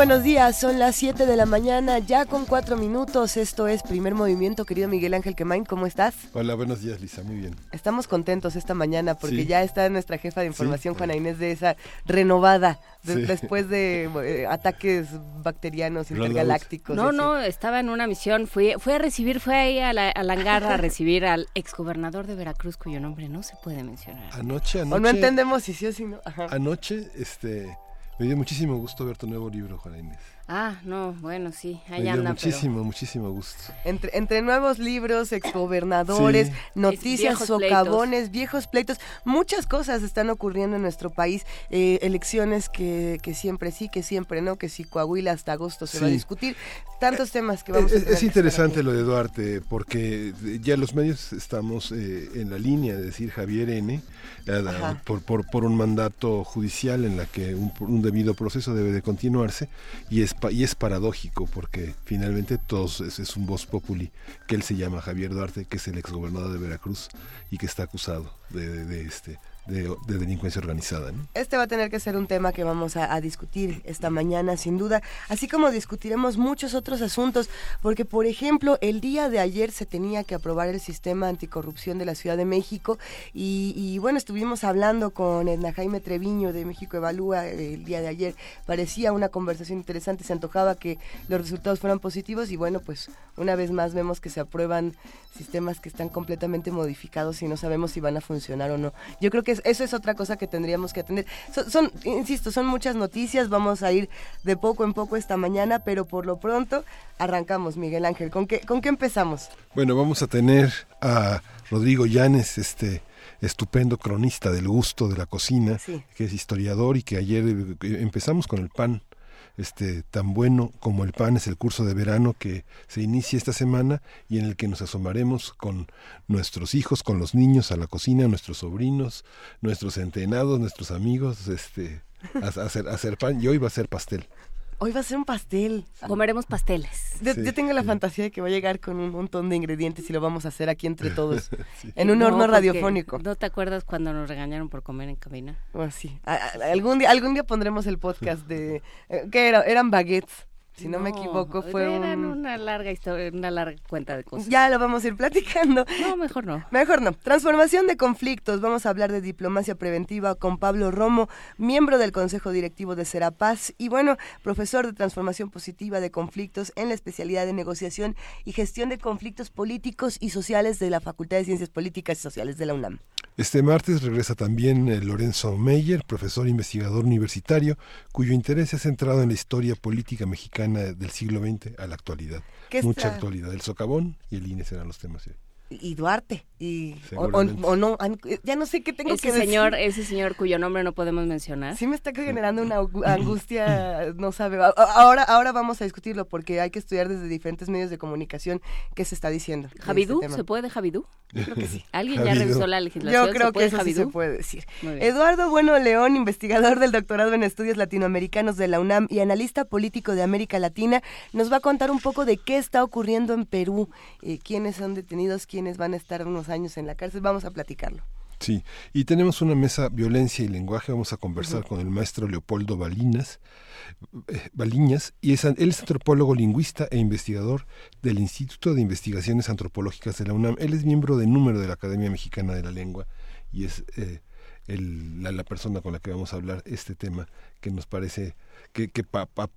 Buenos días, son las 7 de la mañana, ya con 4 minutos. Esto es Primer Movimiento, querido Miguel Ángel Quemain, ¿cómo estás? Hola, buenos días, Lisa, muy bien. Estamos contentos esta mañana porque ya está nuestra jefa de información, Juana Inés de esa renovada, después de eh, ataques bacterianos intergalácticos. No, no, estaba en una misión, fue, fue a recibir, fue ahí a la, al hangar a recibir al exgobernador de Veracruz, cuyo nombre no se puede mencionar. Anoche, anoche. O no entendemos si sí o si no. Anoche, este me dio muchísimo gusto ver tu nuevo libro, Juana Inés. Ah, no, bueno, sí, ahí Me muchísimo, muchísimo gusto. Entre, entre nuevos libros, exgobernadores, noticias, socavones, viejos pleitos, muchas cosas están ocurriendo en nuestro país. Eh, elecciones que, que, siempre sí, que siempre no, que si Coahuila hasta agosto se va a discutir. Tantos eh, temas que vamos es, a Es interesante lo de Duarte, porque ya los medios estamos eh, en la línea de decir Javier N. Por, por, por, un mandato judicial en la que un, un debido proceso debe de continuarse y es y es paradójico porque finalmente todos es, un voz populi que él se llama Javier Duarte, que es el exgobernador de Veracruz y que está acusado de este de, delincuencia organizada. Este va a tener que ser un tema que vamos a, discutir esta mañana, sin duda, así como discutiremos muchos otros asuntos, porque, por ejemplo, el día de ayer se tenía que aprobar el sistema anticorrupción de la Ciudad de México y, bueno, estuvimos hablando con Edna Jaime Treviño de México Evalúa el día de ayer. Parecía una conversación interesante, se antojaba que los resultados fueran positivos y bueno, pues una vez más vemos que se aprueban sistemas que están completamente modificados y no sabemos si van a funcionar o no. Yo creo que eso es otra cosa que tendríamos que atender. Son, insisto, son muchas noticias, vamos a ir de poco en poco esta mañana, pero por lo pronto arrancamos, Miguel Ángel. ¿Con qué, con qué empezamos? Bueno, vamos a tener a Rodrigo Llanes, este estupendo cronista del gusto de la cocina, que es historiador y que ayer eh, empezamos con el pan este, tan bueno como el pan es el curso de verano que se inicia esta semana y en el que nos asomaremos con nuestros hijos, con los niños a la cocina, nuestros sobrinos, nuestros entrenados, nuestros amigos, este, hacer, hacer pan y hoy va a ser pastel. Hoy va a ser un pastel. Comeremos pasteles. Yo, tengo la fantasía de que va a llegar con un montón de ingredientes y lo vamos a hacer aquí entre todos. En un horno radiofónico. ¿No te acuerdas cuando nos regañaron por comer en cabina? Bueno, sí. algún, día, algún día pondremos el podcast de... Eh, ¿Qué era? Eran baguettes si no, me equivoco, fue una larga historia, una larga cuenta de cosas. Ya lo vamos a ir platicando. No, mejor no. Mejor no. Transformación de conflictos. Vamos a hablar de diplomacia preventiva con Pablo Romo, miembro del Consejo Directivo de Serapaz y bueno, profesor de transformación positiva de conflictos en la especialidad de negociación y gestión de conflictos políticos y sociales de la Facultad de Ciencias Políticas y Sociales de la UNAM. Este martes regresa también eh, Lorenzo Meyer, profesor investigador universitario, cuyo interés se ha centrado en la historia política mexicana del siglo XX a la actualidad. Mucha actualidad. El socavón y el INE serán los temas y Duarte y o, no ya no sé qué tengo ese que señor decir. ese señor cuyo nombre no podemos mencionar. Sí me está generando una angustia no sabe. Ahora ahora vamos a discutirlo porque hay que estudiar desde diferentes medios de comunicación qué se está diciendo Javidú se puede Javidú creo que sí. Alguien ya revisó la legislación yo creo que eso sí se puede decir. Eduardo Bueno León investigador del doctorado en estudios latinoamericanos de la UNAM y analista político de América Latina nos va a contar un poco de qué está ocurriendo en Perú eh, quiénes son detenidos quiénes van a estar unos años en la cárcel. Vamos a platicarlo. Sí, y tenemos una mesa violencia y lenguaje. Vamos a conversar con el maestro Leopoldo Balinas, eh, Baliñas, y es, él es antropólogo lingüista e investigador del Instituto de Investigaciones Antropológicas de la UNAM. Él es miembro de número de la Academia Mexicana de la Lengua y es eh, la, persona con la que vamos a hablar este tema que nos parece que, que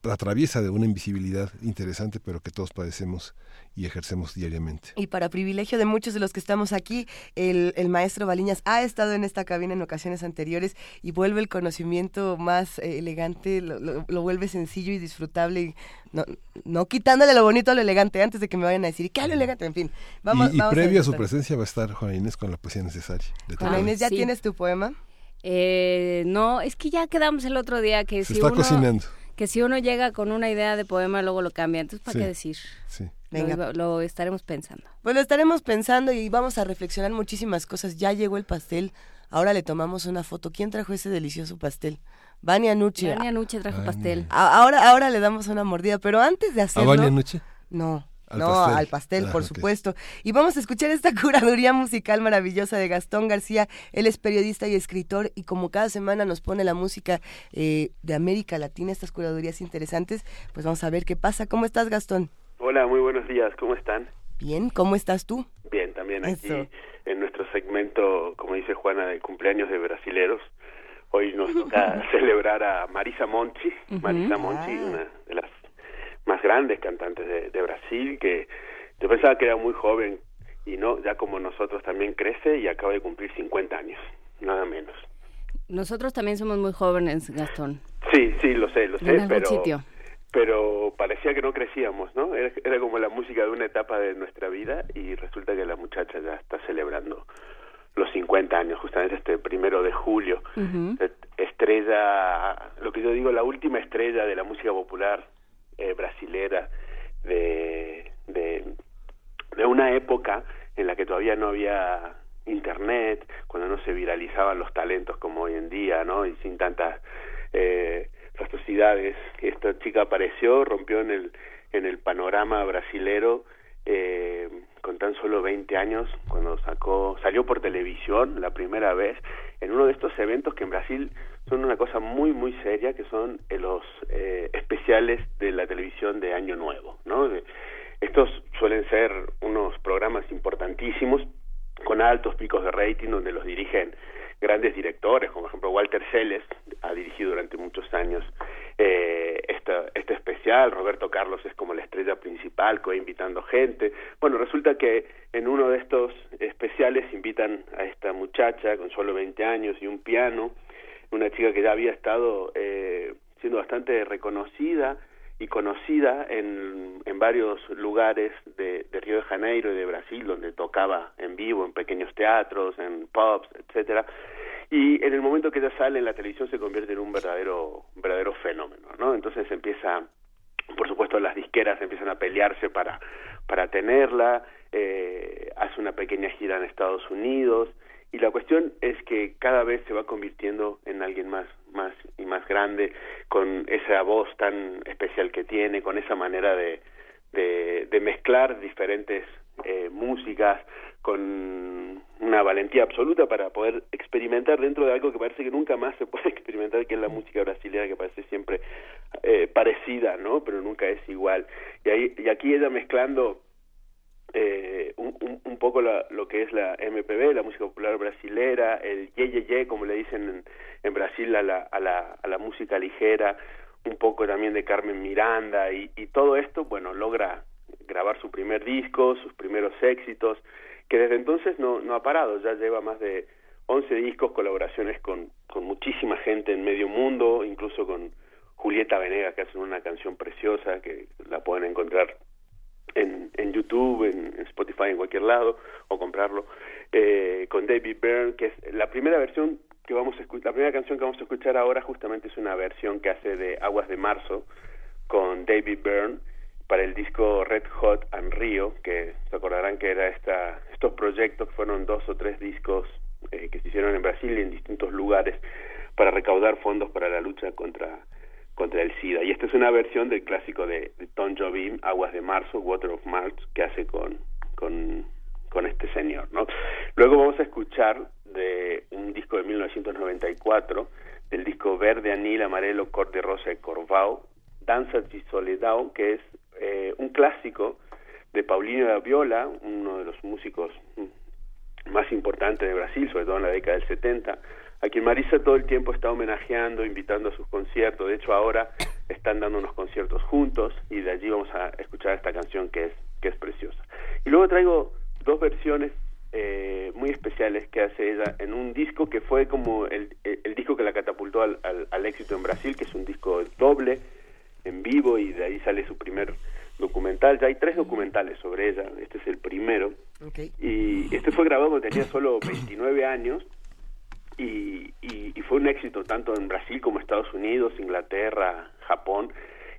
atraviesa de una invisibilidad interesante, pero que todos padecemos y ejercemos diariamente. Y para privilegio de muchos de los que estamos aquí, el, maestro Baliñas ha estado en esta cabina en ocasiones anteriores y vuelve el conocimiento más eh, elegante, lo, vuelve sencillo y disfrutable, y no, no quitándole lo bonito a lo elegante antes de que me vayan a decir, ¿qué a lo elegante? En fin, vamos. Y, previo a, su presencia va a estar Juana Inés con la poesía necesaria. Juana Inés, ¿ya tienes tu poema? Eh, no, es que ya quedamos el otro día que Se está cocinando. Que si uno llega con una idea de poema, luego lo cambia. Entonces, ¿para qué decir? Sí. Lo, estaremos pensando. Pues lo estaremos pensando y vamos a reflexionar muchísimas cosas. Ya llegó el pastel, ahora le tomamos una foto. ¿Quién trajo ese delicioso pastel? Vania Nuche. Vania Nuche trajo pastel. ahora, ahora le damos una mordida, pero antes de hacerlo... ¿A Vania Nuche? No. No, al pastel, por supuesto. Y vamos a escuchar esta curaduría musical maravillosa de Gastón García. Él es periodista y escritor y como cada semana nos pone la música eh, de América Latina, estas curadurías interesantes, pues vamos a ver qué pasa. ¿Cómo estás, Gastón? Hola, muy buenos días. ¿Cómo están? Bien, ¿cómo estás tú? Bien, también aquí en nuestro segmento, como dice Juana, de cumpleaños de brasileros. Hoy nos toca celebrar a Marisa Monti. Marisa Monti, ah. una de las grandes cantantes de, Brasil, que yo pensaba que era muy joven y no, ya como nosotros también crece y acaba de cumplir 50 años, nada menos. Nosotros también somos muy jóvenes, Gastón. Sí, sí, lo sé, lo sé, pero pero parecía que no crecíamos, ¿no? Era, era, como la música de una etapa de nuestra vida y resulta que la muchacha ya está celebrando los 50 años, justamente este primero de julio. Estrella, lo que yo digo, la última estrella de la música popular eh, brasilera de, de, de una época en la que todavía no había internet, cuando no se viralizaban los talentos como hoy en día, ¿no? Y sin tantas eh. Esta chica apareció, rompió en el, en el panorama brasilero eh, con tan solo 20 años, cuando sacó, salió por televisión la primera vez en uno de estos eventos que en Brasil son una cosa muy muy seria, que son eh, los eh, especiales de la televisión de Año Nuevo, ¿no? Estos suelen ser unos programas importantísimos con altos picos de rating donde los dirigen grandes directores, como por ejemplo Walter Celes, ha dirigido durante muchos años eh, esta, este especial, Roberto Carlos es como la estrella principal, co invitando gente. Bueno, resulta que en uno de estos especiales invitan a esta muchacha con solo 20 años y un piano, una chica que ya había estado eh, siendo bastante reconocida y conocida en, en varios lugares de, de, Río de Janeiro y de Brasil, donde tocaba en vivo, en pequeños teatros, en pubs, etcétera. Y en el momento que ella sale en la televisión se convierte en un verdadero, verdadero fenómeno, ¿no? Entonces empieza, por supuesto, las disqueras empiezan a pelearse para, para tenerla, eh, hace una pequeña gira en Estados Unidos, y la cuestión es que cada vez se va convirtiendo en alguien más más y más grande con esa voz tan especial que tiene con esa manera de de, mezclar diferentes eh, músicas con una valentía absoluta para poder experimentar dentro de algo que parece que nunca más se puede experimentar que es la música brasileña que parece siempre eh, parecida no pero nunca es igual. Y ahí y aquí ella mezclando eh, un, un, poco lo que es la MPB, la música popular brasilera, el ye ye ye, como le dicen en, Brasil a la, a, la, a la música ligera, un poco también de Carmen Miranda y, y todo esto, bueno, logra grabar su primer disco, sus primeros éxitos, que desde entonces no, no ha parado, ya lleva más de 11 discos, colaboraciones con, con muchísima gente en medio mundo, incluso con Julieta Venegas, que hacen una canción preciosa que la pueden encontrar en, en YouTube, en, Spotify, en cualquier lado, o comprarlo, eh, con David Byrne, que es la primera versión que vamos a escuchar, la primera canción que vamos a escuchar ahora justamente es una versión que hace de Aguas de Marzo con David Byrne para el disco Red Hot and Rio, que se acordarán que era esta, estos proyectos fueron dos o tres discos eh, que se hicieron en Brasil y en distintos lugares para recaudar fondos para la lucha contra contra el SIDA. Y esta es una versión del clásico de, de Tom Jobim, Aguas de Marzo, Water of March, que hace con, con, este señor. ¿no? Luego vamos a escuchar de un disco de 1994, del disco Verde, Anil, Amarelo, Corte Rosa y Corvao, Danza de Soledad, que es eh, un clásico de Paulino da Viola, uno de los músicos más importantes de Brasil, sobre todo en la década del 70, a quien Marisa todo el tiempo está homenajeando, invitando a sus conciertos. De hecho, ahora están dando unos conciertos juntos y de allí vamos a escuchar esta canción que es, que es preciosa. Y luego traigo dos versiones eh, muy especiales que hace ella en un disco que fue como el, el, disco que la catapultó al, al, éxito en Brasil, que es un disco doble, en vivo, y de ahí sale su primer documental. Ya hay tres documentales sobre ella, este es el primero. Y este fue grabado cuando tenía solo 29 años y, y, fue un éxito tanto en Brasil como Estados Unidos, Inglaterra, Japón.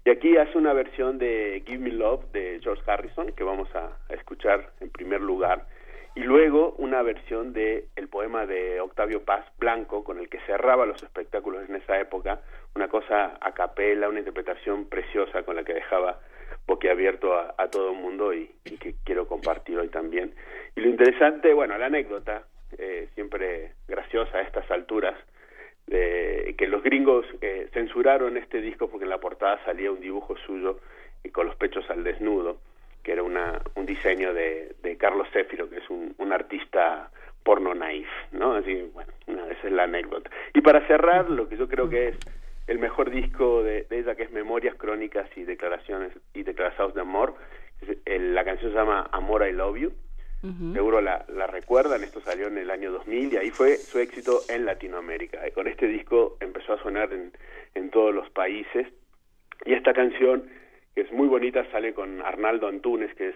Y aquí hace una versión de Give Me Love de George Harrison que vamos a, escuchar en primer lugar. Y luego una versión de el poema de Octavio Paz Blanco con el que cerraba los espectáculos en esa época, una cosa a capela, una interpretación preciosa con la que dejaba boquiabierto a, todo el mundo y, y, que quiero compartir hoy también. Y lo interesante, bueno, la anécdota, eh, siempre graciosa a estas alturas, de que los gringos eh, censuraron este disco porque en la portada salía un dibujo suyo y con los pechos al desnudo, que era una, un diseño de, de Carlos Céfiro, que es un, un artista porno naif, ¿no? Así, bueno, esa es la anécdota. Y para cerrar, lo que yo creo que es el mejor disco de, de ella, que es Memorias, Crónicas y Declaraciones y Declaraciones de Amor, la canción se llama Amor I Love You, seguro la, la, recuerdan, esto salió en el año 2000 y ahí fue su éxito en Latinoamérica. Y con este disco empezó a sonar en, en todos los países y esta canción, que es muy bonita, sale con Arnaldo Antunes, que es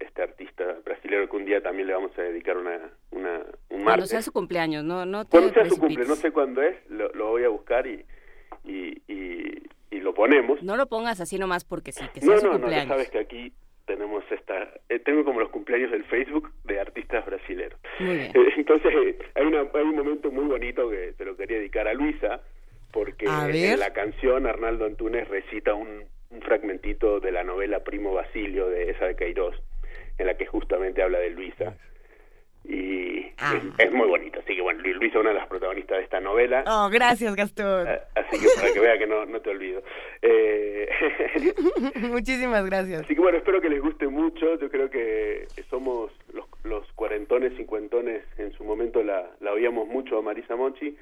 este artista brasileño que un día también le vamos a dedicar una, una un martes. Cuando sea su cumpleaños, no, no te Cuando sea su cumpleaños, no sé cuándo es, lo, lo voy a buscar y, y, y, y, lo ponemos. No lo pongas así nomás porque sí, que sea no, su no, cumpleaños. No, sabes que aquí tenemos esta, eh, tengo como los cumpleaños del Facebook de artistas brasileños. Eh, entonces eh, hay, una, hay un momento muy bonito que te lo quería dedicar a Luisa, porque en la canción Arnaldo Antunes recita un, un fragmentito de la novela Primo Basilio de esa de Queiroz en la que justamente habla de Luisa. Y ah. es, es, muy bonito. Así que bueno, Luisa es una de las protagonistas de esta novela. Oh, gracias, Gastón. Así que para que vea que no, no te olvido. Eh... Muchísimas gracias. Así que bueno, espero que les guste mucho. Yo creo que somos los, los cuarentones, cincuentones, en su momento la, la oíamos mucho a Marisa Monchi,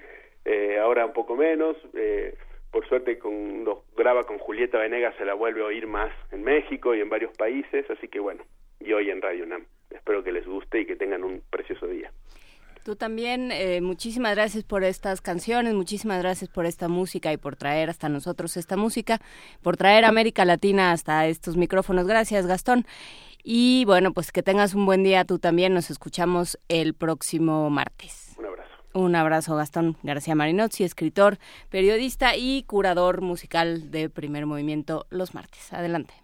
eh, ahora un poco menos. Eh, por suerte con, los graba con Julieta Venegas, se la vuelve a oír más en México y en varios países. Así que bueno, y hoy en Radio UNAM. Espero que les guste y que tengan un precioso día. Tú también, eh, muchísimas gracias por estas canciones, muchísimas gracias por esta música y por traer hasta nosotros esta música, por traer América Latina hasta estos micrófonos. Gracias, Gastón. Y bueno, pues que tengas un buen día tú también. Nos escuchamos el próximo martes. Un abrazo. Un abrazo, Gastón García Marinozzi, escritor, periodista y curador musical de Primer Movimiento los martes. Adelante.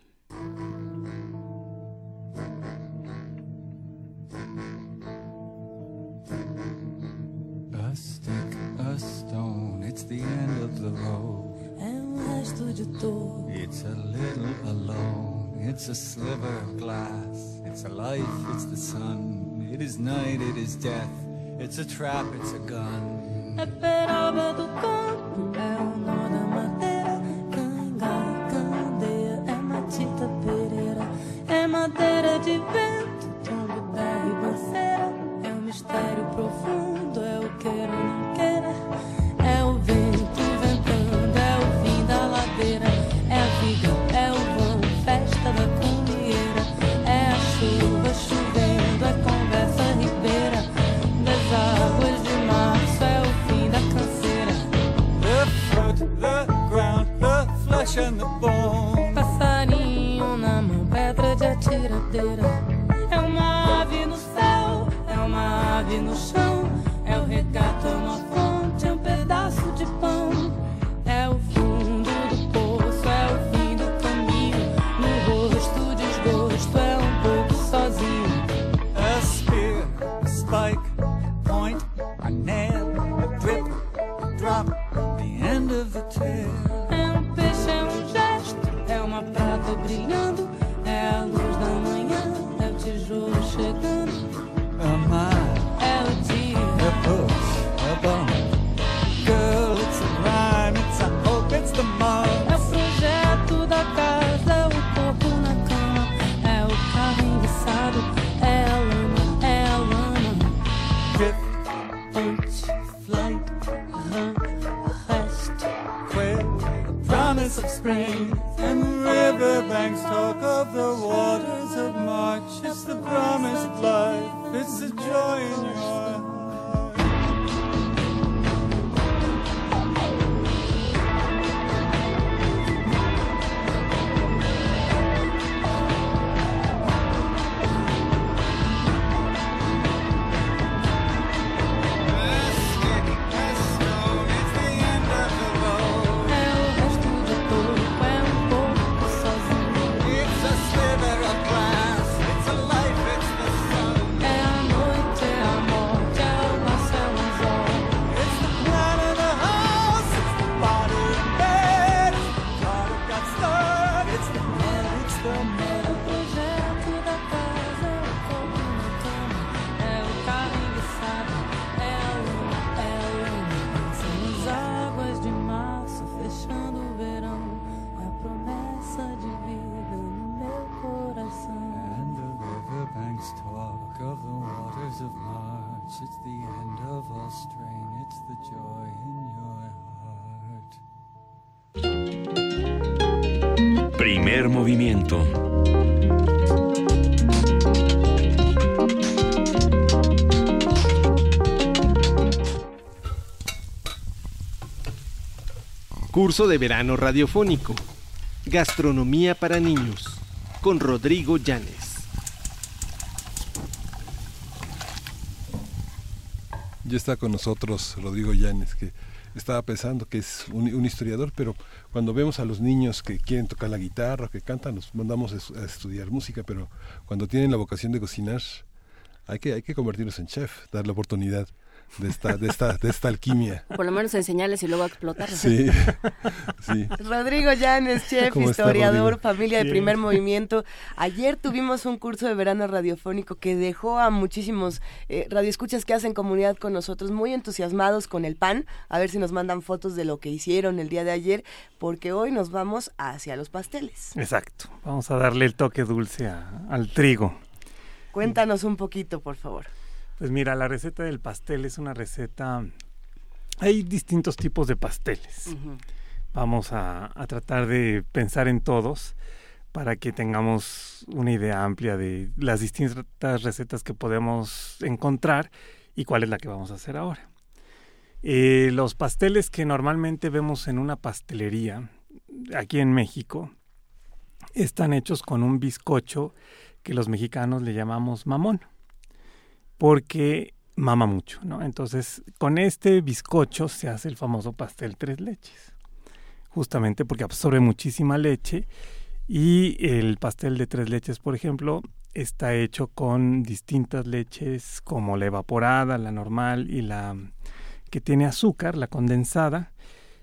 A stick, a stone, it's the end of the road. O resto de tudo. It's a little alone, it's a sliver of glass. It's a life, it's the sun. It is night, it is death. It's a trap, it's a gun. The bone. Passarinho na mão, pedra de atiradeira. É uma ave no céu, é uma ave no chão. Spring. And riverbanks talk of the waters of March. It's the promised life, it's the joy in your heart. of March, it's the end of all strain, it's the joy in your heart. Primer movimiento. Curso de verano radiofónico. Gastronomía para niños. Con Rodrigo Llanes. Ya está con nosotros Rodrigo Llanes, que estaba pensando que es un, historiador, pero cuando vemos a los niños que quieren tocar la guitarra, que cantan, los mandamos a estudiar música, pero cuando tienen la vocación de cocinar, hay que, hay que convertirlos en chef, dar la oportunidad de esta, de esta, de esta alquimia. Por lo menos enseñarles y luego explotar. Sí, sí. Rodrigo Llanes, chef, ¿Cómo está, historiador, familia de primer movimiento. Ayer tuvimos un curso de verano radiofónico que dejó a muchísimos eh, radioescuchas que hacen comunidad con nosotros muy entusiasmados con el pan. A ver si nos mandan fotos de lo que hicieron el día de ayer, porque hoy nos vamos hacia los pasteles. Exacto. Vamos a darle el toque dulce a- al trigo. Cuéntanos un poquito, por favor. Pues mira, la receta del pastel es una receta... Hay distintos tipos de pasteles. Vamos a, a tratar de pensar en todos para que tengamos una idea amplia de las distintas recetas que podemos encontrar y cuál es la que vamos a hacer ahora. Eh, los pasteles que normalmente vemos en una pastelería aquí en México están hechos con un bizcocho que los mexicanos le llamamos mamón porque mama mucho, ¿no? Entonces, con este bizcocho se hace el famoso pastel tres leches, justamente porque absorbe muchísima leche y el pastel de tres leches, por ejemplo, está hecho con distintas leches como la evaporada, la normal y la que tiene azúcar, la condensada,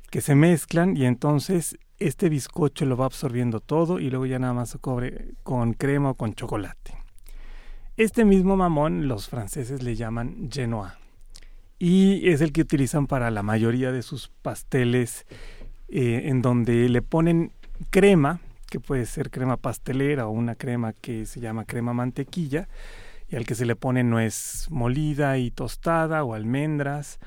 que se mezclan y entonces este bizcocho lo va absorbiendo todo y luego ya nada más se cobre con crema o con chocolate. Este mismo mamón los franceses le llaman genois y es el que utilizan para la mayoría de sus pasteles eh, en donde le ponen crema, que puede ser crema pastelera o una crema que se llama crema mantequilla y al que se le pone nuez molida y tostada o almendras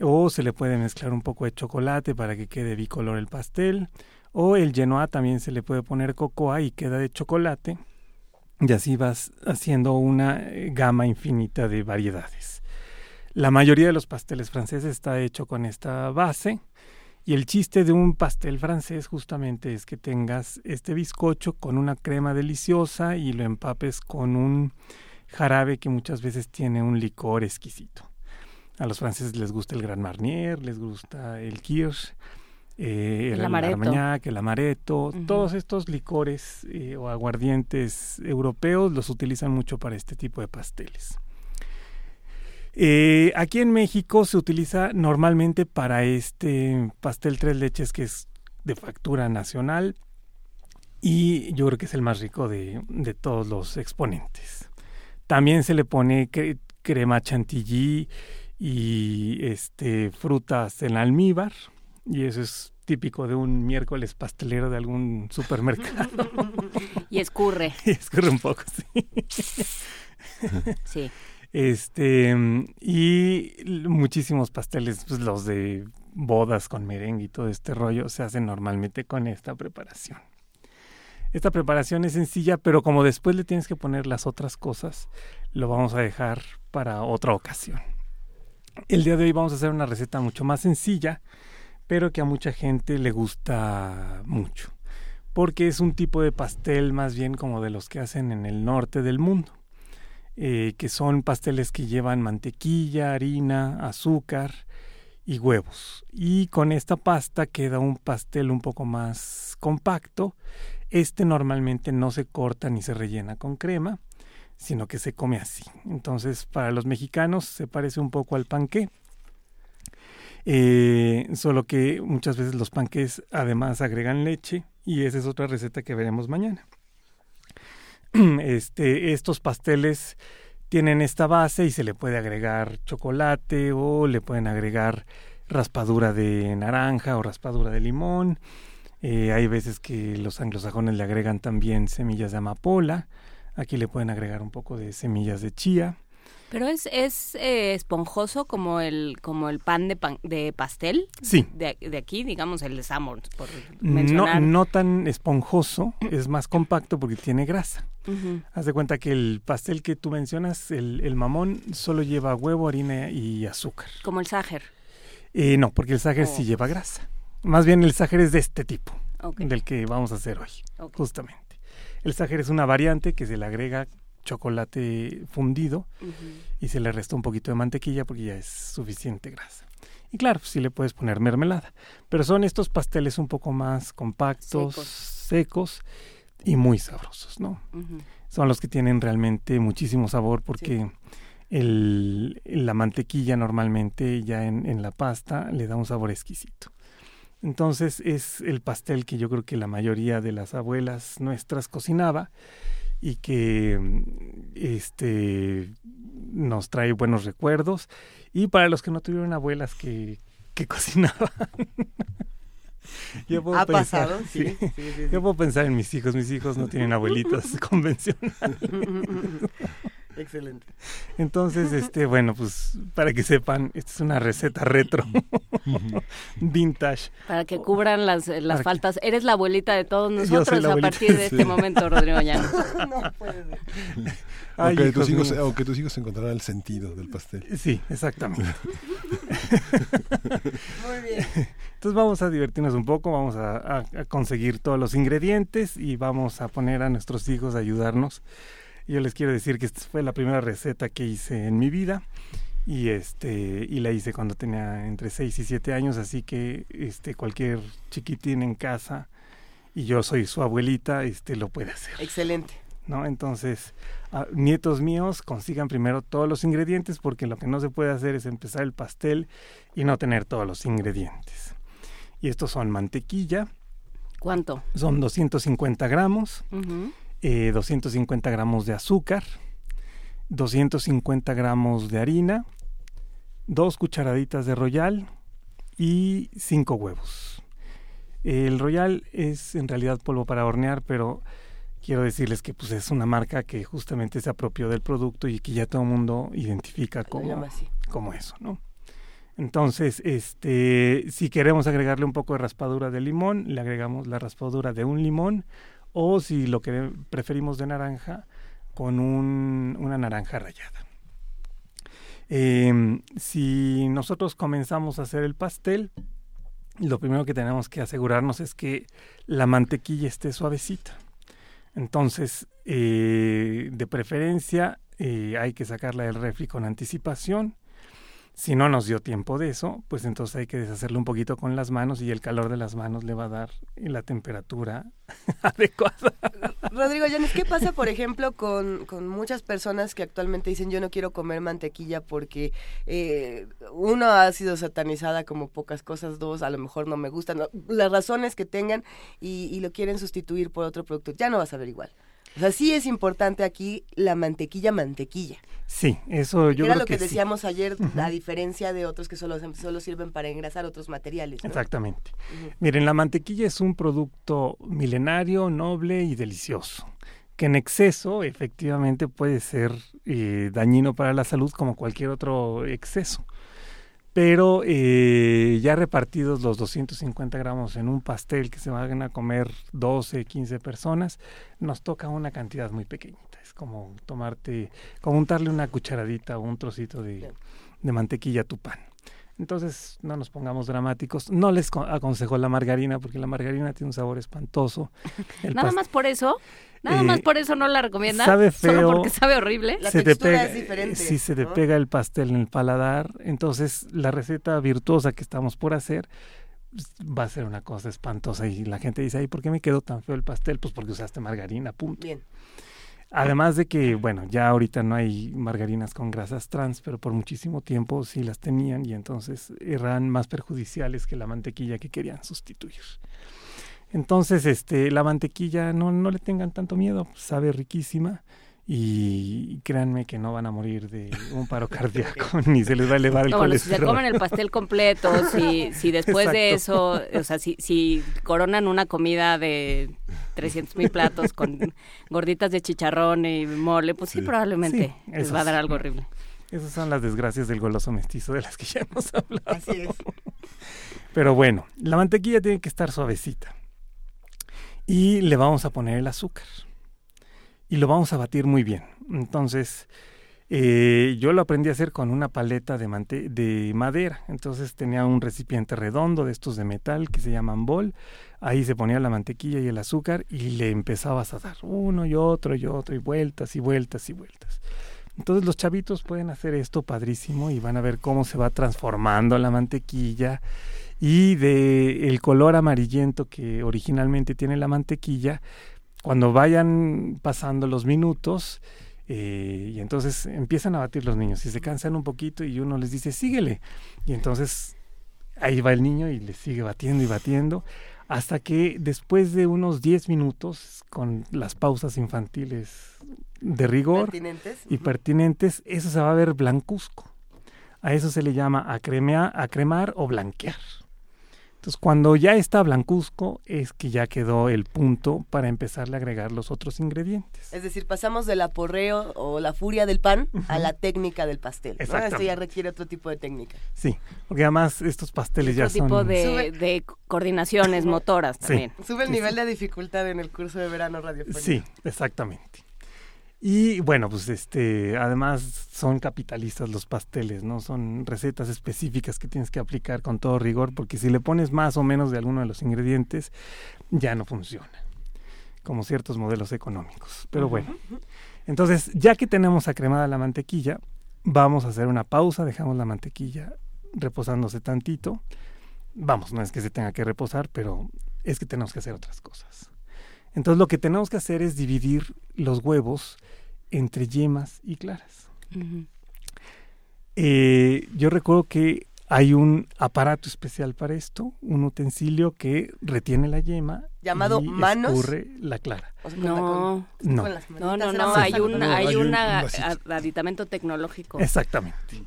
o se le puede mezclar un poco de chocolate para que quede bicolor el pastel o el genois también se le puede poner cocoa y queda de chocolate y así vas haciendo una eh, gama infinita de variedades. La mayoría de los pasteles franceses está hecho con esta base y el chiste de un pastel francés justamente es que tengas este bizcocho con una crema deliciosa y lo empapes con un jarabe que muchas veces tiene un licor exquisito. A los franceses les gusta el Grand Marnier, les gusta el Kirsch, eh, El el, amaretto. Armagnac, el amaretto, todos estos licores eh, o aguardientes europeos los utilizan mucho para este tipo de pasteles. Eh, aquí en México se utiliza normalmente para este pastel tres leches que es de factura nacional y yo creo que es el más rico de, de todos los exponentes. También se le pone cre- crema chantilly y este frutas en almíbar y eso es típico de un miércoles pastelero de algún supermercado. Y escurre, y escurre un poco, sí. sí. Este, y muchísimos pasteles, pues los de bodas con merengue y todo este rollo, se hacen normalmente con esta preparación. Esta preparación es sencilla, pero como después le tienes que poner las otras cosas, lo vamos a dejar para otra ocasión. El día de hoy vamos a hacer una receta mucho más sencilla, pero que a mucha gente le gusta mucho, porque es un tipo de pastel más bien como de los que hacen en el norte del mundo eh, que son pasteles que llevan mantequilla, harina, azúcar y huevos. Y con esta pasta queda un pastel un poco más compacto. Este normalmente no se corta ni se rellena con crema, sino que se come así. Entonces, para los mexicanos se parece un poco al panqué. Eh, solo que muchas veces los panqués además agregan leche y esa es otra receta que veremos mañana. Este, estos pasteles tienen esta base y se le puede agregar chocolate o le pueden agregar raspadura de naranja o raspadura de limón. Eh, hay veces que los anglosajones le agregan también semillas de amapola. Aquí le pueden agregar un poco de semillas de chía. Pero es, es eh, esponjoso como el como el pan de pan, de pastel. Sí. De, de aquí, digamos, el de Sanborns, por No, mencionar. no tan esponjoso, es más compacto porque tiene grasa. Haz de cuenta que el pastel que tú mencionas, el, el mamón, solo lleva huevo, harina y azúcar. Como el Sacher. Eh, no, porque el ságer Oh. sí lleva grasa. Más bien el ságer es de este tipo, del que vamos a hacer hoy, justamente. El ságer es una variante que se le agrega chocolate fundido y se le resta un poquito de mantequilla porque ya es suficiente grasa. Y claro, sí le puedes poner mermelada, pero son estos pasteles un poco más compactos, Secos. secos y muy sabrosos, ¿no? Son los que tienen realmente muchísimo sabor porque el, la mantequilla normalmente ya en, en la pasta le da un sabor exquisito. Entonces es el pastel que yo creo que la mayoría de las abuelas nuestras cocinaba y que este nos trae buenos recuerdos. Y para los que no tuvieron abuelas que, que cocinaban yo puedo Ha pensar- pasado, sí, sí, sí, sí. yo puedo pensar en mis hijos mis hijos no tienen abuelitas convencionales Excelente. entonces este bueno pues para que sepan esta es una receta retro vintage Para que cubran las, eh, las que- faltas. Eres la abuelita de todos nosotros a partir de sí. este momento, Rodrigo Llano. no puede ser. Ay, tus hijos, aunque tus hijos encontrarán el sentido del pastel. sí exactamente Muy bien. Entonces vamos a divertirnos un poco, vamos a, a- a conseguir todos los ingredientes y vamos a poner a nuestros hijos a ayudarnos. Yo les quiero decir que esta fue la primera receta que hice en mi vida y este y la hice cuando tenía entre 6 y 7 años, así que este cualquier chiquitín en casa y yo soy su abuelita, este lo puede hacer. Excelente. ¿no? Entonces, ah, nietos míos, consigan primero todos los ingredientes porque lo que no se puede hacer es empezar el pastel y no tener todos los ingredientes. Y estos son mantequilla, ¿Cuánto? son 250 gramos, Ujú. Eh, 250 gramos de azúcar, 250 gramos de harina, dos cucharaditas de royal y cinco huevos. El royal es en realidad polvo para hornear, pero quiero decirles que pues es una marca que justamente se apropió del producto y que ya todo el mundo identifica como, como eso, ¿no? Entonces, este, si queremos agregarle un poco de raspadura de limón, le agregamos la raspadura de un limón, o si lo que preferimos de naranja, con un- una naranja rallada. Em, si nosotros comenzamos a hacer el pastel, lo primero que tenemos que asegurarnos es que la mantequilla esté suavecita. Entonces, eh, de preferencia, eh, hay que sacarla del refri con anticipación. Si no nos dio tiempo de eso, pues entonces hay que deshacerlo un poquito con las manos y el calor de las manos le va a dar la temperatura adecuada. Rodrigo Llanes, ¿qué pasa, por ejemplo, con, con muchas personas que actualmente dicen yo no quiero comer mantequilla porque eh, uno ha sido satanizada como pocas cosas, dos a lo mejor no me gustan, las razones que tengan y, y lo quieren sustituir por otro producto, ya no vas a ver igual. O sea, sí es importante aquí la mantequilla, mantequilla. Sí, eso yo Era creo lo que, decíamos ayer, a diferencia de otros que solo, solo sirven para engrasar otros materiales. ¿no? Exactamente. Miren, la mantequilla es un producto milenario, noble y delicioso, que en exceso efectivamente puede ser eh, dañino para la salud como cualquier otro exceso. Pero eh, ya repartidos los 250 gramos en un pastel que se van a comer 12, 15 personas, nos toca una cantidad muy pequeñita. Es como tomarte, como untarle una cucharadita o un trocito de, mantequilla a tu pan. Entonces, no nos pongamos dramáticos. No les co- aconsejo la margarina porque la margarina tiene un sabor espantoso. El Nada más por eso. Nada Eh, más por eso no la recomienda. sabe Solo feo. porque sabe horrible. La se te textura pega, es diferente, si se te ¿no? pega el pastel en el paladar, entonces la receta virtuosa que estamos por hacer pues, va a ser una cosa espantosa y la gente dice, ay, ¿por qué me quedó tan feo el pastel? Pues porque usaste margarina, punto. Bien. Además de que, bueno, ya ahorita no hay margarinas con grasas trans, pero por muchísimo tiempo sí las tenían y entonces eran más perjudiciales que la mantequilla que querían sustituir. Entonces, este, la mantequilla no, no le tengan tanto miedo, sabe riquísima y créanme que no van a morir de un paro cardíaco ni se les va a elevar el No, bueno, si se colesterol. comen el pastel completo, si, si después de eso, o sea, si, si coronan una comida de 300 mil platos con gorditas de chicharrón y mole, pues sí, Sí. probablemente Sí, les va a dar algo horrible. Esas son las desgracias del goloso mestizo de las que ya hemos hablado. Así es. Pero bueno, la mantequilla tiene que estar suavecita. Y le vamos a poner el azúcar. Y lo vamos a batir muy bien. Entonces, eh, yo lo aprendí a hacer con una paleta de, mante- de madera. Entonces tenía un recipiente redondo de estos de metal que se llaman bol. Ahí se ponía la mantequilla y el azúcar y le empezabas a dar uno y otro y otro y vueltas y vueltas y vueltas. Entonces los chavitos pueden hacer esto padrísimo y van a ver cómo se va transformando la mantequilla y de el color amarillento que originalmente tiene la mantequilla cuando vayan pasando los minutos eh, y entonces empiezan a batir los niños y se cansan un poquito y uno les dice síguele y entonces ahí va el niño y le sigue batiendo y batiendo hasta que después de unos 10 minutos con las pausas infantiles de rigor Pertinentes. y pertinentes, eso se va a ver blancuzco. A eso se le llama acremea- acremar o blanquear. Entonces, cuando ya está blancuzco, es que ya quedó el punto para empezarle a agregar los otros ingredientes. Es decir, pasamos del aporreo o la furia del pan a la técnica del pastel. ¿no? Esto ya requiere otro tipo de técnica. Sí, porque además estos pasteles ya Otro tipo son... de, coordinaciones motoras Sí. también. Sube el Sí, nivel de dificultad en el curso de verano radiofónico. Sí, exactamente. Y bueno, pues este, además son capitalistas los pasteles, ¿no? Son recetas específicas que tienes que aplicar con todo rigor, porque si le pones más o menos de alguno de los ingredientes, ya no funciona, como ciertos modelos económicos. Pero bueno, entonces, ya que tenemos acremada la mantequilla, vamos a hacer una pausa, dejamos la mantequilla reposándose tantito. Vamos, no es que se tenga que reposar, pero es que tenemos que hacer otras cosas. Entonces lo que tenemos que hacer es dividir los huevos entre yemas y claras. Eh, yo recuerdo que hay un aparato especial para esto, un utensilio que retiene la yema Llamado y manos. escurre la clara. O sea, con la- No, con- No. con no, no, hay un, hay un- aditamento tecnológico. Exactamente,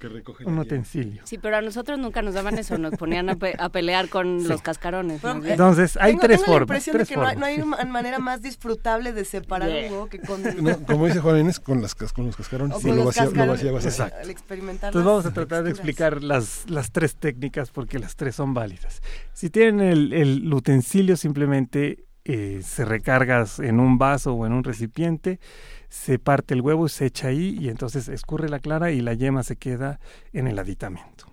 Que un la utensilio. Sí, pero a nosotros nunca nos daban eso, nos ponían a, pe- a pelear con Sí. los cascarones. Eh. Entonces, hay tengo, tres tengo la formas. impresión tres de que no hay, no hay manera más disfrutable de separar Yeah. un huevo que con, No, como dice Juan Inés, con, las, cas- con los cascarones. o Sí, con lo, los vacía, lo vaciabas así. Exacto. al experimentar Entonces vamos a tratar de explicar las, las tres técnicas porque las tres son válidas. Si tienen el, el utensilio, simplemente eh, se recargas en un vaso o en un recipiente, se parte el huevo se echa ahí y entonces escurre la clara y la yema se queda en el aditamento.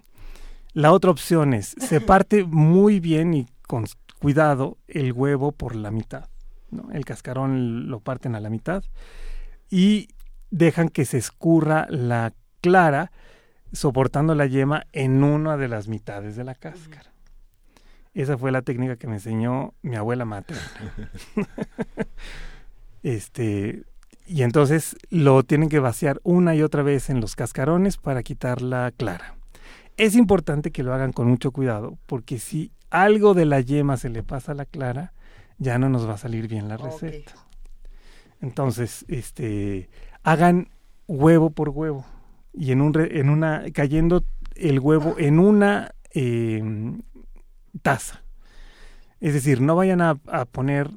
La otra opción es, se parte muy bien y con cuidado el huevo por la mitad. ¿no? El cascarón lo parten a la mitad y dejan que se escurra la clara soportando la yema en una de las mitades de la cáscara. Esa fue la técnica que me enseñó mi abuela materna. este, y entonces lo tienen que vaciar una y otra vez en los cascarones para quitar la clara. Es importante que lo hagan con mucho cuidado, porque si algo de la yema se le pasa a la clara, ya no nos va a salir bien la receta. Entonces, este, hagan huevo por huevo y en un re- en una cayendo el huevo en una eh, taza. Es decir, no vayan a, a poner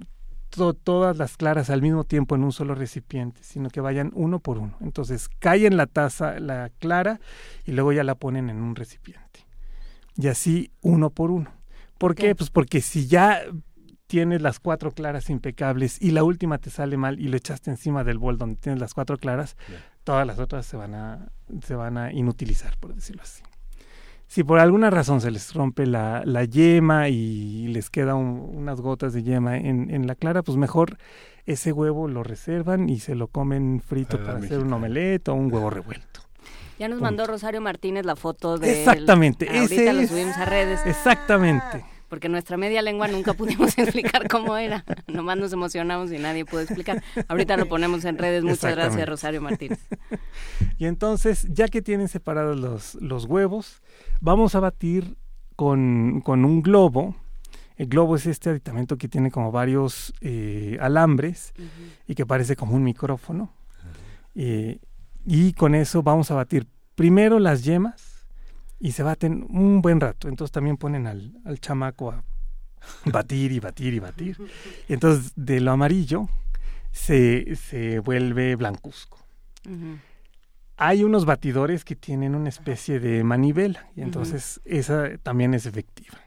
to- todas las claras al mismo tiempo en un solo recipiente, sino que vayan uno por uno. Entonces, cae en la taza la clara y luego ya la ponen en un recipiente. Y así uno por uno. ¿Por qué? qué? Pues porque si ya tienes las cuatro claras impecables y la última te sale mal y lo echaste encima del bol donde tienes las cuatro claras, todas las otras se van a se van a inutilizar, por decirlo así. Si por alguna razón se les rompe la, la yema y les queda un- unas gotas de yema en, en la clara, pues mejor ese huevo lo reservan y se lo comen frito para hacer un omelette o un huevo revuelto. Ya nos Punto. mandó Rosario Martínez la foto de Exactamente, Ahorita ese lo es- subimos a redes. Exactamente. Porque nuestra media lengua nunca pudimos explicar cómo era. Nomás nos emocionamos y nadie pudo explicar. Ahorita lo ponemos en redes. Muchas gracias. Rosario Martínez. Y entonces, ya que tienen separados los, los huevos, vamos a batir con, con un globo. El globo es este aditamento que tiene como varios eh, alambres y que parece como un micrófono. Eh, y con eso vamos a batir primero las yemas y se baten un buen rato. Entonces también ponen al, al chamaco a batir y batir y batir. Y entonces de lo amarillo se, se vuelve blancuzco. Hay unos batidores que tienen una especie de manivela y entonces esa también es efectiva.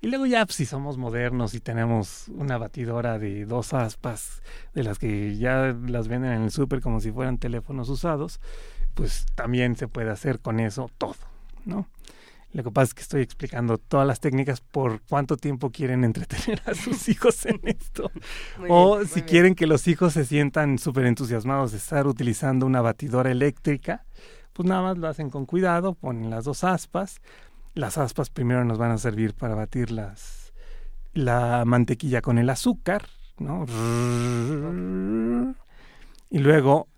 Y luego ya pues, si somos modernos y tenemos una batidora de dos aspas, de las que ya las venden en el súper como si fueran teléfonos usados, pues también se puede hacer con eso todo, ¿no? Lo que pasa es que estoy explicando todas las técnicas por cuánto tiempo quieren entretener a sus hijos en esto. Muy o bien, si bien. quieren que los hijos se sientan súper entusiasmados de estar utilizando una batidora eléctrica, pues nada más lo hacen con cuidado, ponen las dos aspas. Las aspas primero nos van a servir para batir las, la mantequilla con el azúcar, ¿no? Y luego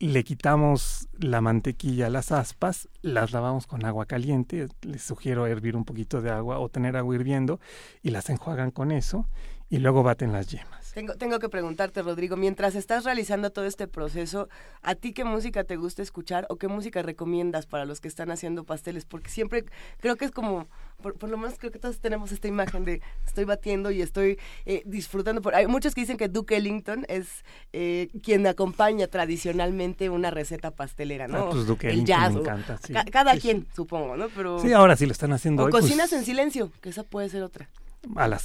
le quitamos la mantequilla a las aspas, las lavamos con agua caliente, les sugiero hervir un poquito de agua o tener agua hirviendo y las enjuagan con eso y luego baten las yemas. Tengo, tengo que preguntarte, Rodrigo, mientras estás realizando todo este proceso, ¿a ti qué música te gusta escuchar o qué música recomiendas para los que están haciendo pasteles? Porque siempre creo que es como, por, por lo menos creo que todos tenemos esta imagen de estoy batiendo y estoy eh, disfrutando. Por, hay muchos que dicen que Duke Ellington es eh, quien acompaña tradicionalmente una receta pastelera, ¿no? Ah, pues Duke El jazz. me encanta, sí. ca- cada Sí, quien, supongo, ¿no? Pero, Sí, ahora sí lo están haciendo o hoy, pues, cocinas en silencio, que esa puede ser otra. a la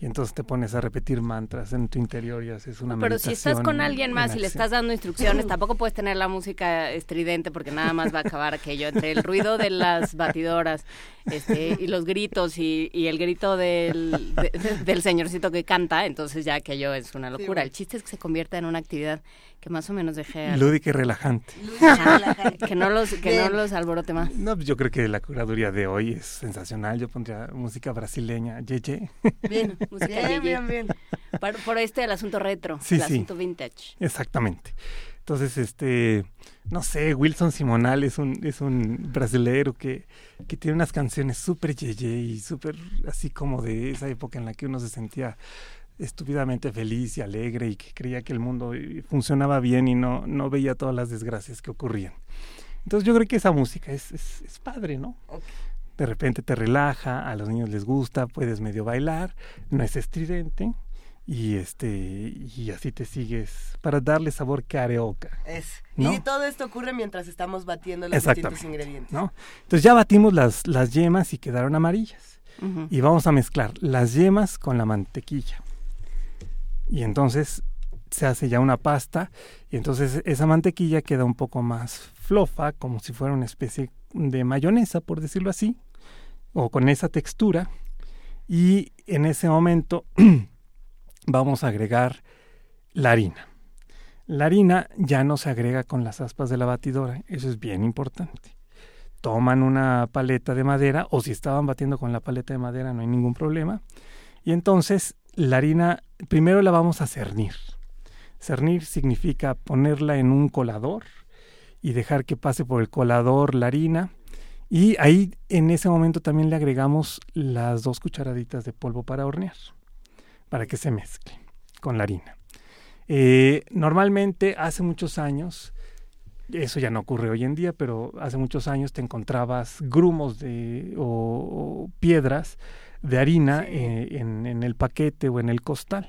Y entonces te pones a repetir mantras en tu interior y haces una Pero si estás meditación con alguien más y le estás dando instrucciones, tampoco puedes tener la música estridente porque nada más va a acabar aquello entre el ruido de las batidoras este, y los gritos y, y el grito del, de- de- del señorcito que canta, entonces ya aquello es una locura. bueno. El chiste es que se convierta en una actividad que más o menos deje a- Lúdica y relajante. Que no los que no los alborote más. No, pues yo creo que la curaduría de hoy es sensacional. Yo pondría música brasileña, yeye. Bien, Música bien, yeye. bien, bien. Por, por este el asunto retro, Sí, el sí. asunto vintage. Exactamente. Entonces, este, no sé, Wilson Simonal es un, es un brasilero que, que tiene unas canciones súper yeye y súper así como de esa época en la que uno se sentía estúpidamente feliz y alegre y que creía que el mundo eh, funcionaba bien y no, no veía todas las desgracias que ocurrían. Entonces yo creo que esa música es, es, es padre, ¿no? De repente te relaja, a los niños les gusta, puedes medio bailar, no es estridente y este y así te sigues para darle sabor carioca, Es. ¿No? Y todo esto ocurre mientras estamos batiendo los distintos ingredientes. ¿no? Entonces ya batimos las, las yemas y quedaron amarillas. Ujú. Y vamos a mezclar las yemas con la mantequilla. Y entonces se hace ya una pasta y entonces esa mantequilla queda un poco más flofa, como si fuera una especie de mayonesa, por decirlo así, o con esa textura. Y en ese momento vamos a agregar la harina. La harina ya no se agrega con las aspas de la batidora, eso es bien importante. Toman una paleta de madera, o si estaban batiendo con la paleta de madera no hay ningún problema. Y entonces la harina, primero la vamos a cernir. Cernir significa ponerla en un colador y dejar que pase por el colador la harina. Y ahí en ese momento también le agregamos las dos cucharaditas de polvo para hornear, para que se mezcle con la harina. Eh, normalmente hace muchos años, eso ya no ocurre hoy en día, pero hace muchos años te encontrabas grumos de, o, o piedras de harina Sí. eh, en, en el paquete o en el costal.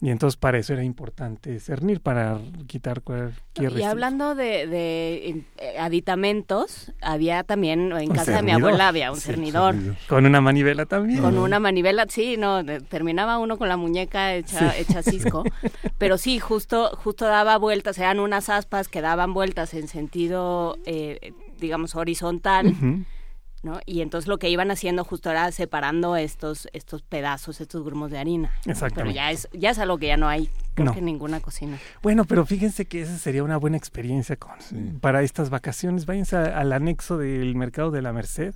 Y entonces para eso era importante cernir, para quitar cualquier Y residuo. hablando de, de, eh, aditamentos, había también en casa de mi abuela había un Sí, cernidor. Con una manivela también. Con una manivela, sí, no, terminaba uno con la muñeca hecha, Sí. hecha cisco, pero sí, justo, justo daba vueltas, eran unas aspas que daban vueltas en sentido, eh, digamos, horizontal. ¿No? Y entonces lo que iban haciendo justo era separando estos, estos pedazos, estos grumos de harina. Pero Exactamente. ya es, ya es algo que ya no hay, creo No. que en ninguna cocina. Bueno, pero fíjense que esa sería una buena experiencia con, Sí. para estas vacaciones. Váyanse a- al anexo del mercado de la Merced.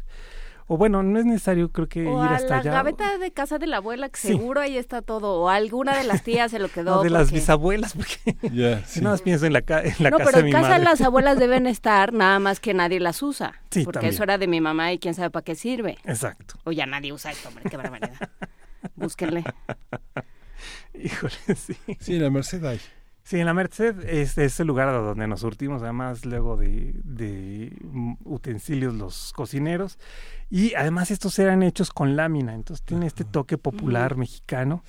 O bueno, no es necesario creo que O ir a hasta la allá. gaveta de casa de la abuela, que Sí. seguro ahí está todo. O alguna de las tías se lo quedó. No, de las porque- bisabuelas, porque Ya, si sí. nada más pienso en la, en la no, casa pero de mi en casa madre. las abuelas deben estar, nada más que nadie las usa. Sí, porque también. eso era de mi mamá y quién sabe para qué sirve. Exacto. O ya nadie usa esto, hombre, qué barbaridad. Búsquenle. Híjole, sí. Sí, en la Merced hay. Sí, en la Merced es, es el lugar donde nos surtimos, además luego de, de mm, utensilios los cocineros. Y además estos eran hechos con lámina, entonces tiene este toque popular mexicano.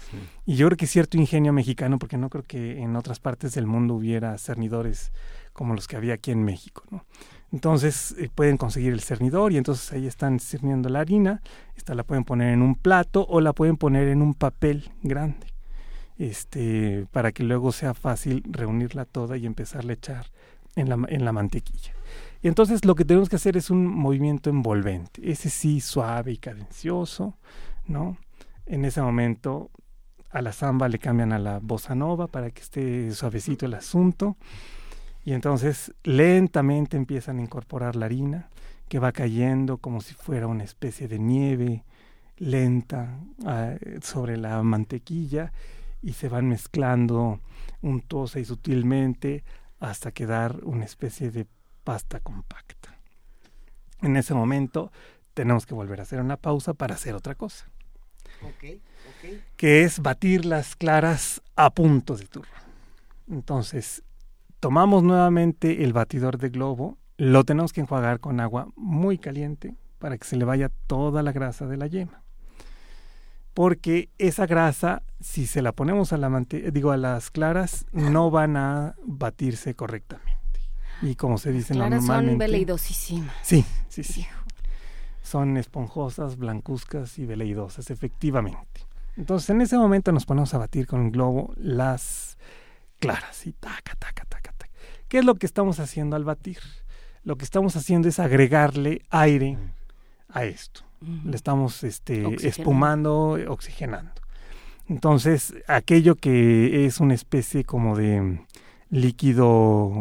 Y yo creo que es cierto ingenio mexicano, porque no creo que en otras partes del mundo hubiera cernidores como los que había aquí en México, ¿no? Entonces eh, pueden conseguir el cernidor y entonces ahí están cerniendo la harina. Esta la pueden poner en un plato o la pueden poner en un papel grande, este, para que luego sea fácil reunirla toda y empezarla a echar en la, en la mantequilla. Y entonces lo que tenemos que hacer es un movimiento envolvente, ese sí suave y cadencioso, ¿no? En ese momento a la samba le cambian a la bossa nova para que esté suavecito el asunto. Y entonces lentamente empiezan a incorporar la harina, que va cayendo como si fuera una especie de nieve lenta ah, sobre la mantequilla y se van mezclando untuosa y sutilmente hasta quedar una especie de pasta compacta. En ese momento tenemos que volver a hacer una pausa para hacer otra cosa, que es batir las claras a punto de turno. Entonces, tomamos nuevamente el batidor de globo, lo tenemos que enjuagar con agua muy caliente para que se le vaya toda la grasa de la yema. Porque esa grasa, si se la ponemos a la digo a las claras, no van a batirse correctamente. Y como se dice claras normalmente, son veleidosísimas. Sí, sí, sí. Son esponjosas, blancuzcas y veleidosas, efectivamente. Entonces, en ese momento nos ponemos a batir con el globo las claras y taca, taca, taca, taca. ¿Qué es lo que estamos haciendo al batir? Lo que estamos haciendo es agregarle aire a esto. Le estamos este, Oxigenando. espumando, oxigenando. Entonces, aquello que es una especie como de líquido,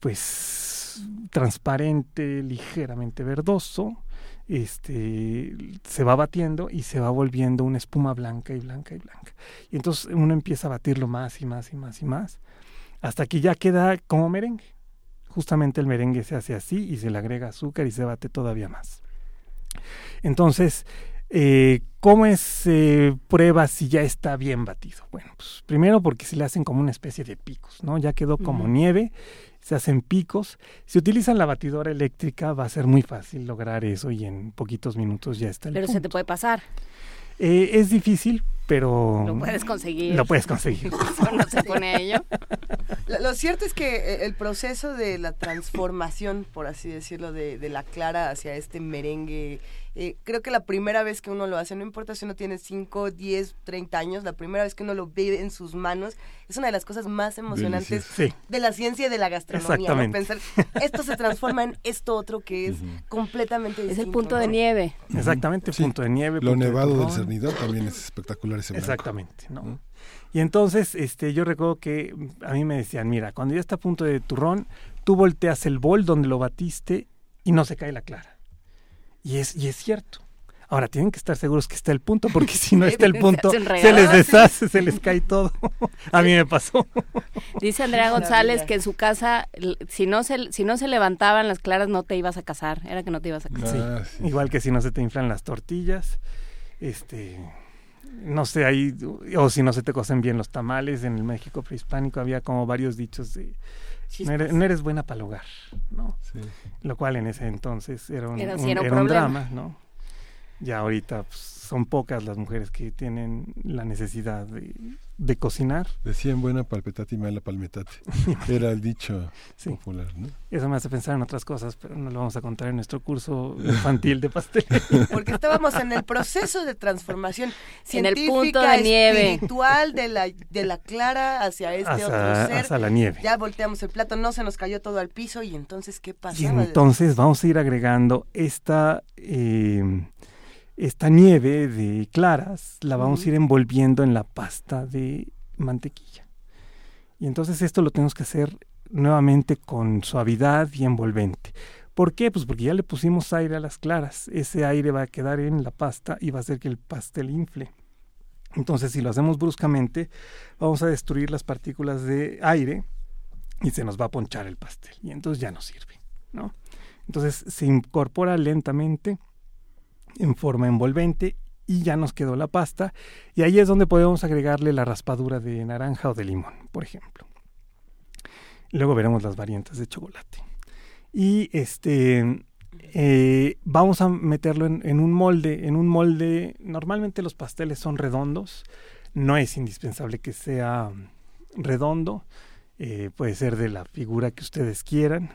pues transparente, ligeramente verdoso, este, se va batiendo y se va volviendo una espuma blanca y blanca y blanca. Y entonces uno empieza a batirlo más y más y más y más, hasta que ya queda como merengue. Justamente el merengue se hace así y se le agrega azúcar y se bate todavía más. Entonces, eh, ¿cómo es eh, prueba si ya está bien batido? Bueno, pues primero porque se le hacen como una especie de picos, ¿no? Ya quedó como nieve, se hacen picos. Si utilizan la batidora eléctrica va a ser muy fácil lograr eso y en poquitos minutos ya está el Pero se te puede pasar. Eh, es difícil, pero Lo puedes conseguir. Lo puedes conseguir. Cuando se pone a ello. Lo, lo cierto es que eh, el proceso de la transformación, por así decirlo, de, de la clara hacia este merengue, eh, creo que la primera vez que uno lo hace, no importa si uno tiene 5, 10, 30 años, la primera vez que uno lo ve en sus manos, es una de las cosas más emocionantes. Sí. de la ciencia y de la gastronomía. ¿no? Exactamente. Pensar, esto se transforma en esto otro que es completamente Es distinto. el punto de ¿no? nieve. Exactamente, Sí. punto de nieve. Lo de nevado del cernidor también es espectacular ese blanco. Exactamente, ¿no? Y entonces, este, yo recuerdo que a mí me decían, mira, cuando ya está a punto de turrón, tú volteas el bol donde lo batiste y no se cae la clara. Y es, y es cierto. Ahora, tienen que estar seguros que está el punto, porque si no está el punto, se les deshace, se les cae todo. a mí me pasó. Dice Andrea. González que en su casa, si no se, si no se levantaban las claras, no te ibas a casar. Era que no te ibas a casar. Ah, sí. Igual que si no se te inflan las tortillas, este, no sé, ahí, o si no se te cocen bien los tamales, en el México prehispánico había como varios dichos de, no eres, no eres buena para el hogar, ¿no? Sí. Lo cual en ese entonces era un, Era- un- sí, era un era un problema. drama, ¿no? Ya ahorita pues, son pocas las mujeres que tienen la necesidad de, de cocinar. Decían buena palpetate y mala palmetate. Era el dicho Sí. popular, ¿no? Eso me hace pensar en otras cosas, pero no lo vamos a contar en nuestro curso infantil de pastel. Porque estábamos en el proceso de transformación En el científica, punto de nieve. espiritual de la, de la clara hacia este otro ser. hasta la nieve. Ya volteamos el plato, no se nos cayó todo al piso y entonces, ¿qué Y pasaba? entonces vamos a ir agregando esta, eh, esta nieve de claras, la vamos a ir envolviendo en la pasta de mantequilla. Y entonces esto lo tenemos que hacer nuevamente con suavidad y envolvente. ¿Por qué? Pues porque ya le pusimos aire a las claras. Ese aire va a quedar en la pasta y va a hacer que el pastel infle. Entonces, si lo hacemos bruscamente, vamos a destruir las partículas de aire y se nos va a ponchar el pastel. Y entonces ya no sirve, ¿no? Entonces se incorpora lentamente en forma envolvente y ya nos quedó la pasta. Y ahí es donde podemos agregarle la raspadura de naranja o de limón, por ejemplo. Luego veremos las variantes de chocolate. Y este eh, vamos a meterlo en, un molde. En un molde, normalmente los pasteles son redondos. No es indispensable que sea redondo. eh, puede ser de la figura que ustedes quieran.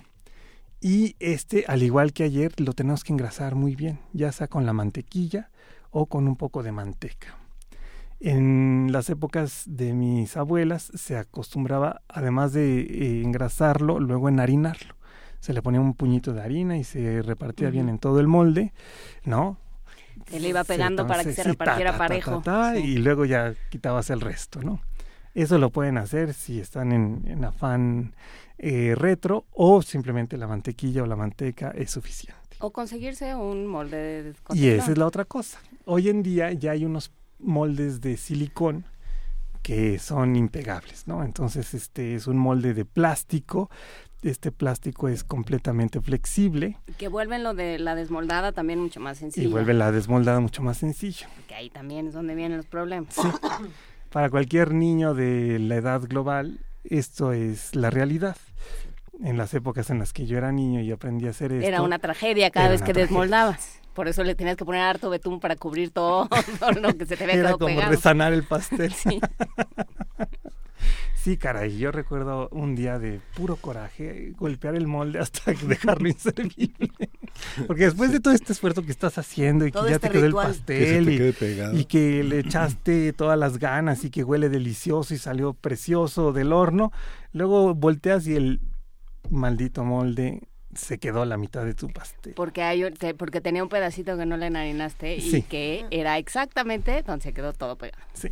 Y este, al igual que ayer, lo tenemos que engrasar muy bien, ya sea con la mantequilla o con un poco de manteca. En las épocas de mis abuelas se acostumbraba, además de eh, engrasarlo, luego enharinarlo. Se le ponía un puñito de harina y se repartía bien en todo el molde, ¿no? Se le iba pegando para que se sí, repartiera ta, ta, parejo. ta, ta, Sí. Y luego ya quitabas el resto, ¿no? Eso lo pueden hacer si están en, en afán eh, retro o simplemente la mantequilla o la manteca es suficiente. O conseguirse un molde de Y esa es la otra cosa. Hoy en día ya hay unos moldes de silicón que son impegables, ¿no? Entonces este es un molde de plástico. Este plástico es completamente flexible Que vuelven lo de la desmoldada también mucho más sencilla. y vuelve la desmoldada mucho más sencillo. Que ahí también es donde vienen los problemas. Para cualquier niño de la edad global, esto es la realidad. En las épocas en las que yo era niño y aprendí a hacer esto. Era una tragedia cada vez que tragedia. desmoldabas. Por eso le tenías que poner harto betún para cubrir todo lo que se te había Era quedado como pegado. resanar el pastel. Sí. Sí, caray, yo recuerdo un día de puro coraje golpear el molde hasta dejarlo inservible. Porque después de todo este esfuerzo que estás haciendo y Todo que ya este te quedó el ritual. Pastel te y, que le echaste todas las ganas y que huele delicioso y salió precioso del horno, luego volteas y el maldito molde se quedó a la mitad de tu pastel. Porque, hay, un- te- porque tenía un pedacito que no le enharinaste y Sí. que era exactamente donde se quedó todo pegado. Sí.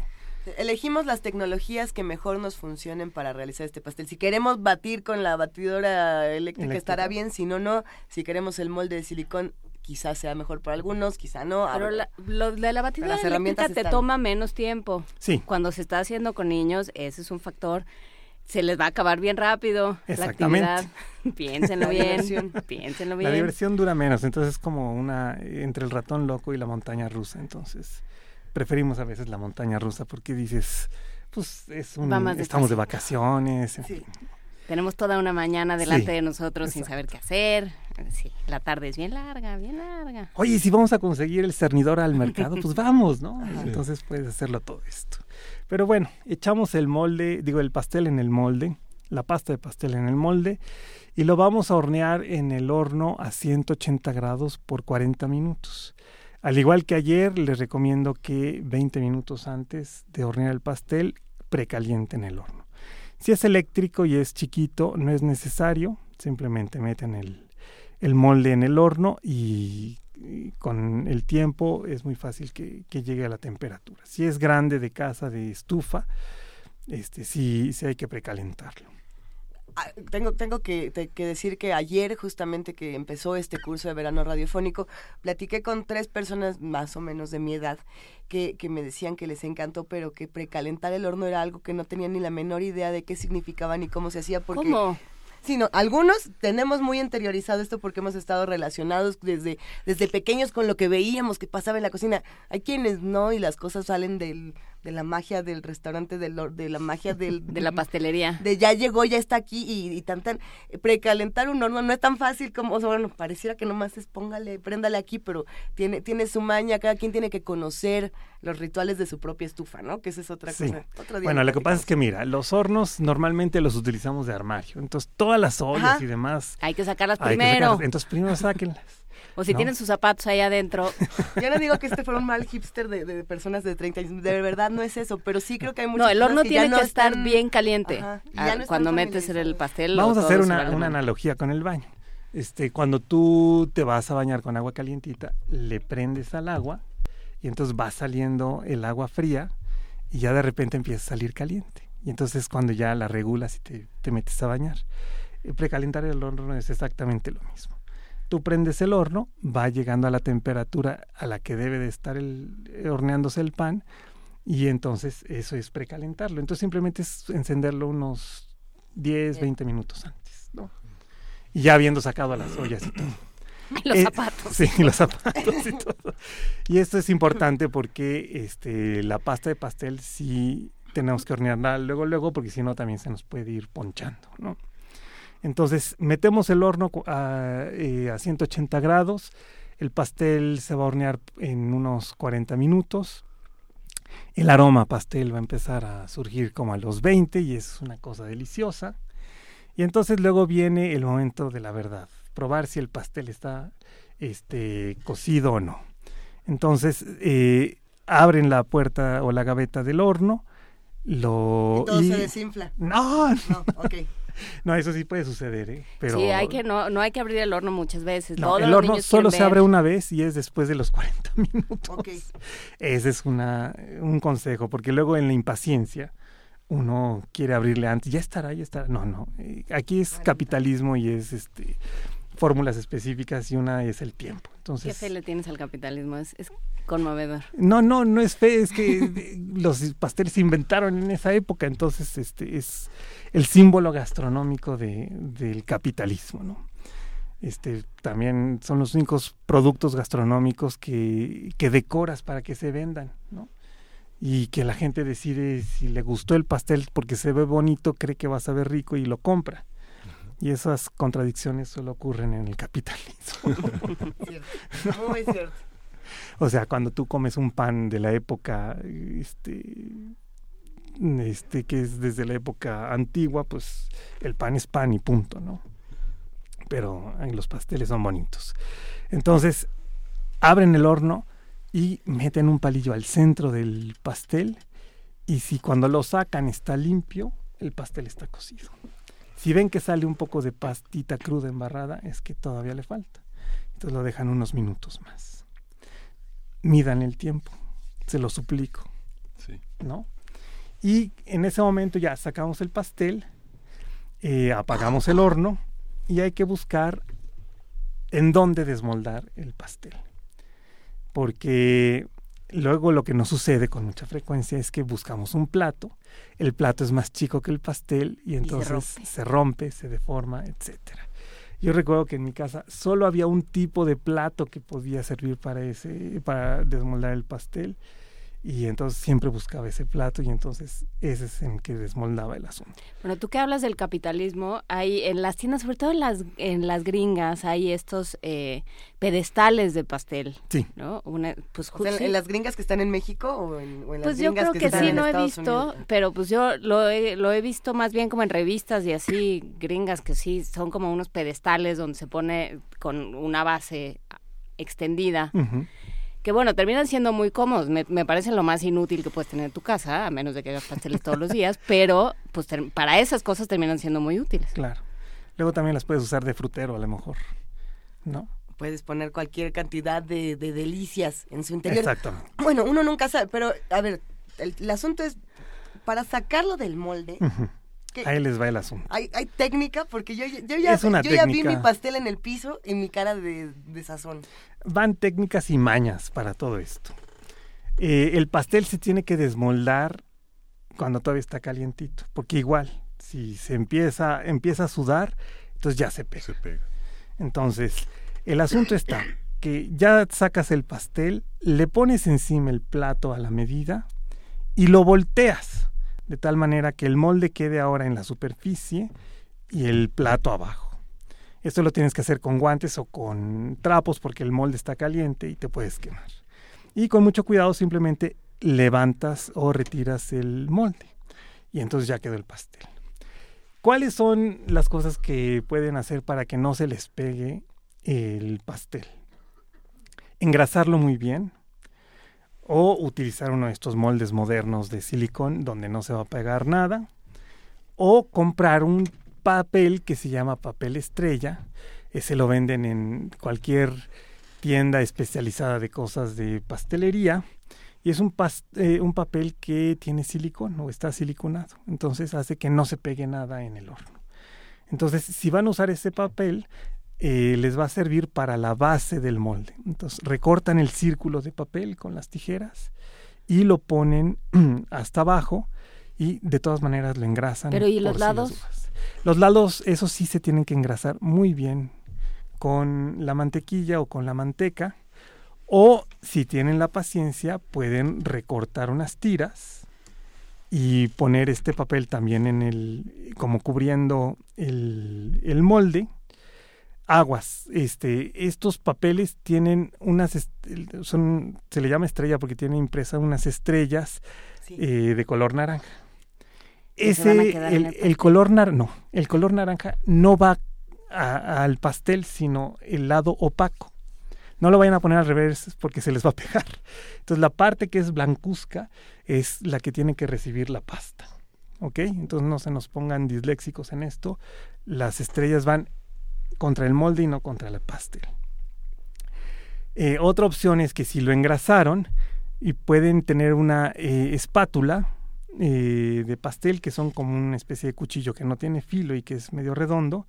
Elegimos las tecnologías que mejor nos funcionen para realizar este pastel. Si queremos batir con la batidora eléctrica, Eléctrica. estará bien, si no, no. Si queremos el molde de silicón, quizás sea mejor para algunos, quizá no. Pero la, lo de la batidora Las herramientas eléctrica te están. toma menos tiempo. Sí. Cuando se está haciendo con niños, ese es un factor. Se les va a acabar bien rápido la Exactamente. actividad. Piénsenlo La bien. diversión. Piénsenlo bien. La diversión dura menos, entonces es como una entre el ratón loco y la montaña rusa, entonces preferimos a veces la montaña rusa porque dices, pues es un estamos de vacaciones, en Sí. fin. Tenemos toda una mañana delante Sí, de nosotros sin saber qué hacer. Sí, la tarde es bien larga, bien larga. Oye, ¿y si vamos a conseguir el cernidor al mercado, pues vamos, ¿no? Entonces puedes hacerlo todo esto. Pero bueno, echamos el molde, digo, el pastel en el molde, la pasta de pastel en el molde, y lo vamos a hornear en el horno a 180 grados por 40 minutos. Al igual que ayer, les recomiendo que 20 minutos antes de hornear el pastel, precalienten el horno. Si es eléctrico y es chiquito, no es necesario, simplemente meten el, el molde en el horno y, con el tiempo es muy fácil que, que llegue a la temperatura. Si es grande de casa, de estufa, este sí, sí hay que precalentarlo. Ah, tengo, tengo que, te- que decir que ayer, justamente que empezó este curso de verano radiofónico, platiqué con tres personas más o menos de mi edad que, que me decían que les encantó, pero que precalentar el horno era algo que no tenían ni la menor idea de qué significaba ni cómo se hacía. Porque ¿Cómo? Sí, no, algunos tenemos muy interiorizado esto porque hemos estado relacionados desde, desde pequeños con lo que veíamos que pasaba en la cocina. Hay quienes no y las cosas salen del, de la magia del restaurante, del, hor- de la magia del... De la pastelería. De ya llegó, ya está aquí y, y tan tan. Precalentar un horno no es tan fácil como, o sea, bueno, pareciera que nomás es póngale, préndale aquí, pero tiene, tiene su maña, cada quien tiene que conocer los rituales de su propia estufa, ¿no? Que esa es otra Sí. cosa. Otro día Bueno, lo lo que pasa es que mira, los hornos normalmente los utilizamos de armario, entonces todas las ollas Ajá. y demás. Hay que sacarlas hay que primero. sacarlas. Entonces primero sáquenlas. O si ¿no? tienen sus zapatos ahí adentro. Yo no digo que este fuera un mal hipster de, de personas de 30 años, de verdad no es eso, pero sí creo que hay muchas No, el horno ya tiene no que estar están- bien caliente. Ajá, Ah, ya no están Cuando metes el pastel. Vamos a hacer una, analogía con el baño. Este, cuando tú te vas a bañar con agua calientita, le prendes al agua y entonces va saliendo el agua fría y ya de repente empieza a salir caliente. Y entonces cuando ya la regulas y te, te metes a bañar. Eh, Precalentar el horno es exactamente lo mismo. Tú prendes el horno, va llegando a la temperatura a la que debe de estar el, eh, horneándose el pan y entonces eso es precalentarlo. Entonces simplemente es encenderlo unos 10, Bien. 20 minutos antes, ¿no? Y ya habiendo sacado las ollas y todo. Los Eh, zapatos. Sí, los zapatos y todo. Y esto es importante porque este, la pasta de pastel sí tenemos que hornearla luego, luego, porque si no también se nos puede ir ponchando, ¿no? Entonces, metemos el horno a, eh, a 180 grados, el pastel se va a hornear en unos 40 minutos El aroma pastel va a empezar a surgir como a los 20 y es una cosa deliciosa. Y entonces luego viene el momento de la verdad, probar si el pastel está este, cocido o no. Entonces eh, abren la puerta o la gaveta del horno, lo... Y todo y- se desinfla. No, No, ok. no, eso sí puede suceder, ¿eh? Pero Sí, hay que no, no hay que abrir el horno muchas veces. no, Todos el horno solo se abre una vez y es después de los 40 minutos. Ese es una, un consejo, porque luego en la impaciencia uno quiere abrirle antes, ya estará, ya estará. No, no. eh, Aquí es capitalismo y es este fórmulas específicas y una es el tiempo. ¿Qué fe le tienes al capitalismo? Es, es conmovedor. no, no, no es fe, es que eh, los pasteles se inventaron en esa época, entonces este es el símbolo gastronómico de, del capitalismo, ¿no? Este, también son los únicos productos gastronómicos que, que decoras para que se vendan, ¿no? Y que la gente decide si le gustó el pastel porque se ve bonito, cree que va a saber rico y lo compra. Y esas contradicciones solo ocurren en el capitalismo. Cierto. Muy cierto. O sea, cuando tú comes un pan de la época, este, este, que es desde la época antigua, pues el pan es pan y punto, ¿no? Pero ay, los pasteles son bonitos. Entonces, abren el horno y meten un palillo al centro del pastel y si cuando lo sacan está limpio, el pastel está cocido. Si ven que sale un poco de pastita cruda embarrada, es que todavía le falta. Entonces lo dejan unos minutos más midan el tiempo, se lo suplico, Sí. ¿no? Y en ese momento ya sacamos el pastel, eh, apagamos el horno y hay que buscar en dónde desmoldar el pastel. Porque luego lo que nos sucede con mucha frecuencia es que buscamos un plato, el plato es más chico que el pastel y entonces rompe. se rompe, se deforma, etcétera. Yo recuerdo que en mi casa solo había un tipo de plato que podía servir para ese, para desmoldar el pastel. Y entonces siempre buscaba ese plato y entonces ese es en que desmoldaba el asunto. Bueno, tú que hablas del capitalismo, hay en las tiendas, sobre todo en las, en las gringas, hay estos eh, pedestales de pastel, Sí. ¿no? Una, pues O sea, ¿en, las gringas que están en México o en, o en las Pues yo gringas creo que, están sí, en no he visto, Unidos? pero pues yo lo he, lo he visto más bien como en revistas y así, gringas que sí, son como unos pedestales donde se pone con una base extendida, Ujú. Que bueno, terminan siendo muy cómodos, me, me parecen lo más inútil que puedes tener en tu casa, a menos de que hagas pasteles todos los días, pero pues ter- para esas cosas terminan siendo muy útiles. Claro. Luego también las puedes usar de frutero a lo mejor. ¿No? Puedes poner cualquier cantidad de, de delicias en su interior. Exactamente. Bueno, uno nunca sabe, pero a ver, el, el asunto es, para sacarlo del molde. ¿Qué- Ahí les va el asunto. hay, hay técnica, porque yo, yo, ya, Es una yo ya vi mi pastel en el piso y mi cara de, de sazón. Van técnicas y mañas para todo esto. Eh, el pastel se tiene que desmoldar cuando todavía está calientito, porque igual, si se empieza, empieza a sudar, entonces ya se pega. Se pega. Entonces, el asunto está que ya sacas el pastel, le pones encima el plato a la medida y lo volteas de tal manera que el molde quede ahora en la superficie y el plato abajo. Esto lo tienes que hacer con guantes o con trapos porque el molde está caliente y te puedes quemar. Y con mucho cuidado simplemente levantas o retiras el molde y entonces ya quedó el pastel. ¿Cuáles son las cosas que pueden hacer para que no se les pegue el pastel? Engrasarlo muy bien o utilizar uno de estos moldes modernos de silicón donde no se va a pegar nada o comprar un papel que se llama papel estrella. Ese lo venden en cualquier tienda especializada de cosas de pastelería y es un, eh, un papel que tiene silicón o está siliconado. Entonces hace que no se pegue nada en el horno. Entonces, si van a usar ese papel, eh, les va a servir para la base del molde. Entonces, recortan el círculo de papel con las tijeras y lo ponen hasta abajo y de todas maneras lo engrasan. Pero, ¿y los lados? Los lados, eso sí se tienen que engrasar muy bien con la mantequilla o con la manteca. O si tienen la paciencia, pueden recortar unas tiras y poner este papel también en el, como cubriendo el, el molde. Aguas. Este, estos papeles tienen unas, son, se le llama estrella porque tiene impresa unas estrellas Sí. eh, de color naranja. Ese, el, el el color nar, no, el color naranja no va a- al pastel, sino el lado opaco. No lo vayan a poner al revés porque se les va a pegar. Entonces la parte que es blancuzca es la que tiene que recibir la pasta. ¿Ok? Entonces no se nos pongan disléxicos en esto. Las estrellas van contra el molde y no contra el pastel. Eh, otra opción es que si lo engrasaron y pueden tener una eh, espátula eh, de pastel que son como una especie de cuchillo que no tiene filo y que es medio redondo,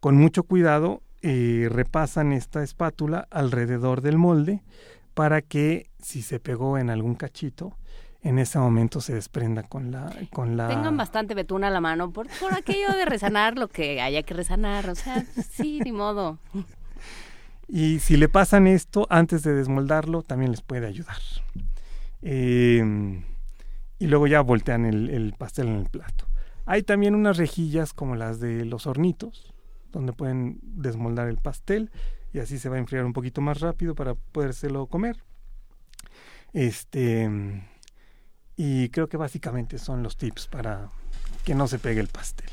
con mucho cuidado repasan esta espátula alrededor del molde para que si se pegó en algún cachito, en ese momento se desprenda con la... Con la Tengan bastante betún a la mano por, por aquello de resanar lo que haya que resanar. O sea, sí, ni modo. Y si le pasan esto antes de desmoldarlo, también les puede ayudar. Eh, y luego ya voltean el, el pastel en el plato. Hay también unas rejillas como las de los hornitos, donde pueden desmoldar el pastel y así se va a enfriar un poquito más rápido para podérselo comer. Este y creo que básicamente son los tips para que no se pegue el pastel.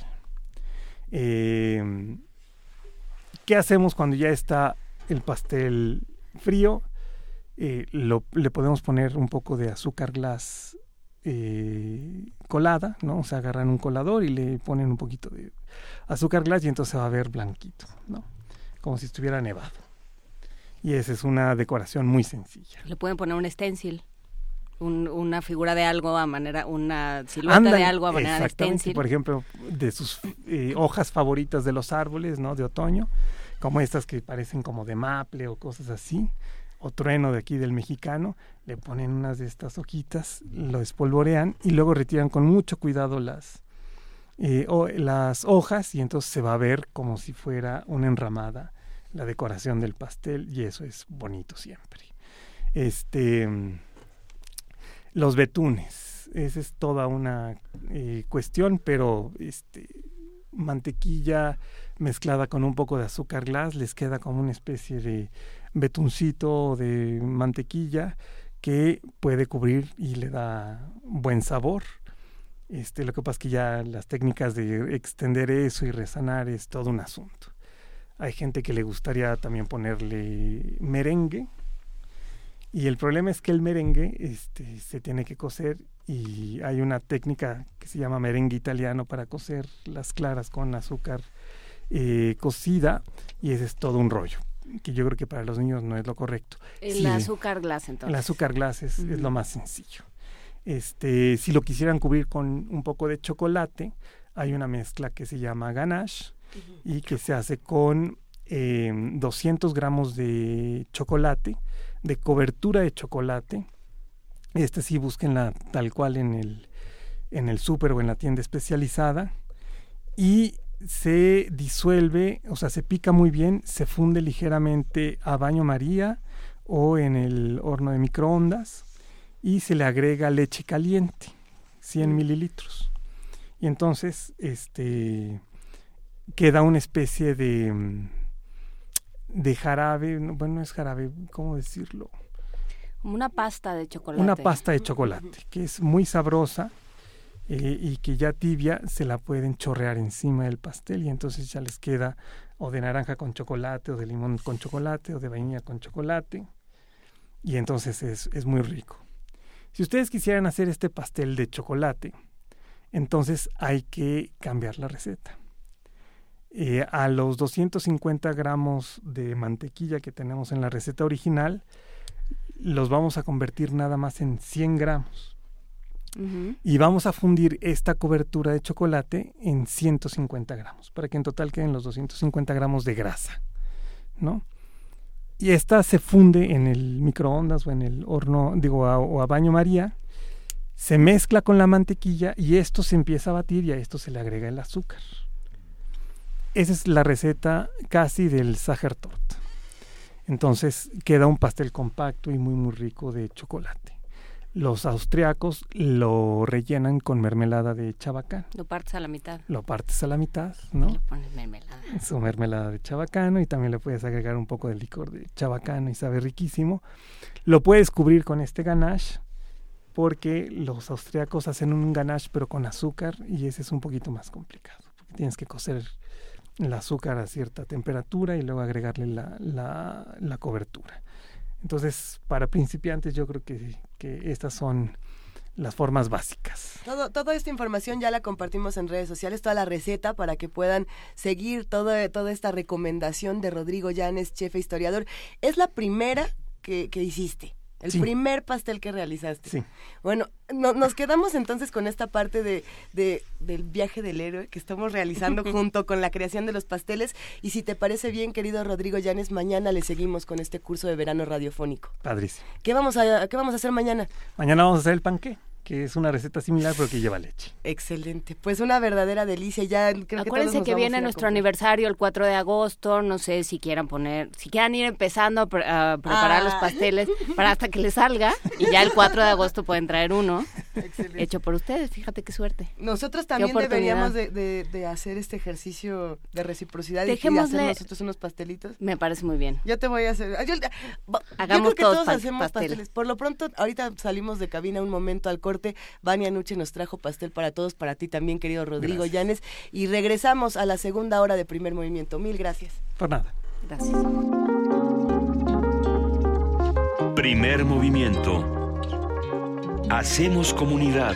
Eh, ¿Qué hacemos cuando ya está el pastel frío? Eh, lo- le podemos poner un poco de azúcar glass eh, colada, ¿no? O sea, agarran un colador y le ponen un poquito de azúcar glass y entonces va a ver blanquito, ¿no? Como si estuviera nevado. Y esa es una decoración muy sencilla. Le pueden poner un stencil. Un- una figura de algo a manera, una silueta de algo a manera de stencil. Por ejemplo, de sus eh, hojas favoritas de los árboles, ¿no? De otoño, como estas que parecen como de maple o cosas así, o trueno de aquí del mexicano, le ponen unas de estas hojitas, lo espolvorean y luego retiran con mucho cuidado las, eh, o- las hojas y entonces se va a ver como si fuera una enramada la decoración del pastel y eso es bonito siempre. Este, los betunes, esa es toda una eh, cuestión, pero este, mantequilla mezclada con un poco de azúcar glass les queda como una especie de betuncito de mantequilla que puede cubrir y le da buen sabor. Este, lo que pasa es que ya las técnicas de extender eso y resanar es todo un asunto. Hay gente que le gustaría también ponerle merengue. Y el problema es que el merengue este, se tiene que cocer y hay una técnica que se llama merengue italiano para cocer las claras con azúcar eh, cocida y ese es todo un rollo que yo creo que para los niños no es lo correcto. El Sí, azúcar glass, entonces. el azúcar glass es, es lo más sencillo. Este, si lo quisieran cubrir con un poco de chocolate, hay una mezcla que se llama ganache y que se hace con eh, 200 gramos de chocolate, de cobertura de chocolate. Este sí, búsquenla tal cual en el, en el súper o en la tienda especializada. Y se disuelve, o sea, se pica muy bien, se funde ligeramente a baño María o en el horno de microondas y se le agrega leche caliente, 100 mililitros. Y entonces, este, queda una especie de, mm, de jarabe, no, bueno, no es jarabe, ¿cómo decirlo? Como una pasta de chocolate. Una pasta de chocolate, que es muy sabrosa eh, y que ya tibia se la pueden chorrear encima del pastel y entonces ya les queda o de naranja con chocolate o de limón con chocolate o de vainilla con chocolate y entonces es, es muy rico. Si ustedes quisieran hacer este pastel de chocolate, entonces hay que cambiar la receta. Eh, a los 250 gramos de mantequilla que tenemos en la receta original, los vamos a convertir nada más en 100 gramos. Y vamos a fundir esta cobertura de chocolate en 150 gramos, para que en total queden los 250 gramos de grasa, ¿no? Y esta se funde en el microondas o en el horno, digo, a- o a baño María, se mezcla con la mantequilla y esto se empieza a batir y a esto se le agrega el azúcar. Esa es la receta casi del Sachertorte. Entonces queda un pastel compacto y muy muy rico de chocolate. Los austriacos lo rellenan con mermelada de chabacán. Lo partes a la mitad. Lo partes a la mitad, ¿no? Le pones mermelada. Su mermelada de chabacano y también le puedes agregar un poco de licor de chabacano y sabe riquísimo. Lo puedes cubrir con este ganache porque los austriacos hacen un ganache pero con azúcar y ese es un poquito más complicado. Porque tienes que cocer el azúcar a cierta temperatura y luego agregarle la, la, la cobertura. Entonces, para principiantes yo creo que, que estas son las formas básicas. Todo, toda esta información ya la compartimos en redes sociales, toda la receta para que puedan seguir todo, toda esta recomendación de Rodrigo Llanes, chef historiador. Es la primera que, que hiciste. El Sí. primer pastel que realizaste. Sí. Bueno, no- nos quedamos entonces con esta parte de, de- del viaje del héroe que estamos realizando junto con la creación de los pasteles. Y si te parece bien, querido Rodrigo Llanes, mañana le seguimos con este curso de verano radiofónico. Padrísimo. ¿Qué vamos a, qué vamos a hacer mañana? Mañana vamos a hacer el panqué, que es una receta similar pero que lleva leche. Excelente. Pues una verdadera delicia. Ya creo que todos Acuérdense nos que viene a nuestro aniversario el 4 de agosto, no sé si quieran poner, si quieran ir empezando a, pre- a preparar Ah. los pasteles para hasta que les salga y ya el 4 de agosto pueden traer uno Excelente. hecho por ustedes, fíjate qué suerte. Nosotros también deberíamos de, de- de hacer este ejercicio de reciprocidad y- y Dejémosle- hacer nosotros unos pastelitos. Me parece muy bien. Yo te voy a hacer. Yo, yo Hagamos creo que todos todos pa- hacemos pastel. pasteles. Por lo pronto, ahorita salimos de cabina un momento al corte. Vania Nuche nos trajo pastel para todos, para ti también, querido Rodrigo Llanes. Y regresamos a la segunda hora de primer movimiento. Mil gracias. Por nada. Gracias. Primer movimiento. Hacemos comunidad.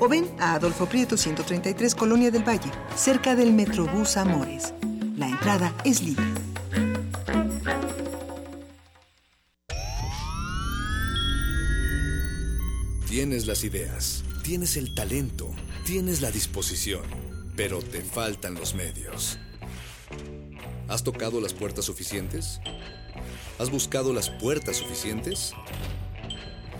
o ven a Adolfo Prieto 133 Colonia del Valle, cerca del Metrobús Amores. La entrada es libre. Tienes las ideas, tienes el talento, tienes la disposición, pero te faltan los medios. ¿Has tocado las puertas suficientes? ¿Has buscado las puertas suficientes?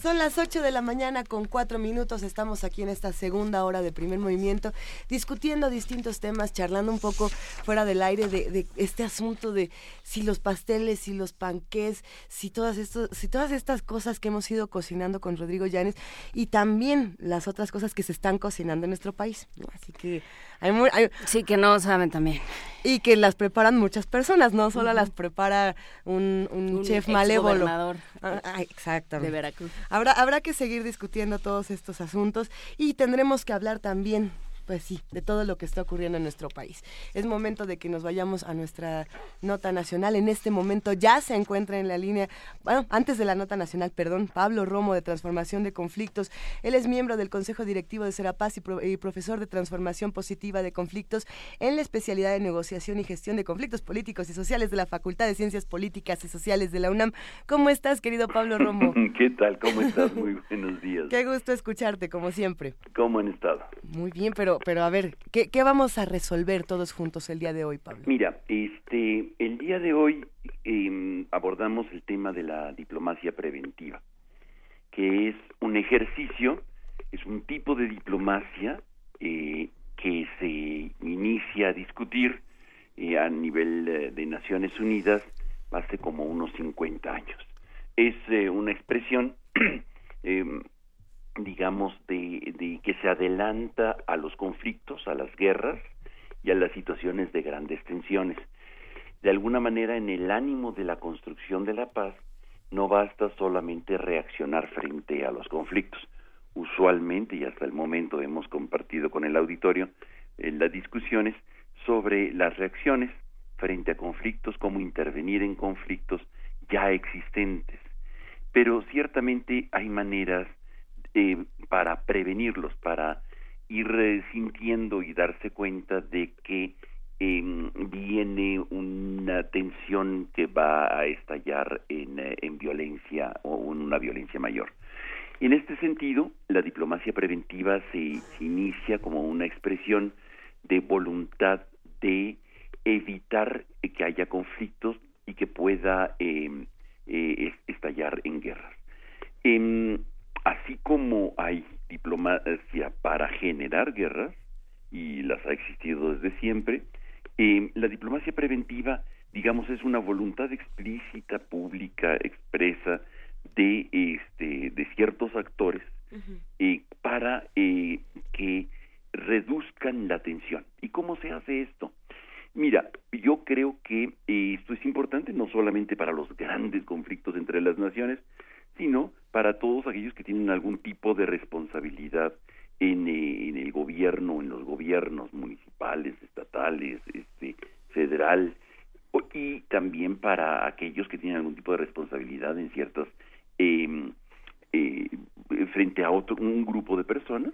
Son las 8 de la mañana con 4 minutos. Estamos aquí en esta segunda hora de primer movimiento, discutiendo distintos temas, charlando un poco fuera del aire de, de este asunto de si los pasteles, si los panqués, si todas, estos, si todas estas cosas que hemos ido cocinando con Rodrigo Llanes y también las otras cosas que se están cocinando en nuestro país. Así que hay, muy, hay, Sí, que no saben también. y que las preparan muchas personas, no solo las prepara un, un Un chef malévolo. Ah, ah, exactamente. de Veracruz. Habrá, habrá que seguir discutiendo todos estos asuntos y tendremos que hablar también, pues sí, de todo lo que está ocurriendo en nuestro país. Es momento de que nos vayamos a nuestra nota nacional. En este momento ya se encuentra en la línea, bueno, antes de la nota nacional, perdón, Pablo Romo de Transformación de Conflictos. Él es miembro del Consejo Directivo de Serapaz y, pro- y profesor de Transformación Positiva de Conflictos en la especialidad de negociación y gestión de conflictos políticos y sociales de la Facultad de Ciencias Políticas y Sociales de la UNAM. ¿Cómo estás, querido Pablo Romo? ¿Qué tal? ¿Cómo estás? Muy buenos días. Qué gusto escucharte, como siempre. ¿Cómo han estado? Muy bien, pero, pero a ver, ¿qué, vamos a resolver todos juntos el día de hoy, Pablo? Mira, este, el día de hoy eh, abordamos el tema de la diplomacia preventiva, que es un ejercicio, es un tipo de diplomacia eh, que se inicia a discutir eh, a nivel eh, de Naciones Unidas hace como unos 50 años. Es eh, una expresión em, digamos, de, que se adelanta a los conflictos, a las guerras y a las situaciones de grandes tensiones. De alguna manera, en el ánimo de la construcción de la paz, no basta solamente reaccionar frente a los conflictos. Usualmente, y hasta el momento hemos compartido con el auditorio eh, las discusiones sobre las reacciones frente a conflictos, cómo intervenir en conflictos ya existentes. Pero ciertamente hay maneras eh, para prevenirlos, para ir sintiendo y darse cuenta de que eh, viene una tensión que va a estallar en, eh, en violencia o en una violencia mayor. En este sentido, la diplomacia preventiva se, inicia como una expresión de voluntad de evitar que haya conflictos y que pueda eh, eh, es- estallar en guerras. Em, así como hay diplomacia para generar guerras, y las ha existido desde siempre, eh, la diplomacia preventiva, digamos, es una voluntad explícita, pública, expresa de, este, de ciertos actores eh, para eh, que reduzcan la tensión. ¿Y cómo se hace esto? Mira, yo creo que eh, esto es importante no solamente para los grandes conflictos entre las naciones, sino para todos aquellos que tienen algún tipo de responsabilidad en, eh, el gobierno, en los gobiernos municipales, estatales, este, federal, y también para aquellos que tienen algún tipo de responsabilidad en ciertas em, eh, frente a otro un grupo de personas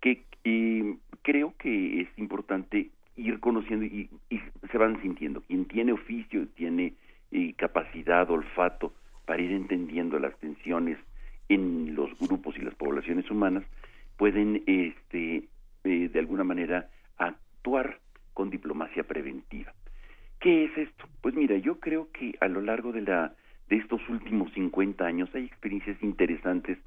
que eh, creo que es importante ir conociendo y, y se van sintiendo. Quien tiene oficio, tiene eh, capacidad, olfato para ir entendiendo las tensiones en los grupos y las poblaciones humanas, pueden este, eh, de alguna manera actuar con diplomacia preventiva. ¿Qué es esto? Pues mira, yo creo que a lo largo de la de estos últimos 50 años hay experiencias interesantes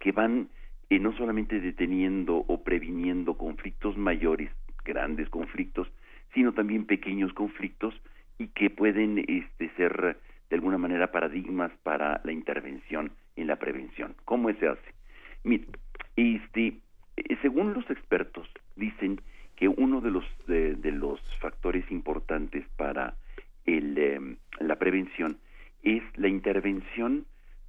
que van eh, no solamente deteniendo o previniendo conflictos mayores, grandes conflictos, sino también pequeños conflictos y que pueden este, ser de alguna manera paradigmas para la intervención en la prevención. ¿Cómo se hace? Este, eh, según los expertos, dicen que uno de los de, de los factores importantes para el, em, la prevención es la intervención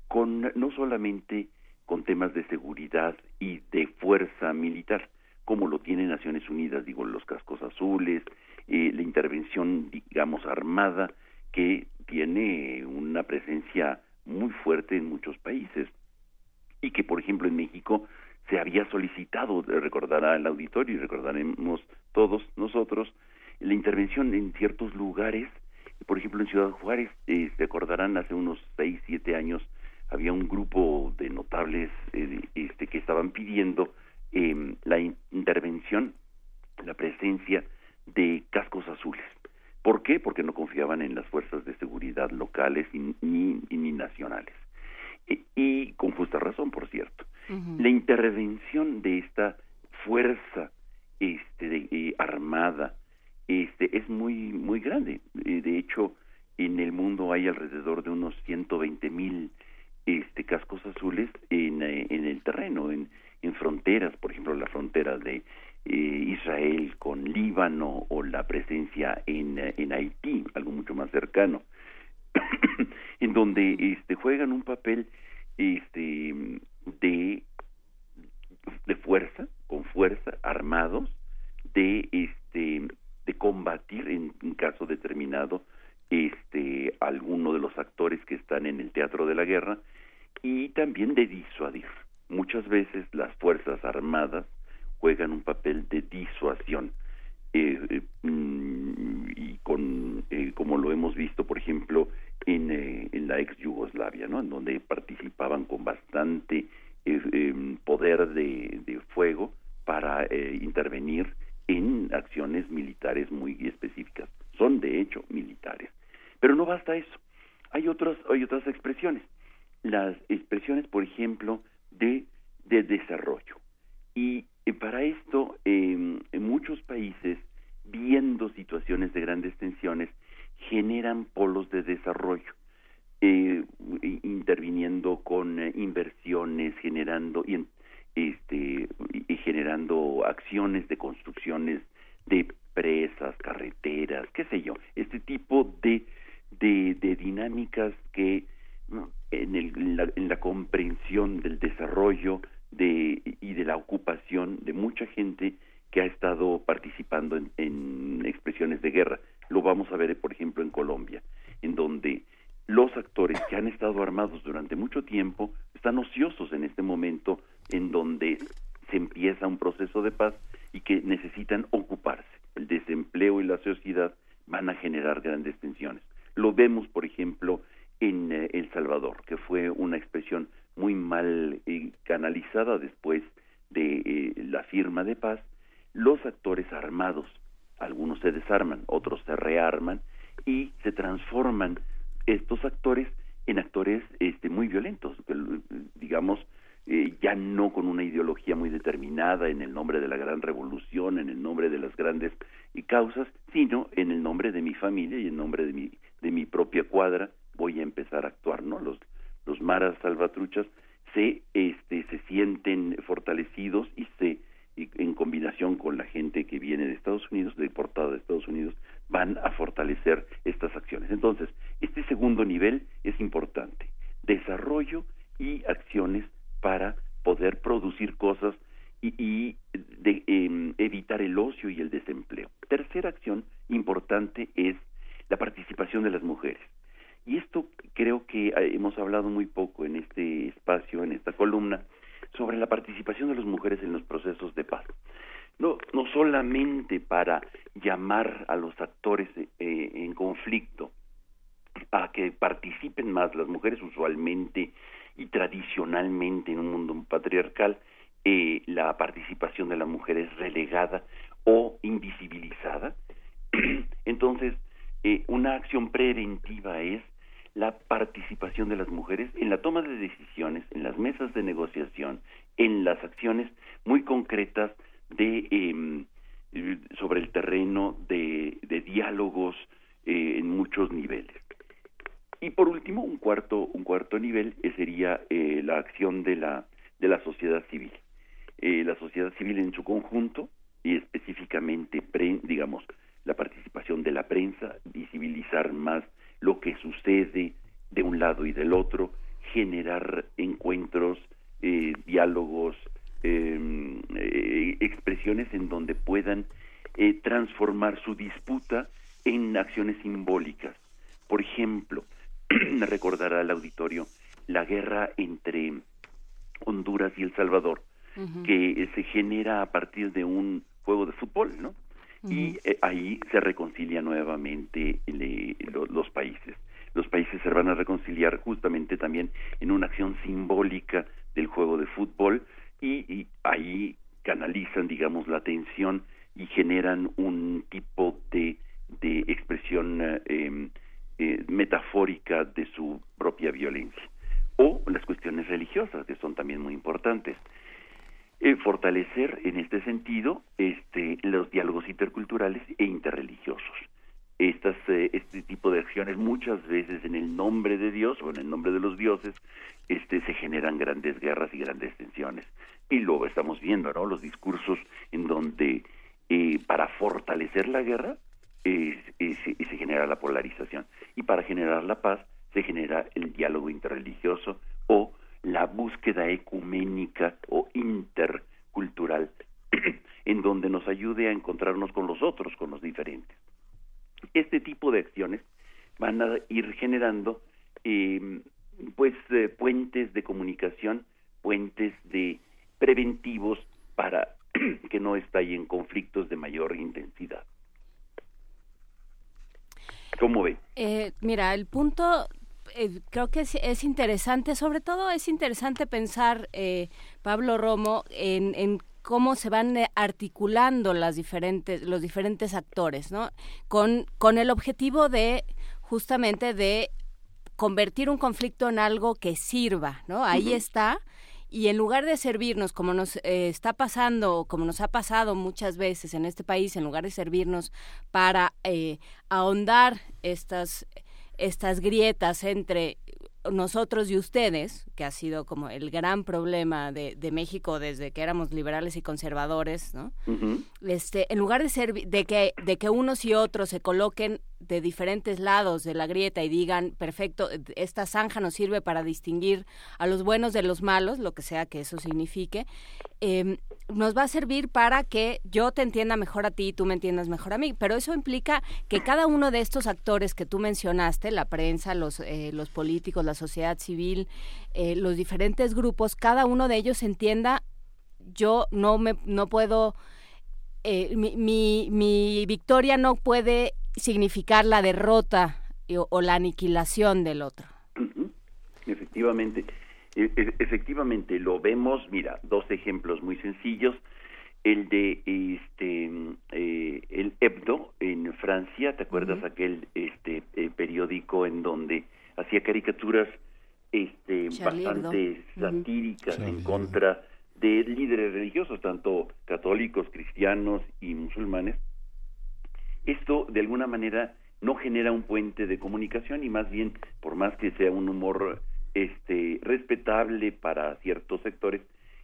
con no solamente con temas de seguridad y de fuerza militar, como lo tiene Naciones Unidas, digo, los cascos azules, eh, la intervención, digamos, armada, que tiene una presencia muy fuerte en muchos países y que, por ejemplo, en México se había solicitado, recordará el auditorio y recordaremos todos nosotros, la intervención en ciertos lugares, por ejemplo, en Ciudad Juárez, eh, se acordarán hace unos seis, siete años, había un grupo de notables eh, este, que estaban pidiendo eh, la in- intervención, la presencia de cascos azules. ¿Por qué? Porque no confiaban en las fuerzas de seguridad locales y, ni, y ni nacionales. Y con justa razón, por cierto. La intervención de esta fuerza este, de- eh, armada este, es muy, muy grande. Eh, de hecho, en el mundo hay alrededor de unos 120 mil este, cascos azules en, eh, en el terreno, en, en fronteras, por ejemplo, la frontera de Israel con Líbano o la presencia en, eh, Haití, algo mucho más cercano, en donde este, juegan un papel este, de, de fuerza, con fuerza, armados, de este de combatir en un caso determinado este alguno de los actores que están en el teatro de la guerra y también de disuadir. Muchas veces las fuerzas armadas juegan un papel de disuasión eh, eh, mm, y con eh, como lo hemos visto por ejemplo en, en la ex Yugoslavia, ¿no? En donde participaban con bastante em, poder de, de fuego para intervenir en acciones militares muy específicas. Son de hecho militares. Pero no basta eso. Hay otras, hay otras expresiones. Las expresiones, por ejemplo, de, de desarrollo. Y eh, para esto, eh, muchos países, viendo situaciones de grandes tensiones, generan polos de desarrollo, eh, interviniendo con eh, inversiones, generando y, este, y- generando acciones de construcciones de presas, carreteras, qué sé yo, este tipo de, de, dinámicas que en, el- en la comprensión del desarrollo de, y de la ocupación de mucha gente que ha estado participando en, en expresiones de guerra. Lo vamos a ver, por ejemplo, en Colombia, en donde los actores que han estado armados durante mucho tiempo están ociosos en este momento en donde se empieza un proceso de paz y que necesitan ocuparse. El desempleo y la sociedad van a generar grandes tensiones. Lo vemos, por ejemplo, en eh, El Salvador, que fue una expresión muy mal eh, canalizada después de eh, la firma de paz. Los actores armados, algunos se desarman, otros se rearman y se transforman estos actores en actores este, muy violentos, digamos, eh, ya no con una ideología muy determinada en el nombre de la gran revolución, en el nombre de las grandes eh, causas, sino en el nombre de mi familia y en nombre de mi, de mi propia cuadra voy a empezar a actuar, ¿no? Los, los maras salvatruchas se, este, se sienten fortalecidos y se, en combinación con la gente que viene de Estados Unidos, deportada de Estados Unidos, van a fortalecer estas acciones. Entonces, este segundo nivel es importante, desarrollo y acciones para poder producir cosas y, y de, em, evitar el ocio y el desempleo. Tercera acción importante es la participación de las mujeres. Y esto creo que eh, hemos hablado muy poco en este espacio, en esta columna, sobre la participación de las mujeres en los procesos de paz. No, no solamente para llamar a los actores eh, en conflicto a que participen más las mujeres usualmente y tradicionalmente en un mundo patriarcal eh, la participación de la mujer es relegada o invisibilizada entonces eh, una acción preventiva es la participación de las mujeres en la toma de decisiones, en las mesas de negociación, en las acciones muy concretas de eh, sobre el terreno de, de diálogos eh, en muchos niveles. Y por último, un cuarto, un cuarto nivel eh, sería eh, la acción de la, de la sociedad civil. Eh, la sociedad civil en su conjunto, y específicamente, digamos, la participación de la prensa, visibilizar más lo que sucede de un lado y del otro, generar encuentros, eh, diálogos, em, eh, expresiones en donde puedan eh, transformar su disputa en acciones simbólicas. Por ejemplo, recordará al auditorio la guerra entre Honduras y El Salvador, que se genera a partir de un juego de fútbol, ¿no? Y ahí se reconcilia nuevamente los países. Los países se van a reconciliar justamente también en una acción simbólica del juego de fútbol y, ahí canalizan, digamos, la atención y generan un tipo de, de expresión eh, em, eh, metafórica de su propia violencia. O las cuestiones religiosas, que son también muy importantes. Eh, fortalecer en este sentido este, los diálogos interculturales e interreligiosos. Estas, este tipo de acciones muchas veces en el nombre de Dios o en el nombre de los dioses este, se generan grandes guerras y grandes tensiones. Y luego estamos viendo ¿no? los discursos en donde eh, para fortalecer la guerra eh, se genera la polarización y para generar la paz se genera el diálogo interreligioso o la búsqueda ecuménica o intercultural en donde nos ayude a encontrarnos con los otros, con los diferentes. Este tipo de acciones van a ir generando eh, pues eh, puentes de comunicación, puentes de preventivos para que no estallen conflictos de mayor intensidad. ¿Cómo ve? Eh, mira, el punto eh, creo que es, interesante, sobre todo es interesante pensar, eh, Pablo Romo, en, en cómo se van articulando las diferentes, los diferentes actores, ¿no? Con, con el objetivo de justamente de convertir un conflicto en algo que sirva, ¿no? Ahí está y en lugar de servirnos como nos eh, está pasando, como nos ha pasado muchas veces en este país, en lugar de servirnos para eh, ahondar estas, estas grietas entre nosotros y ustedes, que ha sido como el gran problema de, de México desde que éramos liberales y conservadores, ¿no? este, en lugar de ser de que de que unos y otros se coloquen de diferentes lados de la grieta y digan, perfecto, esta zanja nos sirve para distinguir a los buenos de los malos, lo que sea que eso signifique, em, nos va a servir para que yo te entienda mejor a ti y tú me entiendas mejor a mí. Pero eso implica que cada uno de estos actores que tú mencionaste, la prensa, los, eh, los políticos, la sociedad civil, eh, los diferentes grupos, cada uno de ellos entienda, yo no me no puedo... Eh, mi, mi, mi victoria no puede significar la derrota o, la aniquilación del otro. Efectivamente, e, e, efectivamente lo vemos, mira, dos ejemplos muy sencillos, el de este eh, el Hebdo en Francia, ¿te acuerdas aquel este eh, periódico en donde hacía caricaturas este bastante satíricas en contra de líderes religiosos, tanto católicos, cristianos y musulmanes? Esto, de alguna manera, no genera un puente de comunicación y más bien, por más que sea un humor este respetable para ciertos sectores,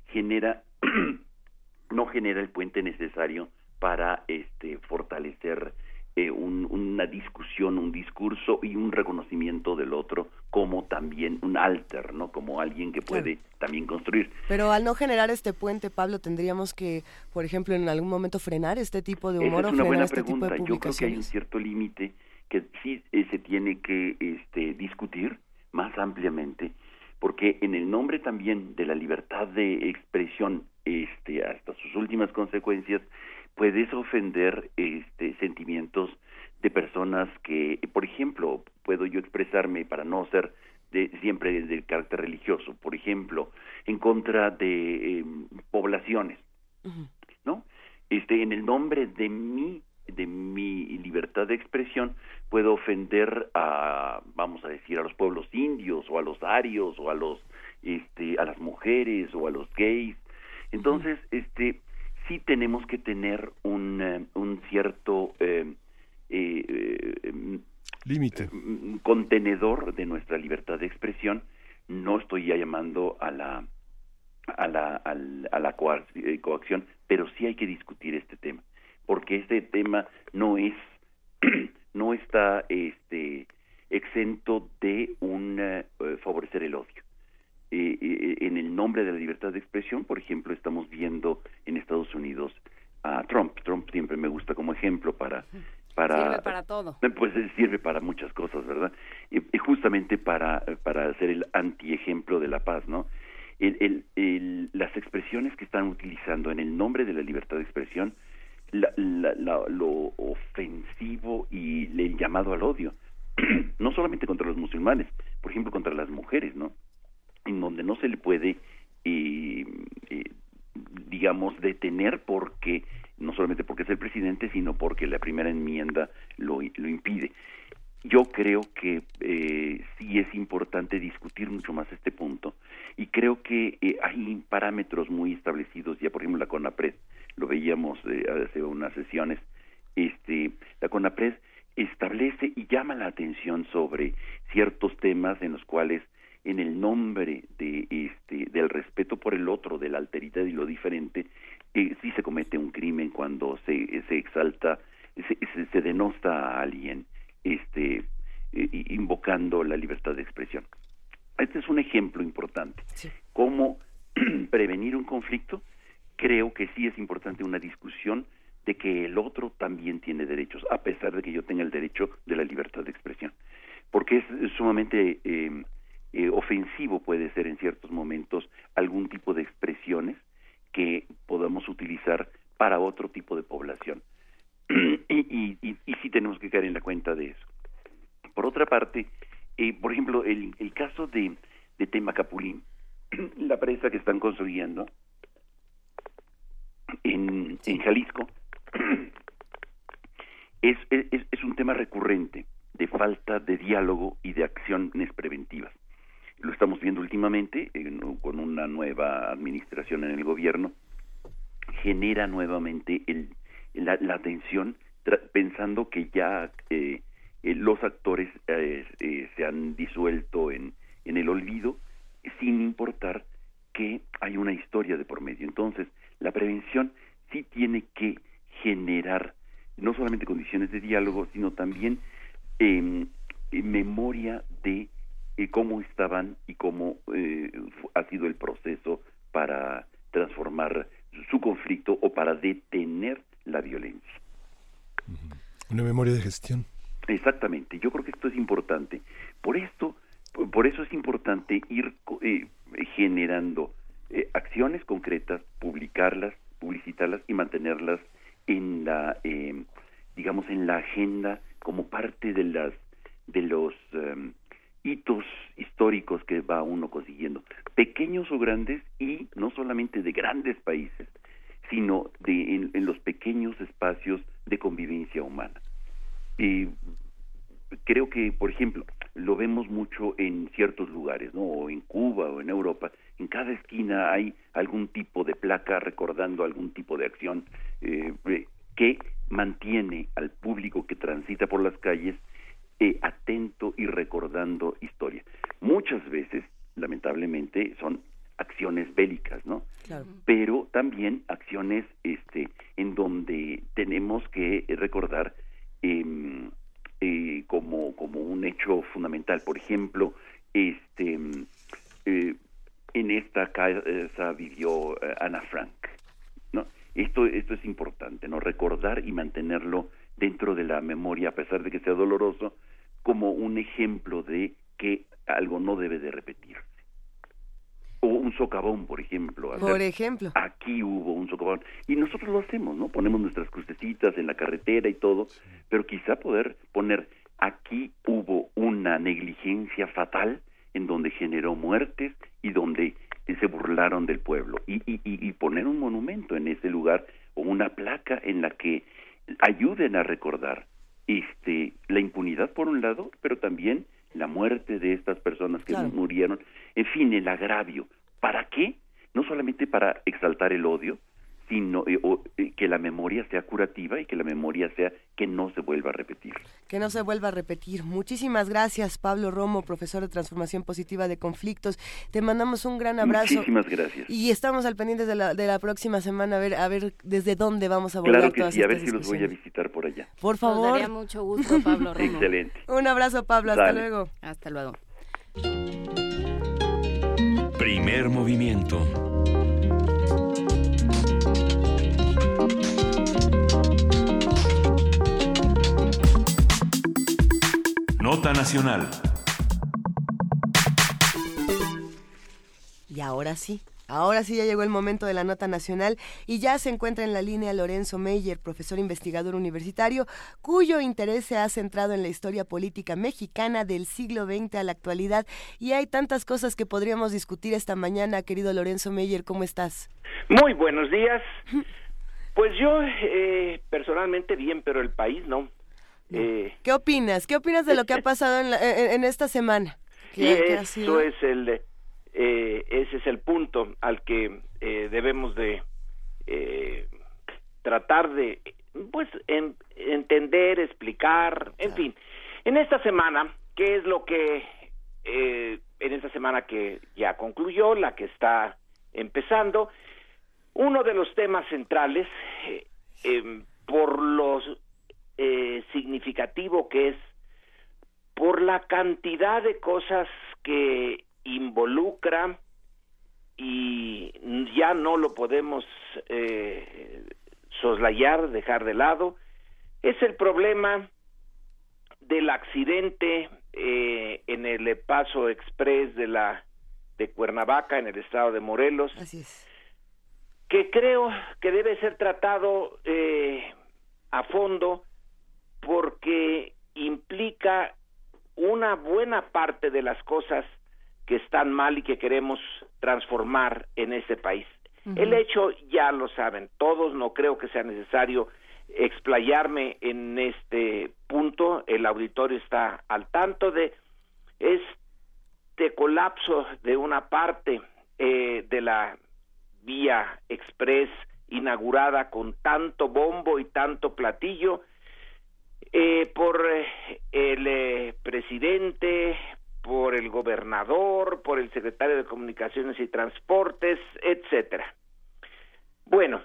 genera no genera el puente necesario para este fortalecer eh, una discusión, un discurso y un reconocimiento del otro como también un alter, ¿no? Como alguien que puede también construir. Pero al no generar este puente, Pablo, tendríamos que, por ejemplo, en algún momento frenar este tipo de humor o frenar este tipo de Yo creo que hay un cierto límite que sí eh, se tiene que este, discutir más ampliamente, porque en el nombre también de la libertad de expresión, este, hasta sus últimas consecuencias, puedes ofender este, sentimientos de personas que, por ejemplo, puedo yo expresarme para no ser de, siempre del carácter religioso, por ejemplo, en contra de em, poblaciones, ¿no? Este, en el nombre de mi de mi libertad de expresión puedo ofender a vamos a decir a los pueblos indios o a los arios o a los este a las mujeres o a los gays. Entonces este sí tenemos que tener un, eh, un cierto eh, eh, límite contenedor de nuestra libertad de expresión no estoy ya llamando a la a la, a la coa- eh, coacción, pero sí hay que discutir este tema, porque este tema no es, no está este, exento de un favorecer el odio. Eh, eh, en el nombre de la libertad de expresión, por ejemplo, estamos viendo en Estados Unidos a Trump. Trump siempre me gusta como ejemplo para para Sirve para todo. eh, Pues eh, sirve para muchas cosas, ¿verdad? Y, y justamente para, para ser el antiejemplo de la paz, ¿no? El, el- el- las expresiones que están utilizando en el nombre de la libertad de expresión, la- la- la- lo ofensivo y el llamado al odio, no solamente contra los musulmanes, por ejemplo, contra las mujeres, ¿no? En donde no se le puede, eh, eh, digamos, detener porque no solamente porque es el presidente, sino porque la primera enmienda lo, impide. Yo creo que eh, sí es importante discutir mucho más este punto y creo que eh, hay parámetros muy establecidos, ya por ejemplo la CONAPRED, lo veíamos eh, hace unas sesiones, este, la CONAPRED establece y llama la atención sobre ciertos temas en los cuales en el nombre de este del respeto por el otro, de la alteridad y lo diferente, eh, sí se comete un crimen cuando se, se exalta, se, se, se denosta a alguien, este, eh, invocando la libertad de expresión. Este es un ejemplo importante. Cómo prevenir un conflicto, creo que sí es importante una discusión de que el otro también tiene derechos, a pesar de que yo tenga el derecho de la libertad de expresión. Porque es sumamente eh, eh, ofensivo puede ser en ciertos momentos algún tipo de expresiones que podamos utilizar para otro tipo de población. y, y, y, y sí tenemos que caer en la cuenta de eso. Por otra parte, eh, por ejemplo, el, el caso de, de Temacapulín, la presa que están construyendo en, en Jalisco, es, es, es un tema recurrente de falta de diálogo y de acciones preventivas. Lo estamos viendo últimamente eh, con una nueva administración en el gobierno, genera nuevamente el, la, la tensión pensando que ya eh, eh, los actores eh, eh, se han disuelto en, en el olvido sin importar que hay una historia de por medio. Entonces, la prevención sí tiene que generar no solamente condiciones de diálogo, sino también eh, memoria de eh, cómo estaban y cómo eh, ha sido el proceso para transformar su conflicto o para detener la violencia. Una memoria de gestión. Exactamente, yo creo que esto es importante. Por esto, por eso es importante ir eh, generando eh, acciones concretas, publicarlas, publicitarlas y mantenerlas en la, eh, digamos, en la agenda como parte de las de los um, hitos históricos que va uno consiguiendo, grandes y no solamente de grandes países, sino de en, en los pequeños espacios de convivencia humana. Y creo que, por ejemplo, lo vemos mucho en ciertos lugares, ¿no? O en Cuba o en Europa. En cada esquina hay algún tipo de placa recordando algún tipo de acción eh, que mantiene al público que transita por las calles eh, atento y recordando historia. Muchas veces, lamentablemente, son acciones bélicas, ¿no? Claro. Pero también acciones, este, en donde tenemos que recordar eh, eh, como como un hecho fundamental. Por ejemplo, este, eh, en esta casa vivió eh, Ana Frank, ¿no? Esto esto es importante, ¿no? Recordar y mantenerlo dentro de la memoria, a pesar de que sea doloroso, como un ejemplo de que algo no debe de repetirse. O un socavón, por ejemplo. Hacer, por ejemplo. Aquí hubo un socavón. Y nosotros lo hacemos, ¿no? Ponemos nuestras crucecitas en la carretera y todo, pero quizá poder poner aquí hubo una negligencia fatal en donde generó muertes y donde se burlaron del pueblo. Y, y, y poner un monumento en ese lugar o una placa en la que ayuden a recordar este la impunidad por un lado, pero también la muerte de estas personas que claro. murieron, en fin, el agravio. ¿Para qué? No solamente para exaltar el odio, sino eh, o, eh, que la memoria sea curativa y que la memoria sea que no se vuelva a repetir. Que no se vuelva a repetir. Muchísimas gracias, Pablo Romo, profesor de Transformación Positiva de Conflictos. Te mandamos un gran abrazo. Muchísimas gracias. Y estamos al pendiente de la, de la próxima semana a ver a ver desde dónde vamos a volver Claro que todas sí, a ver si los voy a visitar por allá. Por Nos favor. daría mucho gusto, Pablo Romo. Excelente. Un abrazo, Pablo. Hasta Dale. luego. Hasta luego. Primer movimiento. Nacional. Y ahora sí, ahora sí ya llegó el momento de la nota nacional y ya se encuentra en la línea Lorenzo Meyer, profesor investigador universitario, cuyo interés se ha centrado en la historia política mexicana del siglo XX a la actualidad. Y hay tantas cosas que podríamos discutir esta mañana, querido Lorenzo Meyer, ¿cómo estás? Muy buenos días. Pues yo eh, personalmente bien, pero el país no. Eh, ¿Qué opinas? ¿Qué opinas de lo que ha pasado en, la- en- en esta semana? y ¿Qué- qué ha eso es el, eh, ese es el punto al que eh, debemos de eh, tratar de, pues, en- entender, explicar, en fin. En esta semana, ¿qué es lo que, eh, en esta semana que ya concluyó, la que está empezando, uno de los temas centrales, eh, em, por lo eh, significativo que es, por la cantidad de cosas que involucra y ya no lo podemos eh, soslayar, dejar de lado, es el problema del accidente eh, en el paso express de la de Cuernavaca en el estado de Morelos Así es. que creo que debe ser tratado eh, a fondo porque implica una buena parte de las cosas que están mal y que queremos transformar en este país. El hecho ya lo saben todos, no creo que sea necesario explayarme en este punto, el auditorio está al tanto de este colapso de una parte eh, de la vía express inaugurada con tanto bombo y tanto platillo eh, por eh, el eh, presidente, por el gobernador, por el secretario de Comunicaciones y Transportes, etcétera. Bueno,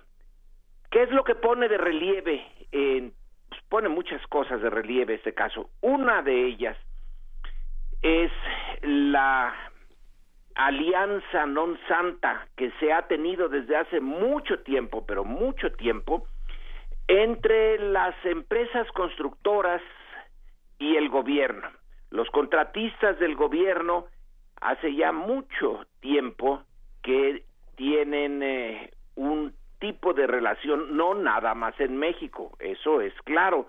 ¿qué es lo que pone de relieve? pues, pone muchas cosas de relieve este caso. Una de ellas es la alianza non santa que se ha tenido desde hace mucho tiempo, pero mucho tiempo, entre las empresas constructoras y el gobierno. Los contratistas del gobierno hace ya mucho tiempo que tienen eh, un tipo de relación, no nada más en México, eso es claro,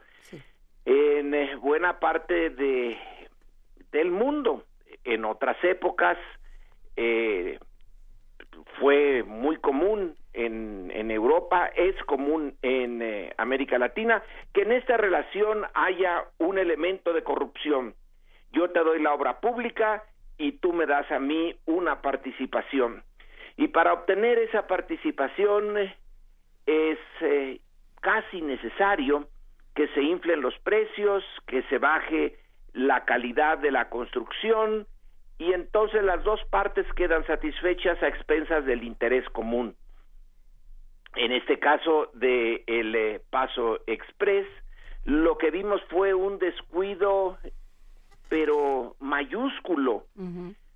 en eh, buena parte de del mundo. En otras épocas eh, fue muy común en, en Europa, es común en eh, América Latina, que en esta relación haya un elemento de corrupción. Yo te doy la obra pública y tú me das a mí una participación. Y para obtener esa participación eh, es eh, casi necesario que se inflen los precios, que se baje la calidad de la construcción y entonces las dos partes quedan satisfechas a expensas del interés común. En este caso de el eh, Paso Express, lo que vimos fue un descuido pero mayúsculo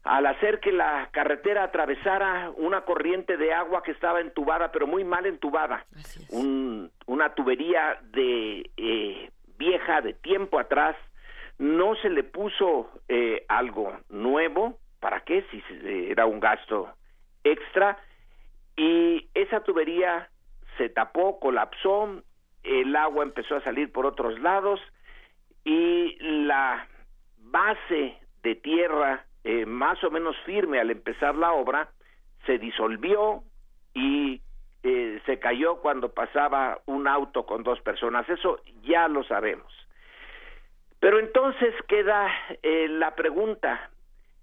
al hacer que la carretera atravesara una corriente de agua que estaba entubada, pero muy mal entubada. Un- una tubería de eh, vieja de tiempo atrás. No se le puso eh, algo nuevo. ¿Para qué? Si era un gasto extra. Y esa tubería se tapó, colapsó, el agua empezó a salir por otros lados y la base de tierra eh, más o menos firme al empezar la obra se disolvió y eh, se cayó cuando pasaba un auto con dos personas. Eso ya lo sabemos. Pero entonces queda eh, la pregunta,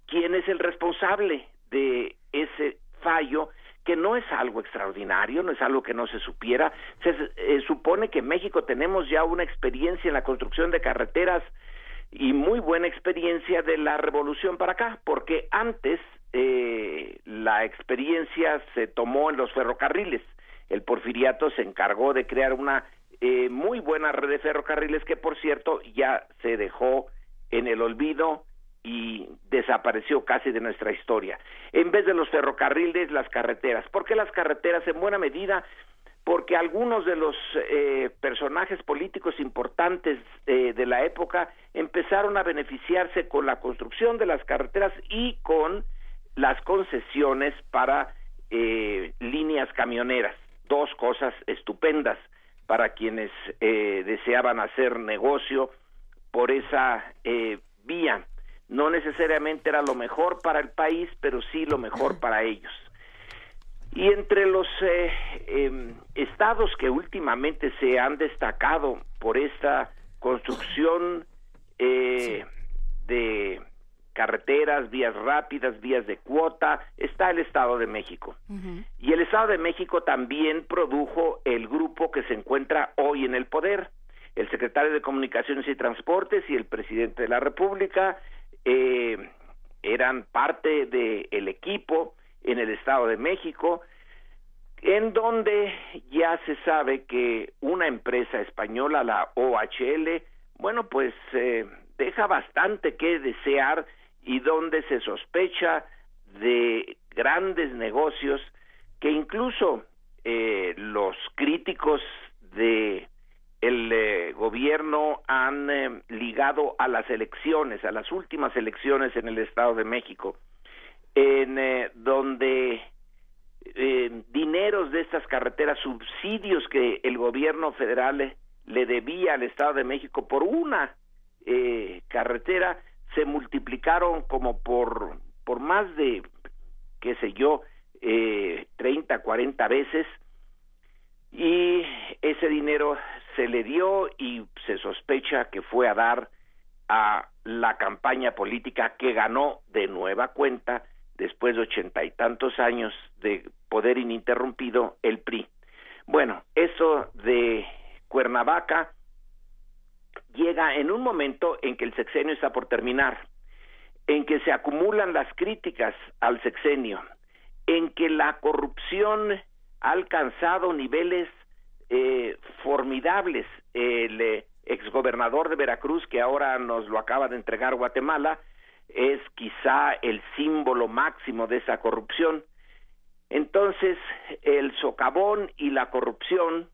¿quién es el responsable de ese fallo que no es algo extraordinario, no es algo que no se supiera. Se eh, supone que en México tenemos ya una experiencia en la construcción de carreteras y muy buena experiencia de la revolución para acá, porque antes eh, la experiencia se tomó en los ferrocarriles. El porfiriato se encargó de crear una eh, muy buena red de ferrocarriles que, por cierto, ya se dejó en el olvido y desapareció casi de nuestra historia. En vez de los ferrocarriles, las carreteras. ¿Por qué las carreteras? En buena medida porque algunos de los eh, personajes políticos importantes eh, de la época empezaron a beneficiarse con la construcción de las carreteras y con las concesiones para eh, líneas camioneras. Dos cosas estupendas para quienes deseaban hacer negocio por esa vía. No necesariamente era lo mejor para el país, pero sí lo mejor para ellos. Y entre los eh, em, estados que últimamente se han destacado por esta construcción eh, de carreteras, vías rápidas, vías de cuota, está el Estado de México. Y el Estado de México también produjo el grupo que se encuentra hoy en el poder. El secretario de Comunicaciones y Transportes y el presidente de la República eh, eran parte del equipo en el Estado de México, en donde ya se sabe que una empresa española, la OHL, bueno, pues eh, deja bastante que desear y donde se sospecha de grandes negocios que incluso eh, los críticos de el eh, gobierno han ligado a las elecciones, a las últimas elecciones en el Estado de México en eh, donde eh, dineros de estas carreteras, subsidios que el gobierno federal le, debía al Estado de México por una eh, carretera, se multiplicaron como por, por más de, qué sé yo, eh, 30, 40 veces, y ese dinero se le dio y se sospecha que fue a dar a la campaña política que ganó de nueva cuenta después de ochenta y tantos años de poder ininterrumpido, el PRI. Bueno, eso de Cuernavaca llega en un momento en que el sexenio está por terminar, en que se acumulan las críticas al sexenio, en que la corrupción ha alcanzado niveles eh, formidables. El eh, exgobernador de Veracruz, que ahora nos lo acaba de entregar Guatemala, es quizá el símbolo máximo de esa corrupción. Entonces, el socavón y la corrupción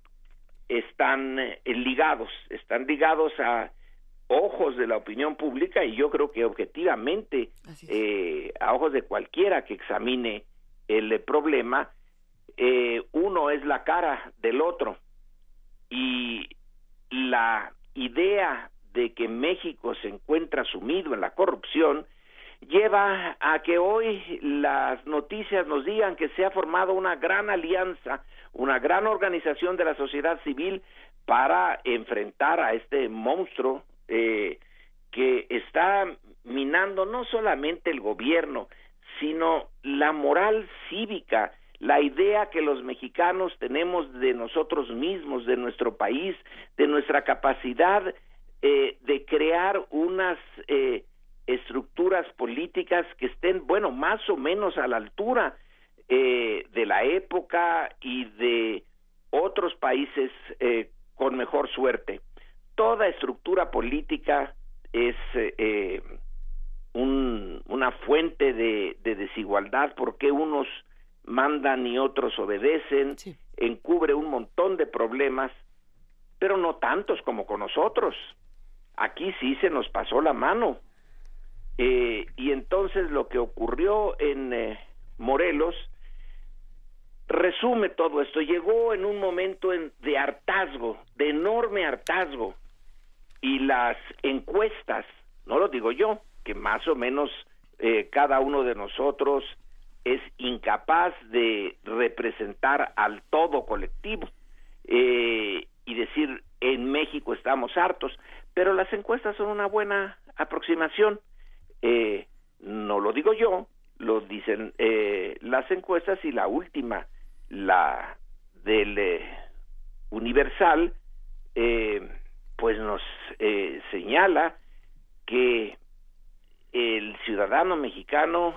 están eh, ligados, están ligados a ojos de la opinión pública y yo creo que objetivamente, eh, a ojos de cualquiera que examine el problema, eh, uno es la cara del otro y la idea de que México se encuentra sumido en la corrupción lleva a que hoy las noticias nos digan que se ha formado una gran alianza, una gran organización de la sociedad civil para enfrentar a este monstruo eh, que está minando no solamente el gobierno, sino la moral cívica, la idea que los mexicanos tenemos de nosotros mismos, de nuestro país, de nuestra capacidad eh, de crear unas eh, estructuras políticas que estén, bueno, más o menos a la altura eh, de la época y de otros países eh, con mejor suerte. Toda estructura política es eh, un, una fuente de, de, desigualdad porque unos mandan y otros obedecen, encubre un montón de problemas, pero no tantos como con nosotros. Aquí sí se nos pasó la mano. Eh, y entonces lo que ocurrió en eh, Morelos resume todo esto. Llegó en un momento de hartazgo, de enorme hartazgo. Y las encuestas, no lo digo yo, que más o menos eh, cada uno de nosotros es incapaz de representar al todo colectivo y decir en México estamos hartos pero las encuestas son una buena aproximación. Eh, no lo digo yo, lo dicen eh, las encuestas y la última, la del eh, Universal, eh, pues nos eh, señala que el ciudadano mexicano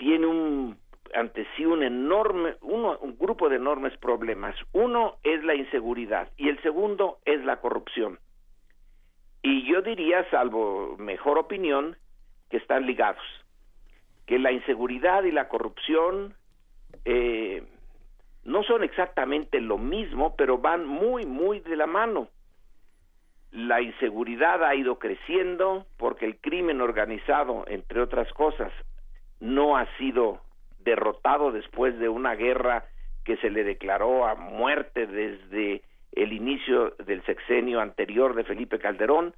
tiene un ante sí un enorme uno, un grupo de enormes problemas. Uno es la inseguridad y el segundo es la corrupción. Y yo diría, salvo mejor opinión, que están ligados. Que la inseguridad y la corrupción eh, no son exactamente lo mismo, pero van muy, muy de la mano. La inseguridad ha ido creciendo porque el crimen organizado, entre otras cosas, no ha sido derrotado después de una guerra que se le declaró a muerte desde el inicio del sexenio anterior de Felipe Calderón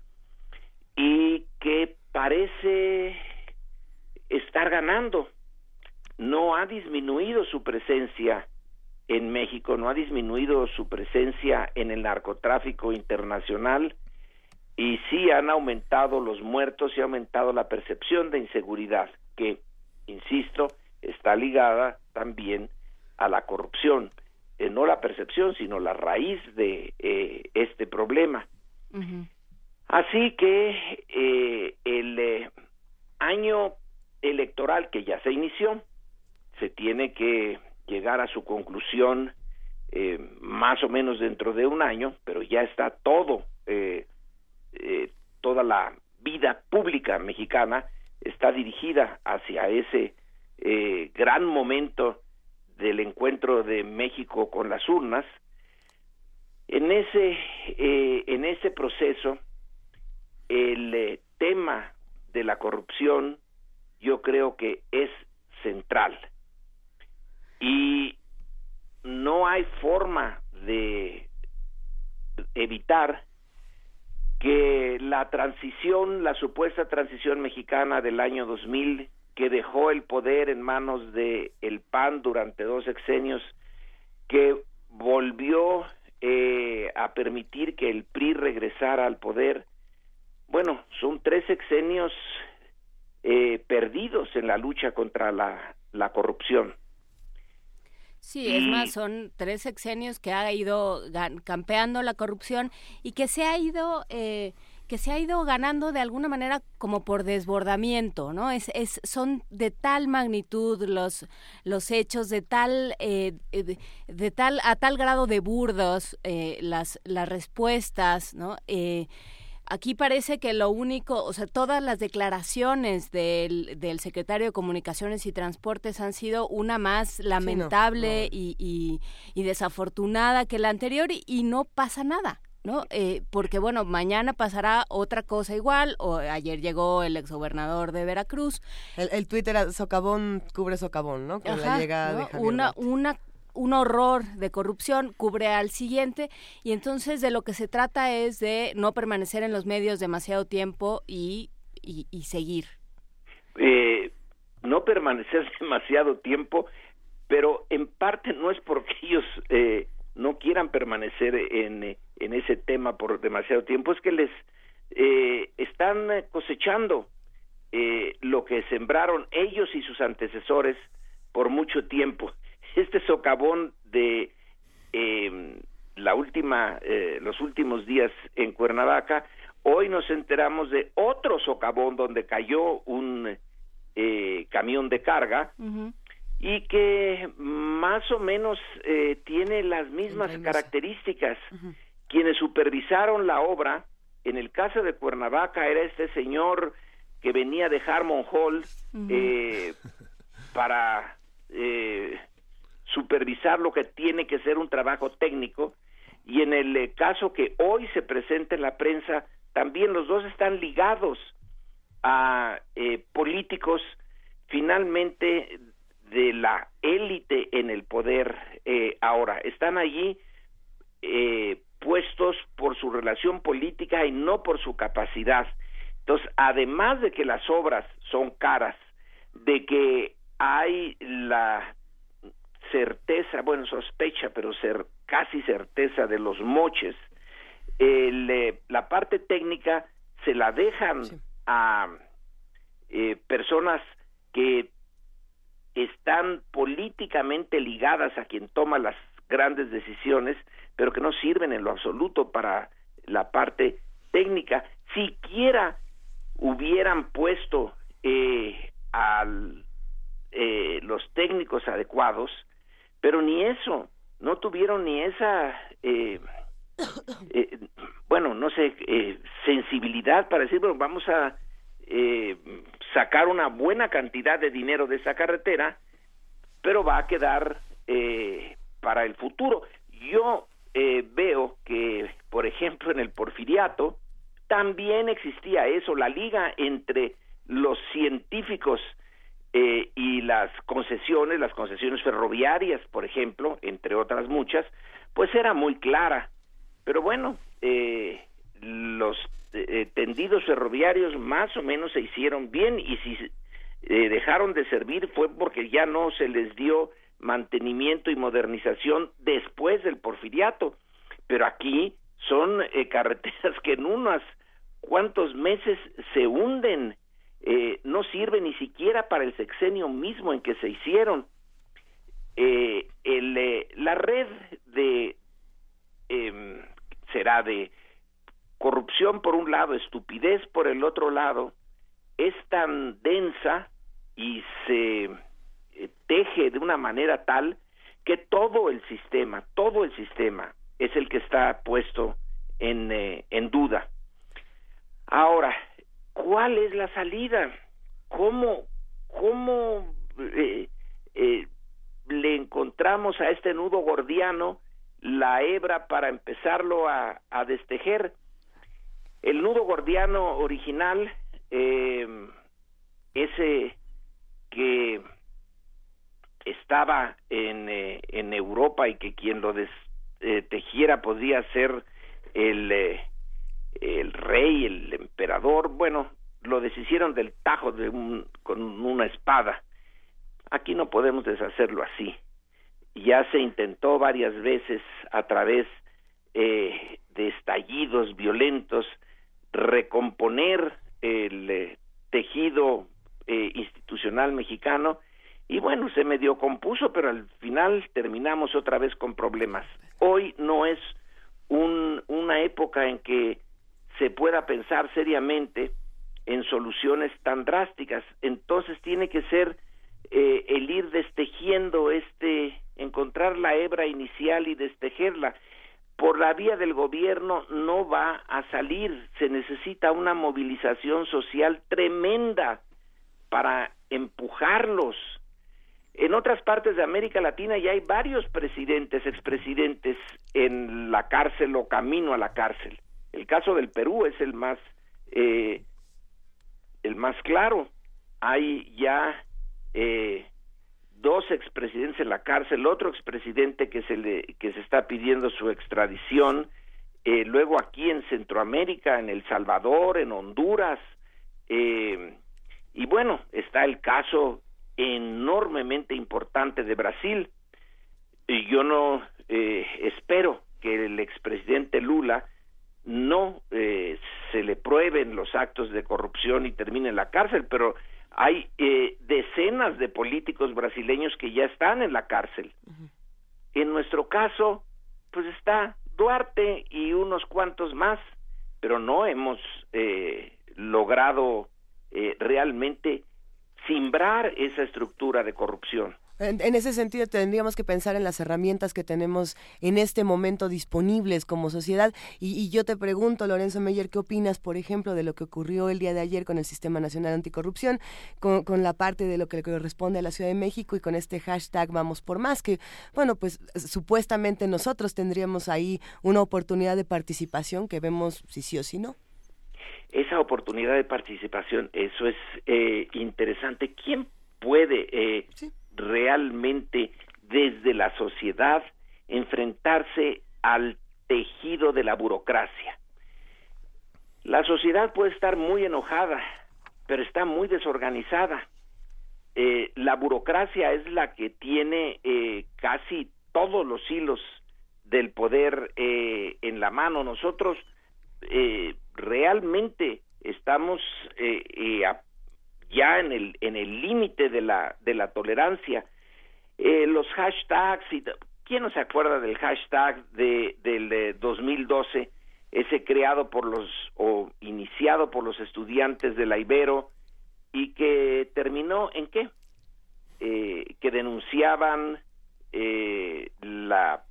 y que parece estar ganando. No ha disminuido su presencia en México, no ha disminuido su presencia en el narcotráfico internacional y sí han aumentado los muertos y ha aumentado la percepción de inseguridad, que, insisto, está ligada también a la corrupción, eh, no la percepción, sino la raíz de eh, este problema. Así que eh, el eh, año electoral que ya se inició, se tiene que llegar a su conclusión más o menos dentro de un año, pero ya está todo, toda la vida pública mexicana está dirigida hacia ese eh, gran momento del encuentro de México con las urnas. En ese, eh, en ese proceso, el eh, tema de la corrupción yo creo que es central y no hay forma de evitar que la transición, la supuesta transición mexicana del año 2000 que dejó el poder en manos de el PAN durante dos sexenios, que volvió eh, a permitir que el PRI regresara al poder. Bueno, son tres sexenios eh, perdidos en la lucha contra la, la corrupción. Sí, es más, son tres sexenios que ha ido campeando la corrupción y que se ha ido eh, que se ha ido ganando de alguna manera como por desbordamiento, ¿no? Es, es son de tal magnitud los los hechos de tal eh, de, de tal a tal grado de burdos eh, las las respuestas, ¿no? Eh, Aquí parece que lo único, o sea, todas las declaraciones del, del secretario de Comunicaciones y Transportes han sido una más lamentable Y, y- y desafortunada que la anterior y, no pasa nada. ¿No? Eh, porque bueno, mañana pasará otra cosa igual, o ayer llegó el exgobernador de Veracruz. El, era socavón cubre socavón, ¿no? Con la Ajá, llegada ¿no? de Javier una, Duarte. una, un horror de corrupción cubre al siguiente y entonces de lo que se trata es de no permanecer en los medios demasiado tiempo y, y, seguir. eh, no permanecer demasiado tiempo, pero en parte no es porque ellos eh, no quieran permanecer en, en ese tema por demasiado tiempo, es que les eh, están cosechando eh, lo que sembraron ellos y sus antecesores por mucho tiempo. Este socavón de eh, la última, eh, los últimos días en Cuernavaca, hoy nos enteramos de otro socavón donde cayó un eh, camión de carga y que más o menos eh, tiene las mismas características. Quienes supervisaron la obra, en el caso de Cuernavaca, era este señor que venía de Harmon Hall eh, para eh, supervisar lo que tiene que ser un trabajo técnico. Y en el eh, caso que hoy se presenta en la prensa también los dos están ligados a eh, políticos finalmente de la élite en el poder eh, ahora. Están allí eh, puestos por su relación política y no por su capacidad. Entonces además de que las obras son caras de que hay la certeza, bueno, sospecha, pero ser casi certeza de los moches, el, eh, la parte técnica se la dejan a eh, personas que están políticamente ligadas a quien toma las grandes decisiones, pero que no sirven en lo absoluto para la parte técnica. Siquiera hubieran puesto eh, al eh, los técnicos adecuados, pero ni eso, no tuvieron ni esa, eh, eh, bueno, no sé, eh, sensibilidad para decir, bueno, vamos a eh, sacar una buena cantidad de dinero de esa carretera, pero va a quedar eh, para el futuro. Yo eh, veo que, por ejemplo, en el porfiriato también existía eso, la liga entre los científicos eh, y las concesiones, las concesiones ferroviarias, por ejemplo, entre otras muchas, pues era muy clara. Pero bueno, eh, los eh, tendidos ferroviarios más o menos se hicieron bien y si eh, dejaron de servir fue porque ya no se les dio mantenimiento y modernización después del porfiriato. Pero aquí son eh, carreteras que en unos cuantos meses se hunden, eh, no sirve ni siquiera para el sexenio mismo en que se hicieron. Eh, el, eh, la red de em, será de corrupción por un lado, estupidez por el otro lado, es tan densa y se eh, teje de una manera tal que todo el sistema, todo el sistema es el que está puesto en, en duda. Ahora, ¿cuál es la salida? ¿Cómo, cómo eh, eh, le encontramos a este nudo gordiano la hebra para empezarlo a, a destejer? El nudo gordiano original, eh, ese que estaba en, eh, en Europa y que quien lo des, eh, tejiera podría ser el, el rey, el emperador, bueno, lo deshicieron del tajo de un, con una espada. Aquí no podemos deshacerlo así. Ya se intentó varias veces a través eh, de estallidos violentos recomponer el eh, tejido eh, institucional mexicano y bueno, se medio compuso, pero al final terminamos otra vez con problemas. Hoy no es un, una época en que se pueda pensar seriamente en soluciones tan drásticas. Entonces tiene que ser eh, el ir destejiendo este, encontrar la hebra inicial y destejerla. Por la vía del gobierno no va a salir, se necesita una movilización social tremenda para empujarlos. En otras partes de América Latina ya hay varios presidentes, expresidentes en la cárcel o camino a la cárcel. El caso del Perú es el más eh, el más claro. Hay ya eh, dos expresidentes en la cárcel, otro expresidente que se le que se está pidiendo su extradición, eh, luego aquí en Centroamérica, en El Salvador, en Honduras, eh, y bueno, está el caso enormemente importante de Brasil. Y yo no eh, espero que el expresidente Lula no eh, se le prueben los actos de corrupción y termine en la cárcel, pero hay eh, decenas de políticos brasileños que ya están en la cárcel. En nuestro caso, pues está Duarte y unos cuantos más, pero no hemos eh, logrado eh, realmente simbrar esa estructura de corrupción. En, en, ese sentido, tendríamos que pensar en las herramientas que tenemos en este momento disponibles como sociedad. Y, y, yo te pregunto, Lorenzo Meyer, ¿qué opinas, por ejemplo, de lo que ocurrió el día de ayer con el Sistema Nacional Anticorrupción, con, con la parte de lo que le corresponde a la Ciudad de México y con este hashtag Vamos por Más? Que, bueno, pues supuestamente nosotros tendríamos ahí una oportunidad de participación que vemos si sí o si no esa oportunidad de participación, eso es eh, interesante. ¿Quién puede eh, sí. Realmente desde la sociedad enfrentarse al tejido de la burocracia? La sociedad puede estar muy enojada, pero está muy desorganizada. Eh, la burocracia es la que tiene casi todos los hilos del poder en la mano. Nosotros eh, realmente estamos eh, eh, ya en el en el límite de la de la tolerancia. Eh, los hashtags y quién no se acuerda del hashtag de del de 2012 ese creado por los o iniciado por los estudiantes de la Ibero y que terminó en qué eh, que denunciaban eh, la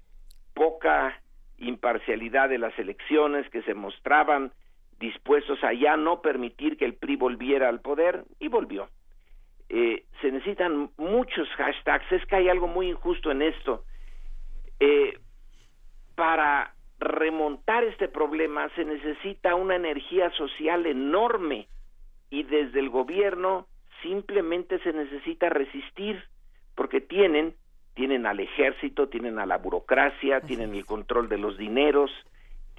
poca imparcialidad de las elecciones que se mostraban dispuestos a ya no permitir que el PRI volviera al poder y volvió. Eh, se necesitan muchos hashtags. Es que hay algo muy injusto en esto. Eh, para remontar este problema se necesita una energía social enorme y desde el gobierno simplemente se necesita resistir porque tienen tienen al ejército, tienen a la burocracia, tienen el control de los dineros,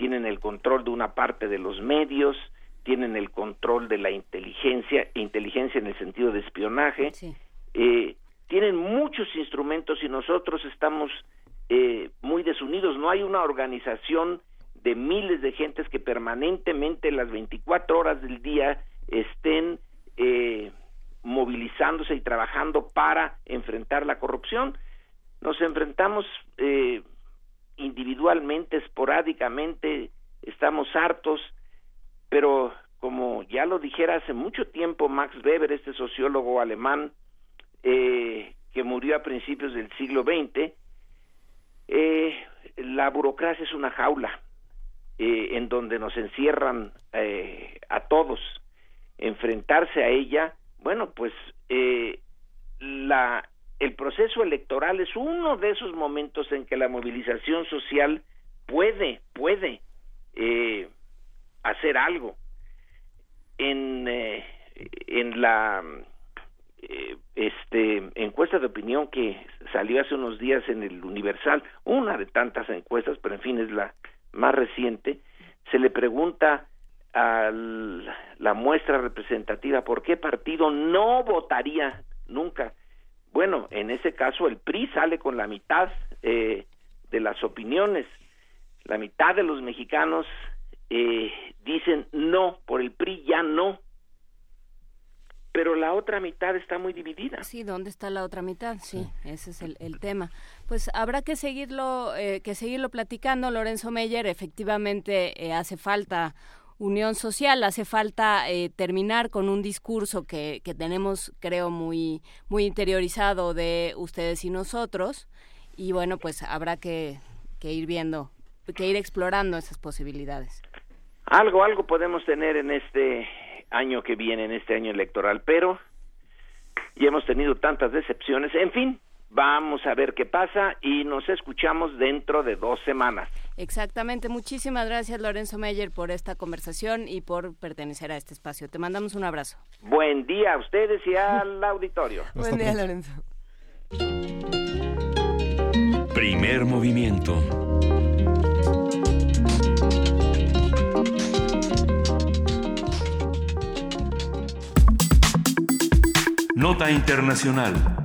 tienen el control de una parte de los medios, tienen el control de la inteligencia, inteligencia en el sentido de espionaje, eh, tienen muchos instrumentos y nosotros estamos eh, muy desunidos. No hay una organización de miles de gentes que permanentemente las 24 horas del día estén eh, movilizándose y trabajando para enfrentar la corrupción. Nos enfrentamos eh, individualmente, esporádicamente, estamos hartos, pero como ya lo dijera hace mucho tiempo Max Weber, este sociólogo alemán eh, que murió a principios del siglo XX, eh, la burocracia es una jaula eh, en donde nos encierran eh, a todos. Enfrentarse a ella, bueno, pues la el proceso electoral es uno de esos momentos en que la movilización social puede, puede eh, hacer algo. En, eh, en la eh, este, encuesta de opinión que salió hace unos días en el Universal, una de tantas encuestas, pero en fin es la más reciente, se le pregunta a la muestra representativa por qué partido no votaría nunca bueno, en ese caso el PRI sale con la mitad eh, de las opiniones. La mitad de los mexicanos eh, dicen no, por el PRI ya no. Pero la otra mitad está muy dividida. Sí, ¿dónde está la otra mitad? Sí, ese es el, el tema. Pues habrá que seguirlo, eh, que seguirlo platicando, Lorenzo Meyer. Efectivamente, eh, hace falta unión social. Hace falta eh, terminar con un discurso que, que, tenemos, creo, muy, muy interiorizado de ustedes y nosotros. Y bueno, pues habrá que, que ir viendo, que ir explorando esas posibilidades. Algo, algo podemos tener en este año que viene, en este año electoral, pero ya hemos tenido tantas decepciones. En fin, vamos a ver qué pasa y nos escuchamos dentro de dos semanas. Exactamente. Muchísimas gracias, Lorenzo Meyer, por esta conversación y por pertenecer a este espacio. Te mandamos un abrazo. Buen día a ustedes y al auditorio. Buen día, Lorenzo. Primer movimiento. Nota Internacional.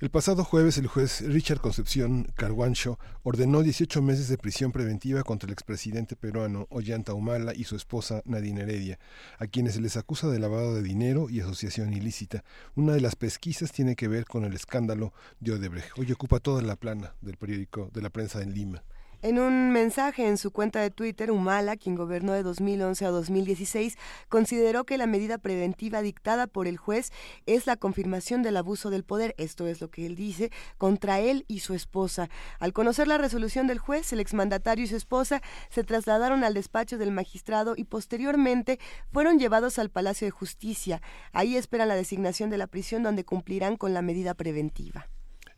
El pasado jueves, el juez Richard Concepción Carguancho ordenó 18 meses de prisión preventiva contra el expresidente peruano Ollanta Humala y su esposa Nadine Heredia, a quienes se les acusa de lavado de dinero y asociación ilícita. Una de las pesquisas tiene que ver con el escándalo de Odebrecht. Hoy ocupa toda la plana del periódico de la prensa en Lima. En un mensaje en su cuenta de Twitter, Humala, quien gobernó de 2011 a 2016, consideró que la medida preventiva dictada por el juez es la confirmación del abuso del poder, esto es lo que él dice, contra él y su esposa. Al conocer la resolución del juez, el exmandatario y su esposa se trasladaron al despacho del magistrado y posteriormente fueron llevados al Palacio de Justicia. Ahí esperan la designación de la prisión donde cumplirán con la medida preventiva.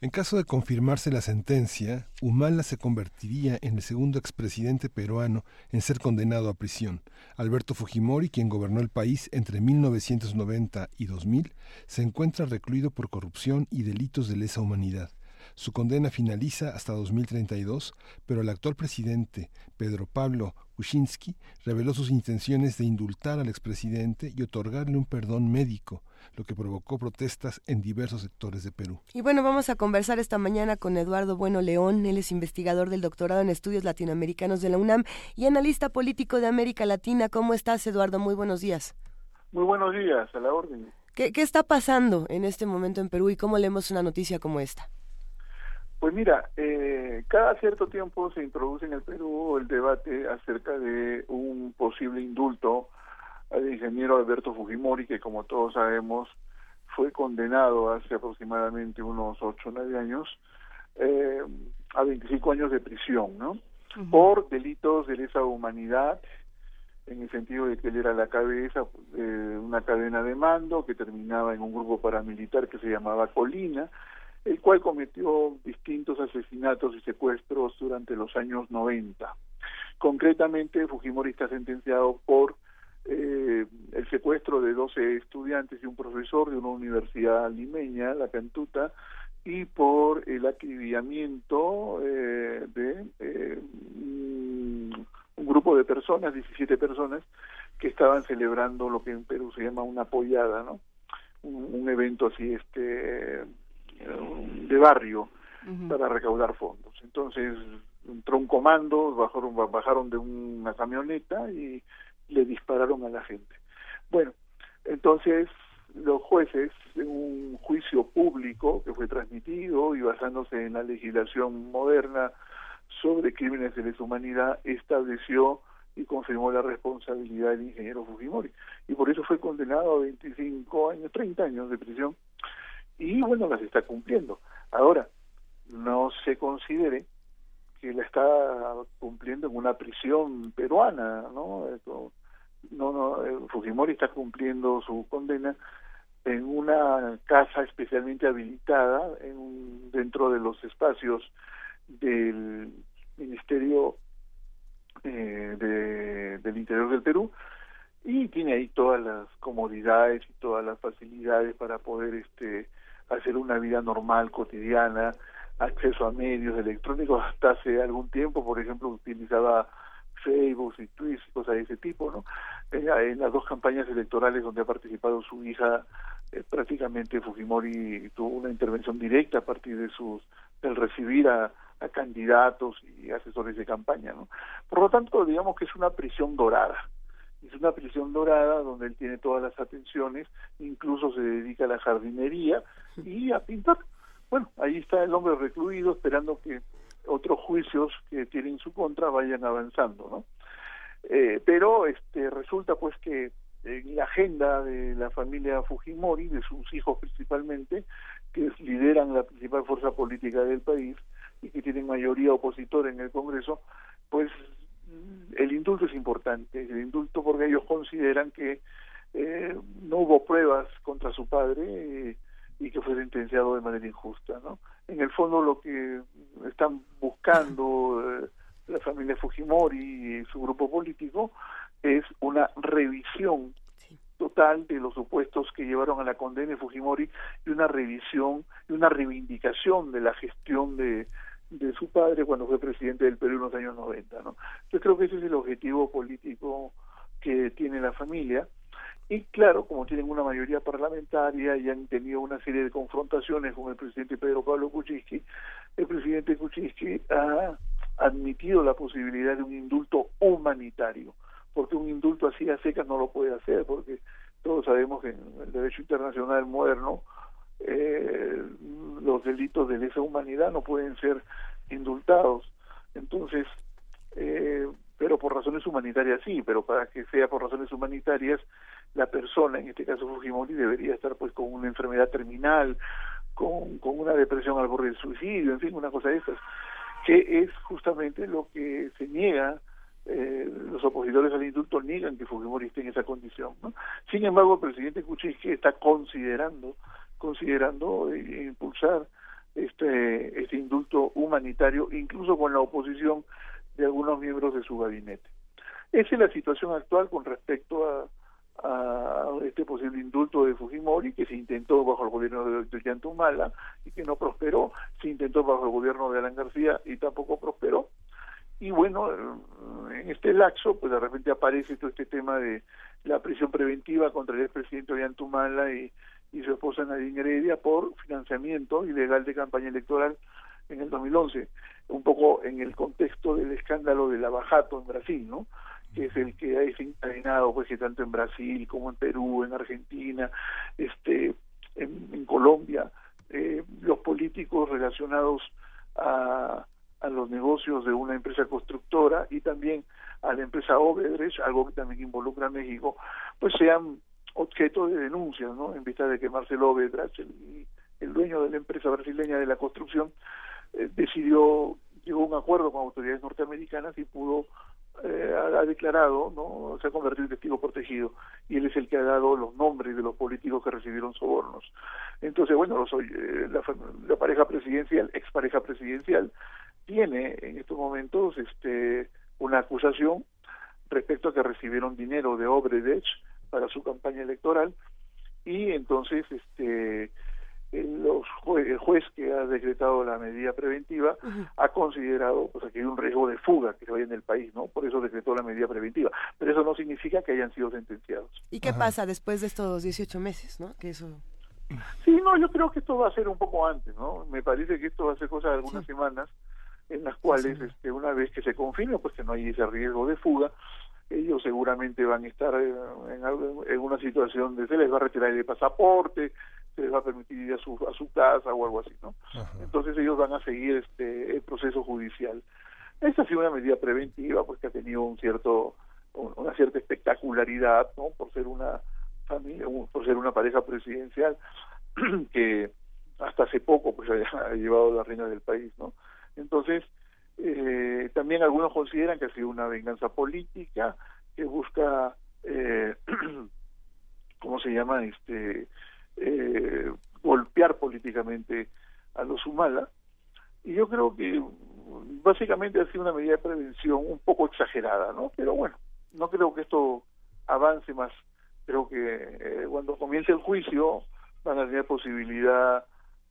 En caso de confirmarse la sentencia, Humala se convertiría en el segundo expresidente peruano en ser condenado a prisión. Alberto Fujimori, quien gobernó el país entre 1990 y 2000, se encuentra recluido por corrupción y delitos de lesa humanidad. Su condena finaliza hasta 2032, pero el actual presidente, Pedro Pablo Kuczynski, reveló sus intenciones de indultar al expresidente y otorgarle un perdón médico lo que provocó protestas en diversos sectores de Perú. Y bueno, vamos a conversar esta mañana con Eduardo Bueno León. Él es investigador del doctorado en estudios latinoamericanos de la UNAM y analista político de América Latina. ¿Cómo estás, Eduardo? Muy buenos días. Muy buenos días, a la orden. ¿Qué, ¿Qué está pasando en este momento en Perú y cómo leemos una noticia como esta? Pues mira, eh, cada cierto tiempo se introduce en el Perú el debate acerca de un posible indulto al ingeniero Alberto Fujimori, que como todos sabemos fue condenado hace aproximadamente unos 8 o 9 años eh, a 25 años de prisión, ¿no? Por delitos de lesa humanidad, en el sentido de que él era la cabeza de una cadena de mando que terminaba en un grupo paramilitar que se llamaba Colina, el cual cometió distintos asesinatos y secuestros durante los años 90. Concretamente, Fujimori está sentenciado por eh, el secuestro de 12 estudiantes y un profesor de una universidad limeña, la Cantuta, y por el acribillamiento eh, de eh, un grupo de personas, 17 personas, que estaban celebrando lo que en Perú se llama una pollada, ¿no? Un, un evento así, este, de barrio para recaudar fondos. Entonces entró un comando, bajaron, bajaron de una camioneta y le dispararon a la gente. Bueno, entonces los jueces, en un juicio público que fue transmitido y basándose en la legislación moderna sobre crímenes de lesa humanidad, estableció y confirmó la responsabilidad del ingeniero Fujimori. Y por eso fue condenado a 25 años, 30 años de prisión. Y bueno, las está cumpliendo. Ahora, no se considere que la está cumpliendo en una prisión peruana, ¿no? No, no, eh, Fujimori está cumpliendo su condena en una casa especialmente habilitada en dentro de los espacios del Ministerio eh, de, del Interior del Perú y tiene ahí todas las comodidades y todas las facilidades para poder este hacer una vida normal cotidiana acceso a medios electrónicos hasta hace algún tiempo por ejemplo utilizaba Facebook y Twitter, cosas de ese tipo, ¿no? En, las dos campañas electorales donde ha participado su hija, eh, prácticamente Fujimori tuvo una intervención directa a partir de sus del recibir a, a candidatos y asesores de campaña, ¿no? Por lo tanto, digamos que es una prisión dorada. Es una prisión dorada donde él tiene todas las atenciones, incluso se dedica a la jardinería y a pintar. Bueno, ahí está el hombre recluido esperando que otros juicios que tienen su contra vayan avanzando, ¿no? Eh, pero este resulta pues que en la agenda de la familia Fujimori, de sus hijos principalmente, que lideran la principal fuerza política del país y que tienen mayoría opositora en el Congreso, pues el indulto es importante, el indulto porque ellos consideran que eh, no hubo pruebas contra su padre eh, y que fue sentenciado de manera injusta, ¿no? En el fondo lo que están buscando eh, la familia Fujimori y su grupo político es una revisión total de los supuestos que llevaron a la condena de Fujimori y una revisión y una reivindicación de la gestión de, de su padre cuando fue presidente del Perú en los años 90. ¿no? Yo creo que ese es el objetivo político que tiene la familia. Y claro, como tienen una mayoría parlamentaria y han tenido una serie de confrontaciones con el presidente Pedro Pablo Kuczynski, el presidente Kuczynski ha admitido la posibilidad de un indulto humanitario, porque un indulto así a secas no lo puede hacer, porque todos sabemos que en el derecho internacional moderno eh, los delitos de lesa humanidad no pueden ser indultados. Entonces, eh, pero por razones humanitarias sí, pero para que sea por razones humanitarias, la persona, en este caso Fujimori, debería estar pues con una enfermedad terminal, con, con una depresión al borde del suicidio, en fin, una cosa de esas, que es justamente lo que se niega eh, los opositores al indulto niegan que Fujimori esté en esa condición. Sin embargo, el presidente Kuczynski está considerando considerando eh, impulsar este, este indulto humanitario, incluso con la oposición de algunos miembros de su gabinete. Esa es la situación actual con respecto a, este posible indulto de Fujimori que se intentó bajo el gobierno de, de Yantumala y que no prosperó, se intentó bajo el gobierno de Alan García y tampoco prosperó. Y bueno, en este laxo, pues de repente aparece todo este tema de la prisión preventiva contra el expresidente Ollantumala y, y su esposa Nadine Heredia por financiamiento ilegal de campaña electoral en el 2011, un poco en el contexto del escándalo de la Bajato en Brasil, ¿no? que es el que ha desencadenado pues que tanto en Brasil como en Perú, en Argentina, este, en, Colombia, eh, los políticos relacionados a, a los negocios de una empresa constructora y también a la empresa Obedrecht, algo que también involucra a México, pues sean objeto de denuncias, ¿no? En vista de que Marcelo Obedrecht, el, el dueño de la empresa brasileña de la construcción, eh, decidió, llegó a un acuerdo con autoridades norteamericanas y pudo, eh, ha, declarado, ¿no? Se ha convertido en testigo protegido y él es el que ha dado los nombres de los políticos que recibieron sobornos. Entonces, bueno, soy, eh, la, la pareja presidencial, expareja presidencial, tiene en estos momentos este una acusación respecto a que recibieron dinero de Obredech para su campaña electoral y entonces este el, los el juez que ha decretado la medida preventiva ha considerado pues que hay un riesgo de fuga que se vaya en el país no por eso decretó la medida preventiva. Pero eso no significa que hayan sido sentenciados. Y qué pasa después de estos 18 meses no que eso sí no yo creo que esto va a ser un poco antes no me parece que esto va a ser cosa de algunas semanas en las cuales este, una vez que se confirme pues que no hay ese riesgo de fuga ellos seguramente van a estar en, en, una situación de se les va a retirar el pasaporte se les va a permitir ir a su a su casa o algo así no entonces ellos van a seguir este el proceso judicial. Esta ha sido una medida preventiva pues que ha tenido un cierto una cierta espectacularidad no por ser una familia por ser una pareja presidencial que hasta hace poco pues ha llevado la reina del país no entonces, eh, también algunos consideran que ha sido una venganza política que busca, eh, ¿cómo se llama? Este, eh, golpear políticamente a los Humala. Y yo creo que básicamente ha sido una medida de prevención un poco exagerada, ¿no? Pero bueno, no creo que esto avance más. Creo que eh, cuando comience el juicio van a tener posibilidad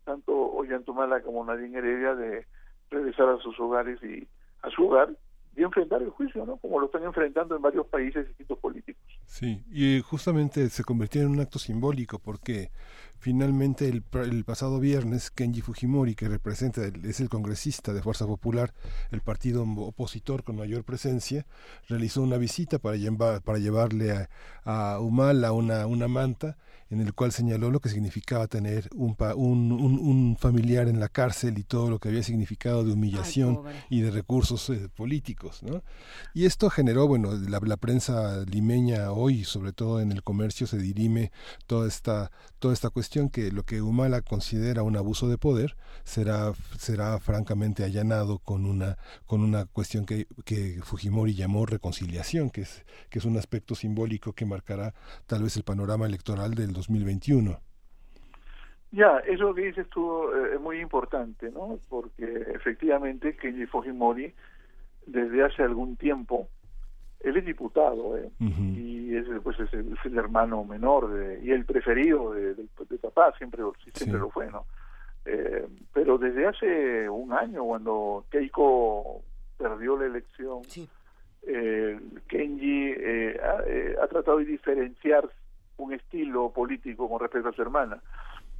tanto Ollantumala como Nadine Heredia de regresar a sus hogares y a su hogar y enfrentar el juicio, ¿no? Como lo están enfrentando en varios países distintos políticos. Sí, y justamente se convirtió en un acto simbólico porque finalmente el, el pasado viernes Kenji Fujimori, que representa, es el congresista de Fuerza Popular, el partido opositor con mayor presencia, realizó una visita para, llevar, para llevarle a, a Humala una, una manta en el cual señaló lo que significaba tener un, un, un, familiar en la cárcel y todo lo que había significado de humillación y de recursos eh, políticos. ¿no? Y esto generó, bueno, la, la, prensa limeña hoy, sobre todo en el comercio, se dirime toda esta, toda esta cuestión que lo que Humala considera un abuso de poder será, será francamente allanado con una, con una cuestión que, que Fujimori llamó reconciliación, que es, que es un aspecto simbólico que marcará tal vez el panorama electoral del 2021. Ya, eso que dices tú eh, es muy importante, ¿no? Porque efectivamente Kenji Fujimori desde hace algún tiempo él es diputado ¿eh? y es pues es el, hermano menor de, y el preferido de, de, papá siempre siempre lo fue no eh, pero desde hace un año cuando Keiko perdió la elección eh, Kenji eh, ha, eh, ha, tratado de diferenciar un estilo político con respecto a su hermana.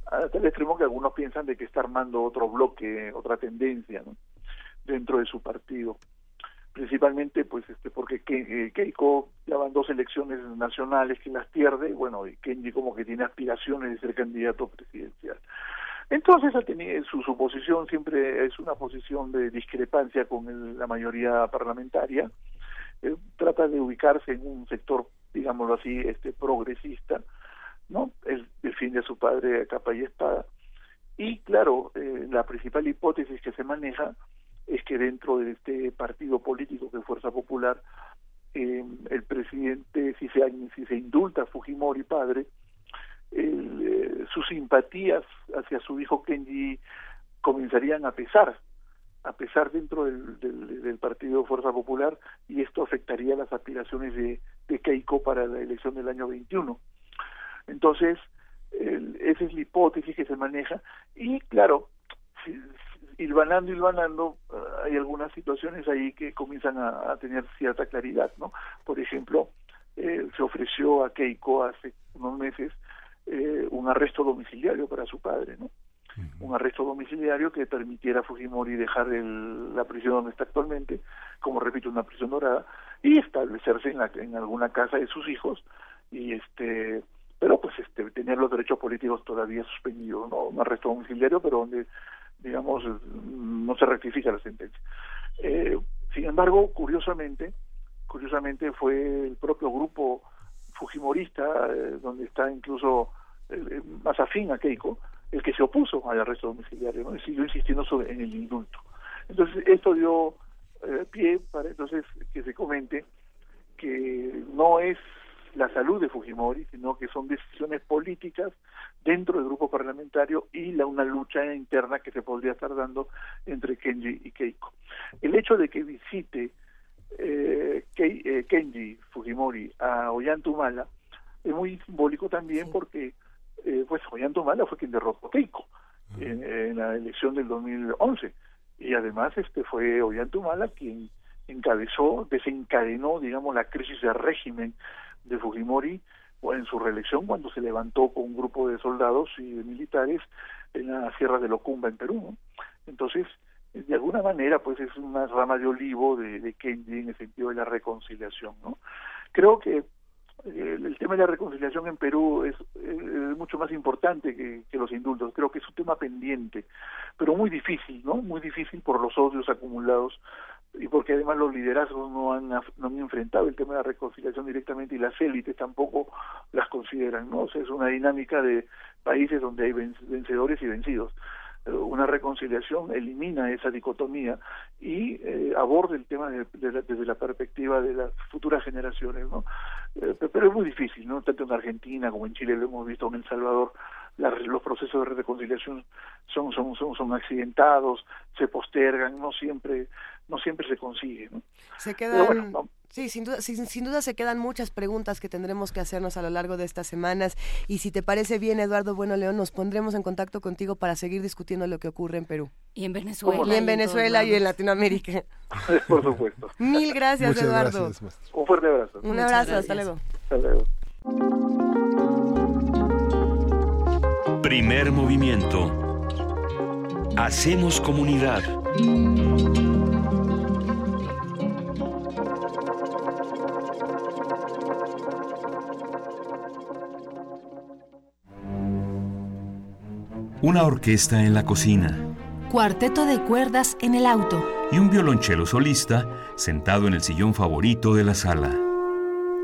Hasta el extremo que algunos piensan de que está armando otro bloque otra tendencia ¿no? dentro de su partido principalmente pues este porque eh, Keiko ya van dos elecciones nacionales que las pierde bueno y Kenji como que tiene aspiraciones de ser candidato presidencial. Entonces su, su posición siempre es una posición de discrepancia con la mayoría parlamentaria. Trata de ubicarse en un sector digámoslo así este progresista no él defiende a su padre a capa y espada. Y claro eh, la principal hipótesis que se maneja es que dentro de este partido político que es Fuerza Popular, eh, el presidente, si se, si se indulta a Fujimori padre, eh, sus simpatías hacia su hijo Kenji comenzarían a pesar, a pesar dentro del, del, partido Fuerza Popular, y esto afectaría las aspiraciones de, de Keiko para la elección del año 21. Entonces, esa es la hipótesis que se maneja, y claro, si, hilvanando, hilvanando, uh, hay algunas situaciones ahí que comienzan a, tener cierta claridad, ¿no? Por ejemplo, eh, se ofreció a Keiko hace unos meses eh, un arresto domiciliario para su padre, ¿no? Un arresto domiciliario que permitiera a Fujimori dejar el, la prisión donde está actualmente, como repito, una prisión dorada, y establecerse en, la, en alguna casa de sus hijos y este pero pues este tener los derechos políticos todavía suspendidos no un arresto domiciliario pero donde digamos no se rectifica la sentencia eh, sin embargo curiosamente curiosamente fue el propio grupo fujimorista eh, donde está incluso eh, más afín a Keiko el que se opuso al arresto domiciliario ¿no? siguió insistiendo sobre en el indulto entonces esto dio pie para entonces que se comente que no es la salud de Fujimori, sino que son decisiones políticas dentro del grupo parlamentario y la una lucha interna que se podría estar dando entre Kenji y Keiko. El hecho de que visite eh, eh Kenji Fujimori a Ollantumala es muy simbólico también porque eh, pues Ollantumala fue quien derrotó a Keiko en, en, la elección del 2011 y además este fue Ollantumala quien encabezó, desencadenó, digamos, la crisis de régimen de Fujimori en su reelección cuando se levantó con un grupo de soldados y de militares en la Sierra de Locumba en Perú. Entonces, de alguna manera, pues es una rama de olivo de, de Kenji en el sentido de la reconciliación, ¿no? Creo que el, tema de la reconciliación en Perú es, mucho más importante que, los indultos. Creo que es un tema pendiente, pero muy difícil, ¿no? Muy difícil por los odios acumulados y porque además los liderazgos no han, no han enfrentado el tema de la reconciliación directamente y las élites tampoco las consideran, ¿no? O es una dinámica de países donde hay vencedores y vencidos. Una reconciliación elimina esa dicotomía y eh, aborda el tema de, de desde la perspectiva de las futuras generaciones, ¿no? Eh, pero es muy difícil, ¿no? Tanto en Argentina como en Chile lo hemos visto, en El Salvador, los procesos de reconciliación son, son, son, son accidentados, se postergan, no siempre, no siempre se consigue. ¿no? Se quedan, sí, sin duda, sin, sin, duda se quedan muchas preguntas que tendremos que hacernos a lo largo de estas semanas. Y si te parece bien, Eduardo Bueno León, nos pondremos en contacto contigo para seguir discutiendo lo que ocurre en Perú. Y en Venezuela. Y en Venezuela y en Latinoamérica. Por supuesto. Mil gracias, Eduardo. Un fuerte abrazo. Un abrazo, hasta luego. Hasta luego. Primer movimiento. Hacemos comunidad. Una orquesta en la cocina. Cuarteto de cuerdas en el auto. Y un violonchelo solista sentado en el sillón favorito de la sala.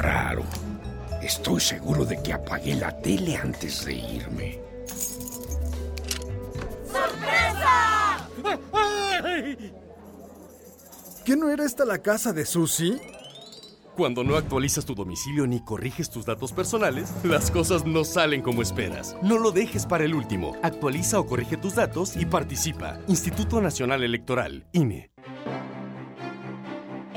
Raro. Estoy seguro de que apagué la tele antes de irme. ¡Sorpresa! ¿Qué no era esta la casa de Susie? Cuando no actualizas tu domicilio ni corriges tus datos personales, las cosas no salen como esperas. No lo dejes para el último. Actualiza o corrige tus datos y participa. Instituto Nacional Electoral, INE.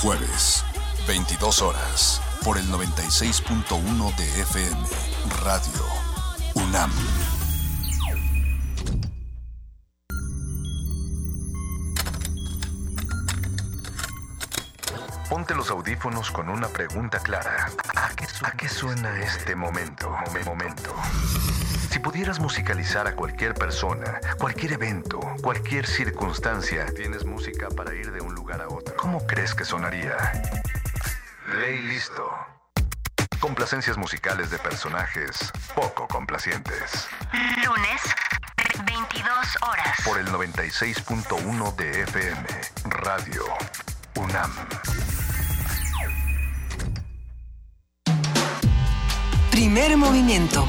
Jueves, 22 horas, por el 96.1 de FM, Radio UNAM. Ponte los audífonos con una pregunta clara. ¿A qué, suena este momento? Mome- Momento. Si pudieras musicalizar a cualquier persona, cualquier evento, cualquier circunstancia, tienes música para ir de un lugar a otro. ¿Cómo crees que sonaría? Ley listo. Complacencias musicales de personajes poco complacientes. Lunes, 22 horas. Por el 96.1 de FM, Radio UNAM. Primer movimiento.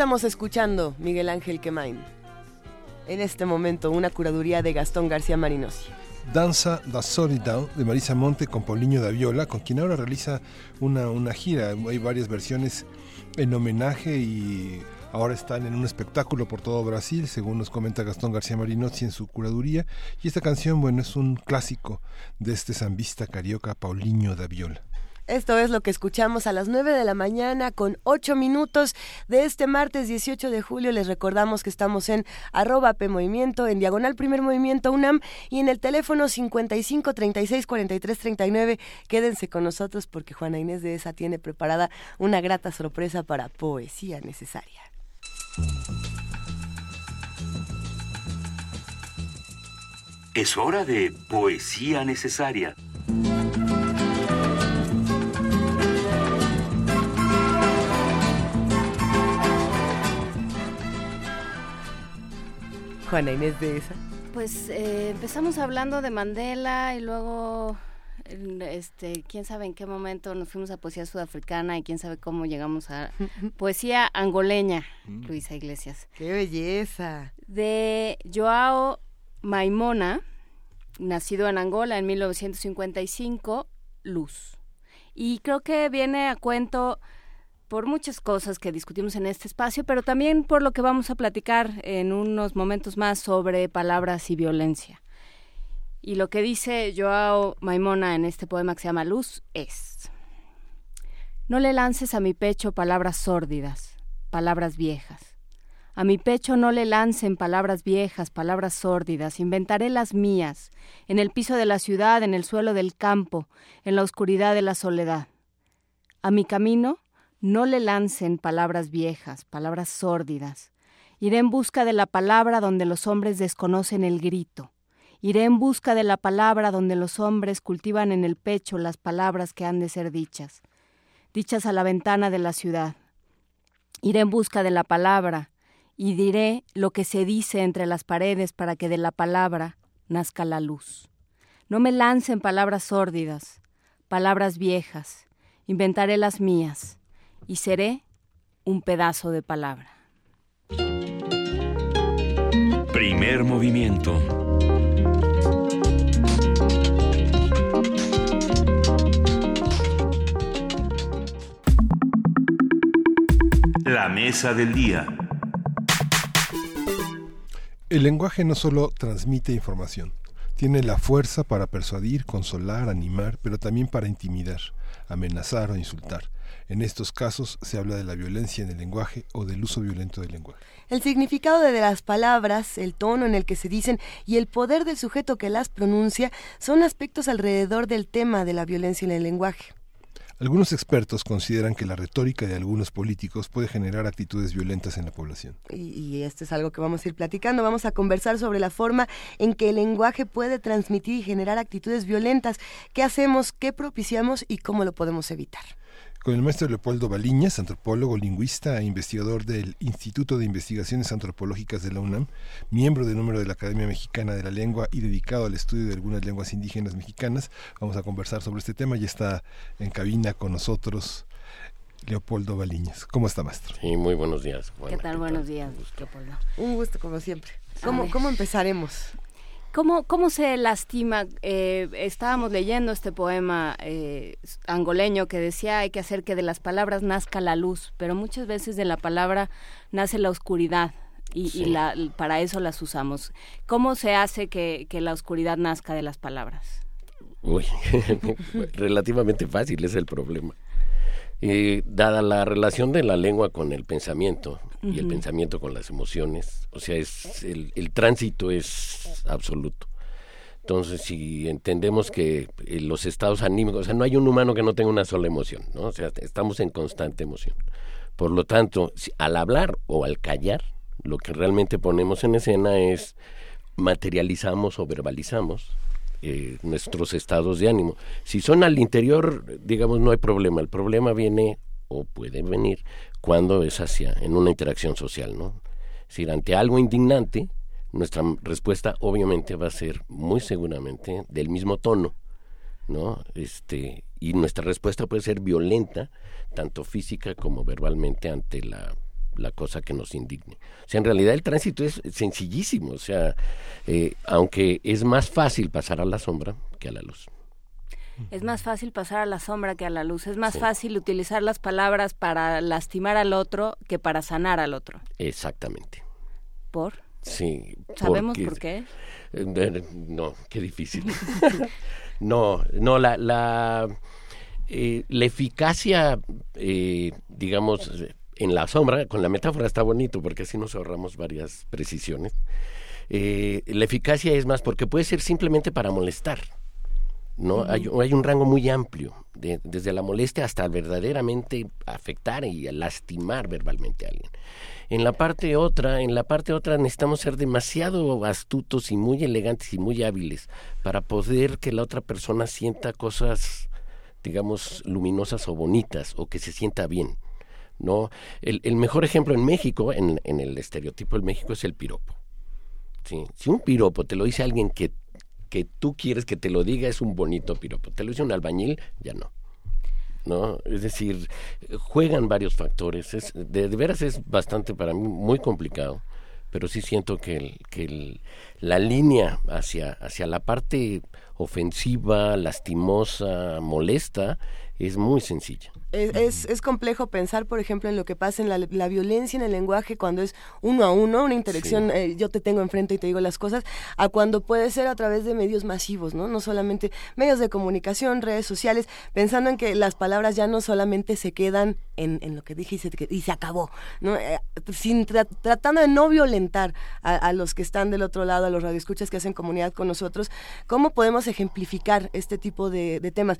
estamos escuchando, Miguel Ángel Quemain? En este momento, una curaduría de Gastón García Marinosi. Danza da Solidão de Marisa Monte con Paulinho da Viola, con quien ahora realiza una, una gira. Hay varias versiones en homenaje y ahora están en un espectáculo por todo Brasil, según nos comenta Gastón García Marinosi en su curaduría. Y esta canción, bueno, es un clásico de este zambista carioca Paulinho da Viola. Esto es lo que escuchamos a las 9 de la mañana con 8 minutos de este martes 18 de julio. Les recordamos que estamos en arroba P Movimiento, en Diagonal Primer Movimiento UNAM y en el teléfono 55 36 43 39. Quédense con nosotros porque Juana Inés de esa tiene preparada una grata sorpresa para Poesía Necesaria. Es hora de Poesía Necesaria. Juana Inés de esa. Pues eh, empezamos hablando de Mandela y luego, este, quién sabe en qué momento nos fuimos a poesía sudafricana y quién sabe cómo llegamos a poesía angoleña, Luisa Iglesias. ¡Qué belleza! De Joao Maimona, nacido en Angola en 1955, Luz. Y creo que viene a cuento por muchas cosas que discutimos en este espacio, pero también por lo que vamos a platicar en unos momentos más sobre palabras y violencia. Y lo que dice Joao Maimona en este poema que se llama Luz es, no le lances a mi pecho palabras sórdidas, palabras viejas. A mi pecho no le lancen palabras viejas, palabras sórdidas, inventaré las mías, en el piso de la ciudad, en el suelo del campo, en la oscuridad de la soledad. A mi camino no le lancen palabras viejas, palabras sórdidas. Iré en busca de la palabra donde los hombres desconocen el grito. Iré en busca de la palabra donde los hombres cultivan en el pecho las palabras que han de ser dichas, dichas a la ventana de la ciudad. Iré en busca de la palabra y diré lo que se dice entre las paredes para que de la palabra nazca la luz. No me lancen palabras sórdidas, palabras viejas, inventaré las mías y seré un pedazo de palabra. Primer movimiento. La mesa del día. El lenguaje no solo transmite información, tiene la fuerza para persuadir, consolar, animar, pero también para intimidar, amenazar o insultar. En estos casos se habla de la violencia en el lenguaje o del uso violento del lenguaje. El significado de las palabras, el tono en el que se dicen y el poder del sujeto que las pronuncia son aspectos alrededor del tema de la violencia en el lenguaje. Algunos expertos consideran que la retórica de algunos políticos puede generar actitudes violentas en la población. Y, y esto es algo que vamos a ir platicando. Vamos a conversar sobre la forma en que el lenguaje puede transmitir y generar actitudes violentas. ¿Qué hacemos? ¿Qué propiciamos? ¿Y cómo lo podemos evitar? Con el maestro Leopoldo Baliñas, antropólogo, lingüista e investigador del Instituto de Investigaciones Antropológicas de la UNAM, miembro del número de la Academia Mexicana de la Lengua y dedicado al estudio de algunas lenguas indígenas mexicanas. Vamos a conversar sobre este tema. Ya está en cabina con nosotros Leopoldo Baliñas. ¿Cómo está, maestro? Sí, muy buenos días. ¿Qué tal? Buenos días, Leopoldo. Un gusto, como siempre. ¿Cómo, cómo empezaremos? ¿Cómo, ¿Cómo se lastima? Eh, estábamos leyendo este poema eh, angoleño que decía hay que hacer que de las palabras nazca la luz, pero muchas veces de la palabra nace la oscuridad y, la, para eso las usamos. ¿Cómo se hace que, que la oscuridad nazca de las palabras? Uy, relativamente fácil es el problema. Eh, dada la relación de la lengua con el pensamiento y el pensamiento con las emociones, o sea, es el, el tránsito es absoluto. Entonces, si entendemos que eh, los estados anímicos, o sea, no hay un humano que no tenga una sola emoción, ¿no? O sea, estamos en constante emoción. Por lo tanto, si- al hablar o al callar, lo que realmente ponemos en escena es materializamos o verbalizamos eh, nuestros estados de ánimo. Si son al interior, digamos, no hay problema. El problema viene o puede venir cuando es hacia, en una interacción social, ¿no? Es decir, ante algo indignante, nuestra respuesta obviamente va a ser muy seguramente del mismo tono, ¿no? Este, y nuestra respuesta puede ser violenta, tanto física como verbalmente ante la, la cosa que nos indigne. O sea, en realidad el tránsito es sencillísimo, o sea, eh, aunque es más fácil pasar a la sombra que a la luz. Es más fácil pasar a la sombra que a la luz. Es más Sí. fácil utilizar las palabras para lastimar al otro que para sanar al otro. Exactamente. ¿Por? Sí. ¿Sabemos porque- por qué? Eh, eh, No, qué difícil. no, no, la, la Eh, la eficacia, eh, digamos, en la sombra, con la metáfora está bonito porque así nos ahorramos varias precisiones. Eh, la eficacia es más porque puede ser simplemente para molestar. ¿No? hay, hay un rango muy amplio, de- desde la molestia hasta verdaderamente afectar y lastimar verbalmente a alguien. En la parte otra, en la parte otra necesitamos ser demasiado astutos y muy elegantes y muy hábiles para poder que la otra persona sienta cosas, digamos, luminosas o bonitas o que se sienta bien. ¿no? El, el mejor ejemplo en México, en, en el estereotipo del México, es el piropo. ¿sí? Si un piropo te lo dice alguien que, que tú quieres que te lo diga, es un bonito piropo. Te lo dice un albañil, ya no. ¿no? Es decir, juegan varios factores. Es, de, de veras es bastante para mí muy complicado, pero sí siento que, el- que el- la línea hacia, hacia la parte ofensiva, lastimosa, molesta, es muy sencilla. Es, es, es complejo pensar, por ejemplo, en lo que pasa en la, la violencia en el lenguaje cuando es uno a uno, una interacción, eh, yo te tengo enfrente y te digo las cosas, a cuando puede ser a través de medios masivos, ¿no? No solamente medios de comunicación, redes sociales, pensando en que las palabras ya no solamente se quedan en, en lo que dije y se, y se acabó, ¿no? Eh, sin tra- tratando de no violentar a, a los que están del otro lado, a los radioescuchas que hacen comunidad con nosotros, ¿cómo podemos ejemplificar este tipo de, de temas?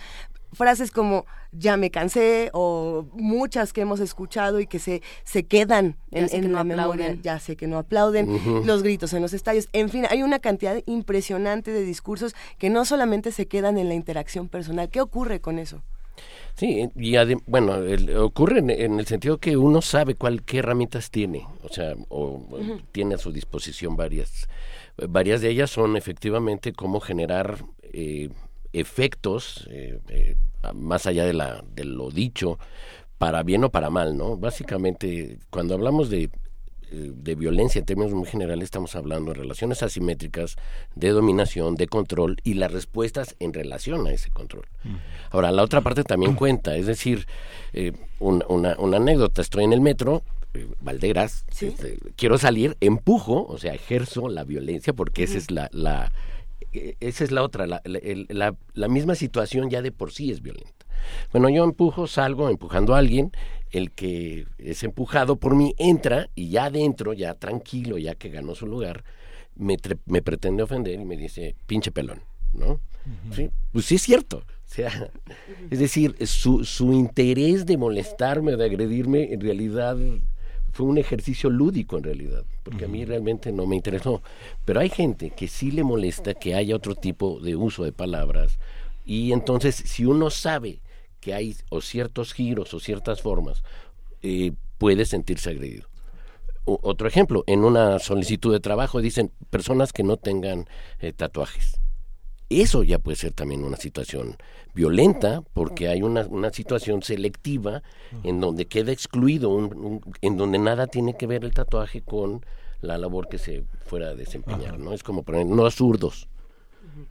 Frases como ya me cansé o muchas que hemos escuchado y que se, se quedan Ya en, sé en que no la memoria, aplauden. ya sé que no aplauden, los gritos en los estadios, en fin, hay una cantidad impresionante de discursos que no solamente se quedan en la interacción personal. ¿Qué ocurre con eso? Sí, y bueno, el- ocurre en, en el sentido que uno sabe cuál, qué herramientas tiene, o sea, o, tiene a su disposición varias. Varias de ellas son efectivamente cómo generar eh, efectos eh, eh, más allá de, la, de lo dicho, para bien o para mal, ¿no? Básicamente, cuando hablamos de, eh, de violencia en términos muy generales, estamos hablando de relaciones asimétricas, de dominación, de control y las respuestas en relación a ese control. Ahora, la otra parte también cuenta, es decir, eh, un- una, una anécdota, estoy en el metro, Valderas, este, quiero salir, empujo, o sea, ejerzo la violencia porque esa es la... la esa es la otra, la, la- misma situación ya de por sí es violenta. Bueno, yo empujo, salgo empujando a alguien, el que es empujado por mí entra y ya adentro, ya tranquilo, ya que ganó su lugar, me, tre- me pretende ofender y me dice, pinche pelón, ¿no? Sí, pues sí es cierto. O sea, es decir, su, su interés de molestarme o de agredirme en realidad fue un ejercicio lúdico en realidad, porque a mí realmente no me interesó. Pero hay gente que sí le molesta que haya otro tipo de uso de palabras y entonces si uno sabe que hay o ciertos giros o ciertas formas, eh, puede sentirse agredido. O- otro ejemplo, en una solicitud de trabajo dicen personas que no tengan eh, tatuajes. Eso ya puede ser también una situación violenta porque hay una, una situación selectiva en donde queda excluido, un- un- en donde nada tiene que ver el tatuaje con la labor que se fuera a desempeñar, ¿no? Es como poner no zurdos,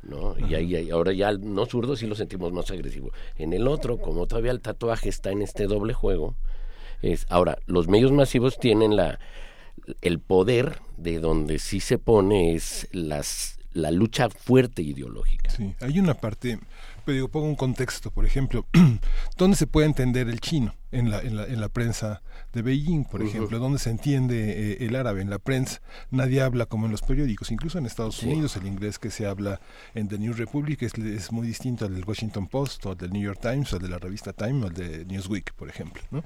¿no? Y ahí, ahí- ahora ya el no zurdos sí lo sentimos más agresivo. En el otro, como todavía el tatuaje está en este doble juego, es ahora los medios masivos tienen la el poder de donde sí se pone es las la lucha fuerte ideológica. Sí, hay una parte, pero digo, pongo un contexto, por ejemplo, ¿dónde se puede entender el chino? En la, en la, en la prensa de Beijing, por ejemplo, ¿dónde se entiende eh, el árabe? En la prensa nadie habla como en los periódicos, incluso en Estados Sí. Unidos el inglés que se habla en The New Republic es, es muy distinto al del Washington Post o al del New York Times o al de la revista Time o al de Newsweek, por ejemplo. ¿no?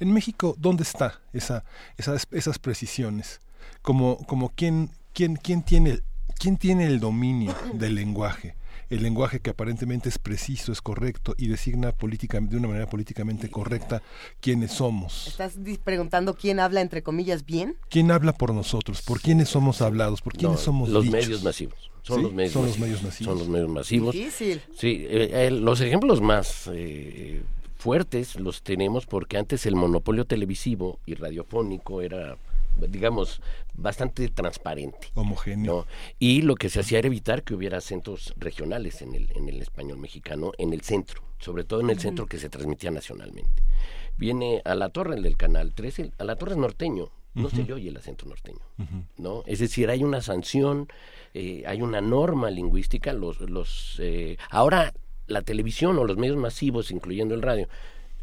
En México, ¿dónde está esa, esas, esas precisiones? Como, como quién, quién, quién tiene el, ¿Quién tiene el dominio del lenguaje? El lenguaje que aparentemente es preciso, es correcto y designa política, de una manera políticamente correcta quiénes somos. ¿Estás preguntando quién habla, entre comillas, bien? ¿Quién habla por nosotros? ¿Por quiénes somos hablados? ¿Por quiénes No, somos los dichos? medios masivos. Son, ¿Sí? los medios, Son los masivos. medios masivos. Son los medios masivos. Difícil. Sí, eh, eh, los ejemplos más eh, fuertes los tenemos porque antes el monopolio televisivo y radiofónico era, digamos, bastante transparente. Homogéneo. ¿no? Y lo que se hacía era evitar que hubiera acentos regionales en el, en el español mexicano, en el centro, sobre todo en el centro que se transmitía nacionalmente. Viene a la torre el del canal 13, a la torre es norteño, no se Ujú. le oye el acento norteño. ¿no? Es decir, hay una sanción, eh, hay una norma lingüística. Los, los, eh, ahora la televisión o los medios masivos, incluyendo el radio,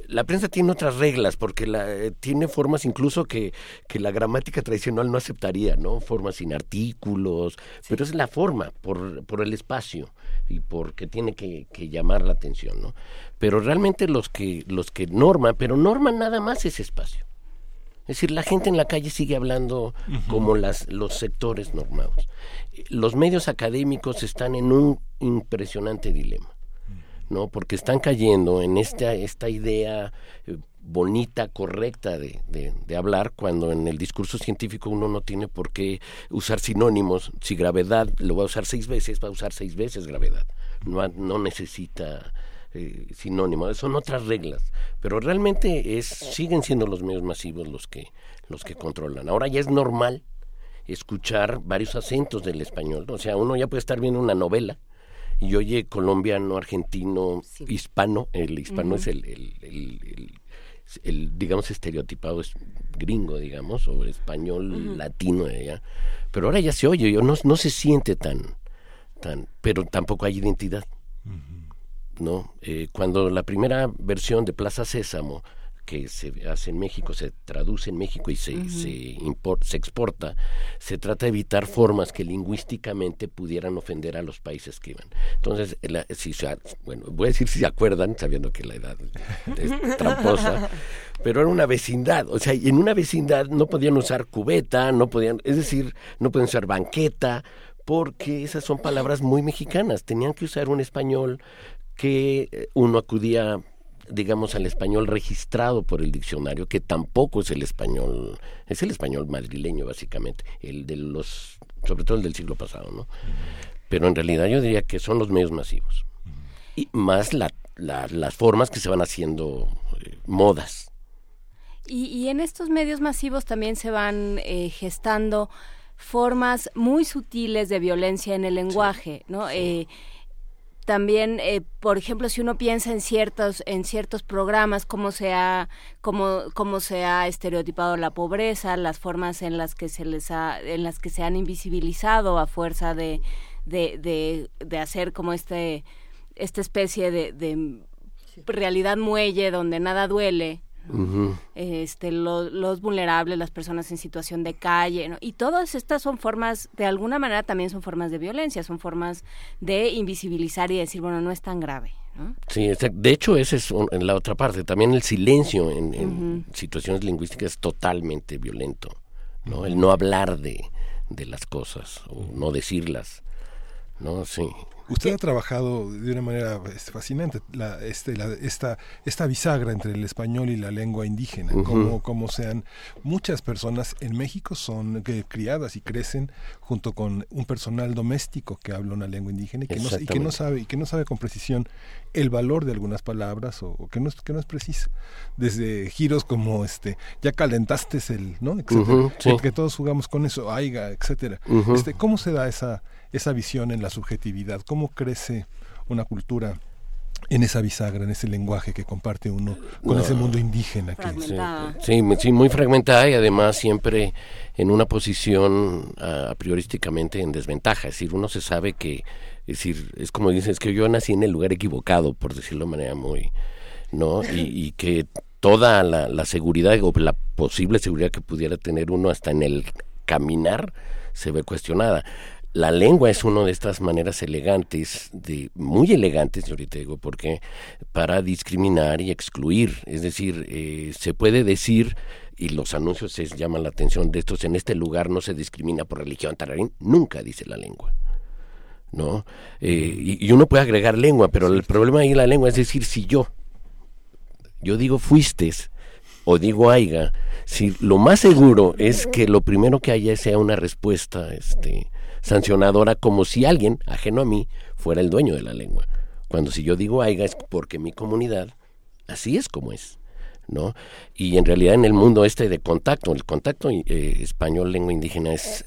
la prensa tiene otras reglas porque la, eh, tiene formas incluso que, que la gramática tradicional no aceptaría, ¿no? Formas sin artículos, pero es la forma, por, por el espacio y porque tiene que, que llamar la atención, ¿no? Pero realmente los que, los que norman, pero norman nada más ese espacio. Es decir, la gente en la calle sigue hablando como las, los sectores normados. Los medios académicos están en un impresionante dilema. ¿No? Porque están cayendo en esta, esta idea eh, bonita, correcta de, de, hablar, cuando en el discurso científico uno no tiene por qué usar sinónimos. Si gravedad lo va a usar seis veces, va a usar seis veces gravedad. No, no necesita eh, sinónimos, son otras reglas. Pero realmente es, siguen siendo los medios masivos los que, los que controlan. Ahora ya es normal escuchar varios acentos del español. O sea, uno ya puede estar viendo una novela y oye colombiano, argentino, sí. hispano, el hispano uh -huh. es el, el, el, el, digamos, estereotipado es gringo, digamos, o español uh -huh. latino de allá. Pero ahora ya se oye, yo no, no se siente tan, tan, pero tampoco hay identidad. Uh -huh. ¿no? Eh, cuando la primera versión de Plaza Sésamo que se hace en México, se traduce en México y se, uh -huh. se, import, se exporta, se trata de evitar formas que lingüísticamente pudieran ofender a los países que iban. Entonces, la, si, bueno, voy a decir si se acuerdan, sabiendo que la edad es tramposa, pero era una vecindad, o sea, en una vecindad no podían usar cubeta, no podían, es decir, no podían usar banqueta, porque esas son palabras muy mexicanas, tenían que usar un español que eh, uno acudía digamos, al español registrado por el diccionario, que tampoco es el español, es el español madrileño, básicamente, el de los, sobre todo el del siglo pasado, ¿no? Pero en realidad yo diría que son los medios masivos. Y más la, la, las formas que se van haciendo eh, modas. Y, y, en estos medios masivos también se van eh, gestando formas muy sutiles de violencia en el lenguaje, sí, ¿no? Sí. Eh, también eh, por ejemplo si uno piensa en ciertos en ciertos programas cómo se ha cómo, cómo se ha estereotipado la pobreza las formas en las que se les ha en las que se han invisibilizado a fuerza de de, de, de hacer como este esta especie de, de realidad muelle donde nada duele Uh -huh. este lo, los vulnerables las personas en situación de calle ¿no? y todas estas son formas de alguna manera también son formas de violencia son formas de invisibilizar y decir bueno no es tan grave ¿no? Sí, de hecho ese es un, en la otra parte también el silencio en, en uh -huh. situaciones lingüísticas es totalmente violento no el no hablar de, de las cosas o no decirlas no sí Usted ha trabajado de una manera este, fascinante la, este, la, esta, esta bisagra entre el español y la lengua indígena, uh -huh. como, como sean muchas personas en México son que, criadas y crecen junto con un personal doméstico que habla una lengua indígena y que, no, y que no sabe y que no sabe con precisión el valor de algunas palabras o, o, que no es que no es precisa desde giros como este ya calentaste el no etcétera. uh -huh, sí. que todos jugamos con eso aiga etcétera. Uh -huh. este cómo se da esa esa visión en la subjetividad, cómo crece una cultura en esa bisagra, en ese lenguaje que comparte uno con no, ese mundo indígena. Que sí, sí, sí, muy fragmentada y además siempre en una posición uh, a priorísticamente en desventaja. Es decir, uno se sabe que, es decir, es como dicen, es que yo nací en el lugar equivocado, por decirlo de manera muy, ¿no? Y, y que toda la, la seguridad o la posible seguridad que pudiera tener uno hasta en el caminar se ve cuestionada la lengua es una de estas maneras elegantes, de, muy elegantes, ahorita digo, porque para discriminar y excluir, es decir, eh, se puede decir, y los anuncios se llaman la atención de estos, en este lugar no se discrimina por religión, tararín, nunca dice la lengua. ¿No? Eh, y, y, uno puede agregar lengua, pero el problema ahí en la lengua es decir, si yo, yo digo fuistes, o digo aiga, si lo más seguro es que lo primero que haya sea una respuesta, este, sancionadora como si alguien, ajeno a mí, fuera el dueño de la lengua. Cuando si yo digo aiga es porque mi comunidad así es como es. ¿no? Y en realidad en el mundo este de contacto, el contacto eh, español-lengua indígena es,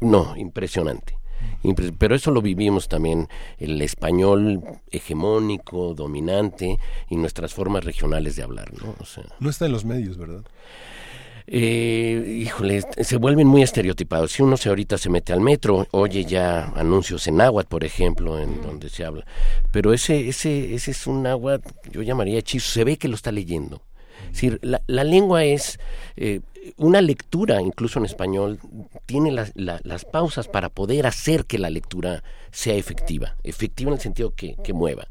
no, impresionante. Impres pero eso lo vivimos también, el español hegemónico, dominante y nuestras formas regionales de hablar, ¿no? O sea, no está en los medios, ¿verdad? eh, híjole, se vuelven muy estereotipados. Si uno se ahorita se mete al metro, oye ya anuncios en náhuatl, por ejemplo, en donde se habla. Pero ese, ese, ese es un náhuatl, yo llamaría hechizo, se ve que lo está leyendo. Es decir, la, la lengua es eh, una lectura, incluso en español, tiene las, la- las pausas para poder hacer que la lectura sea efectiva. Efectiva en el sentido que, que mueva,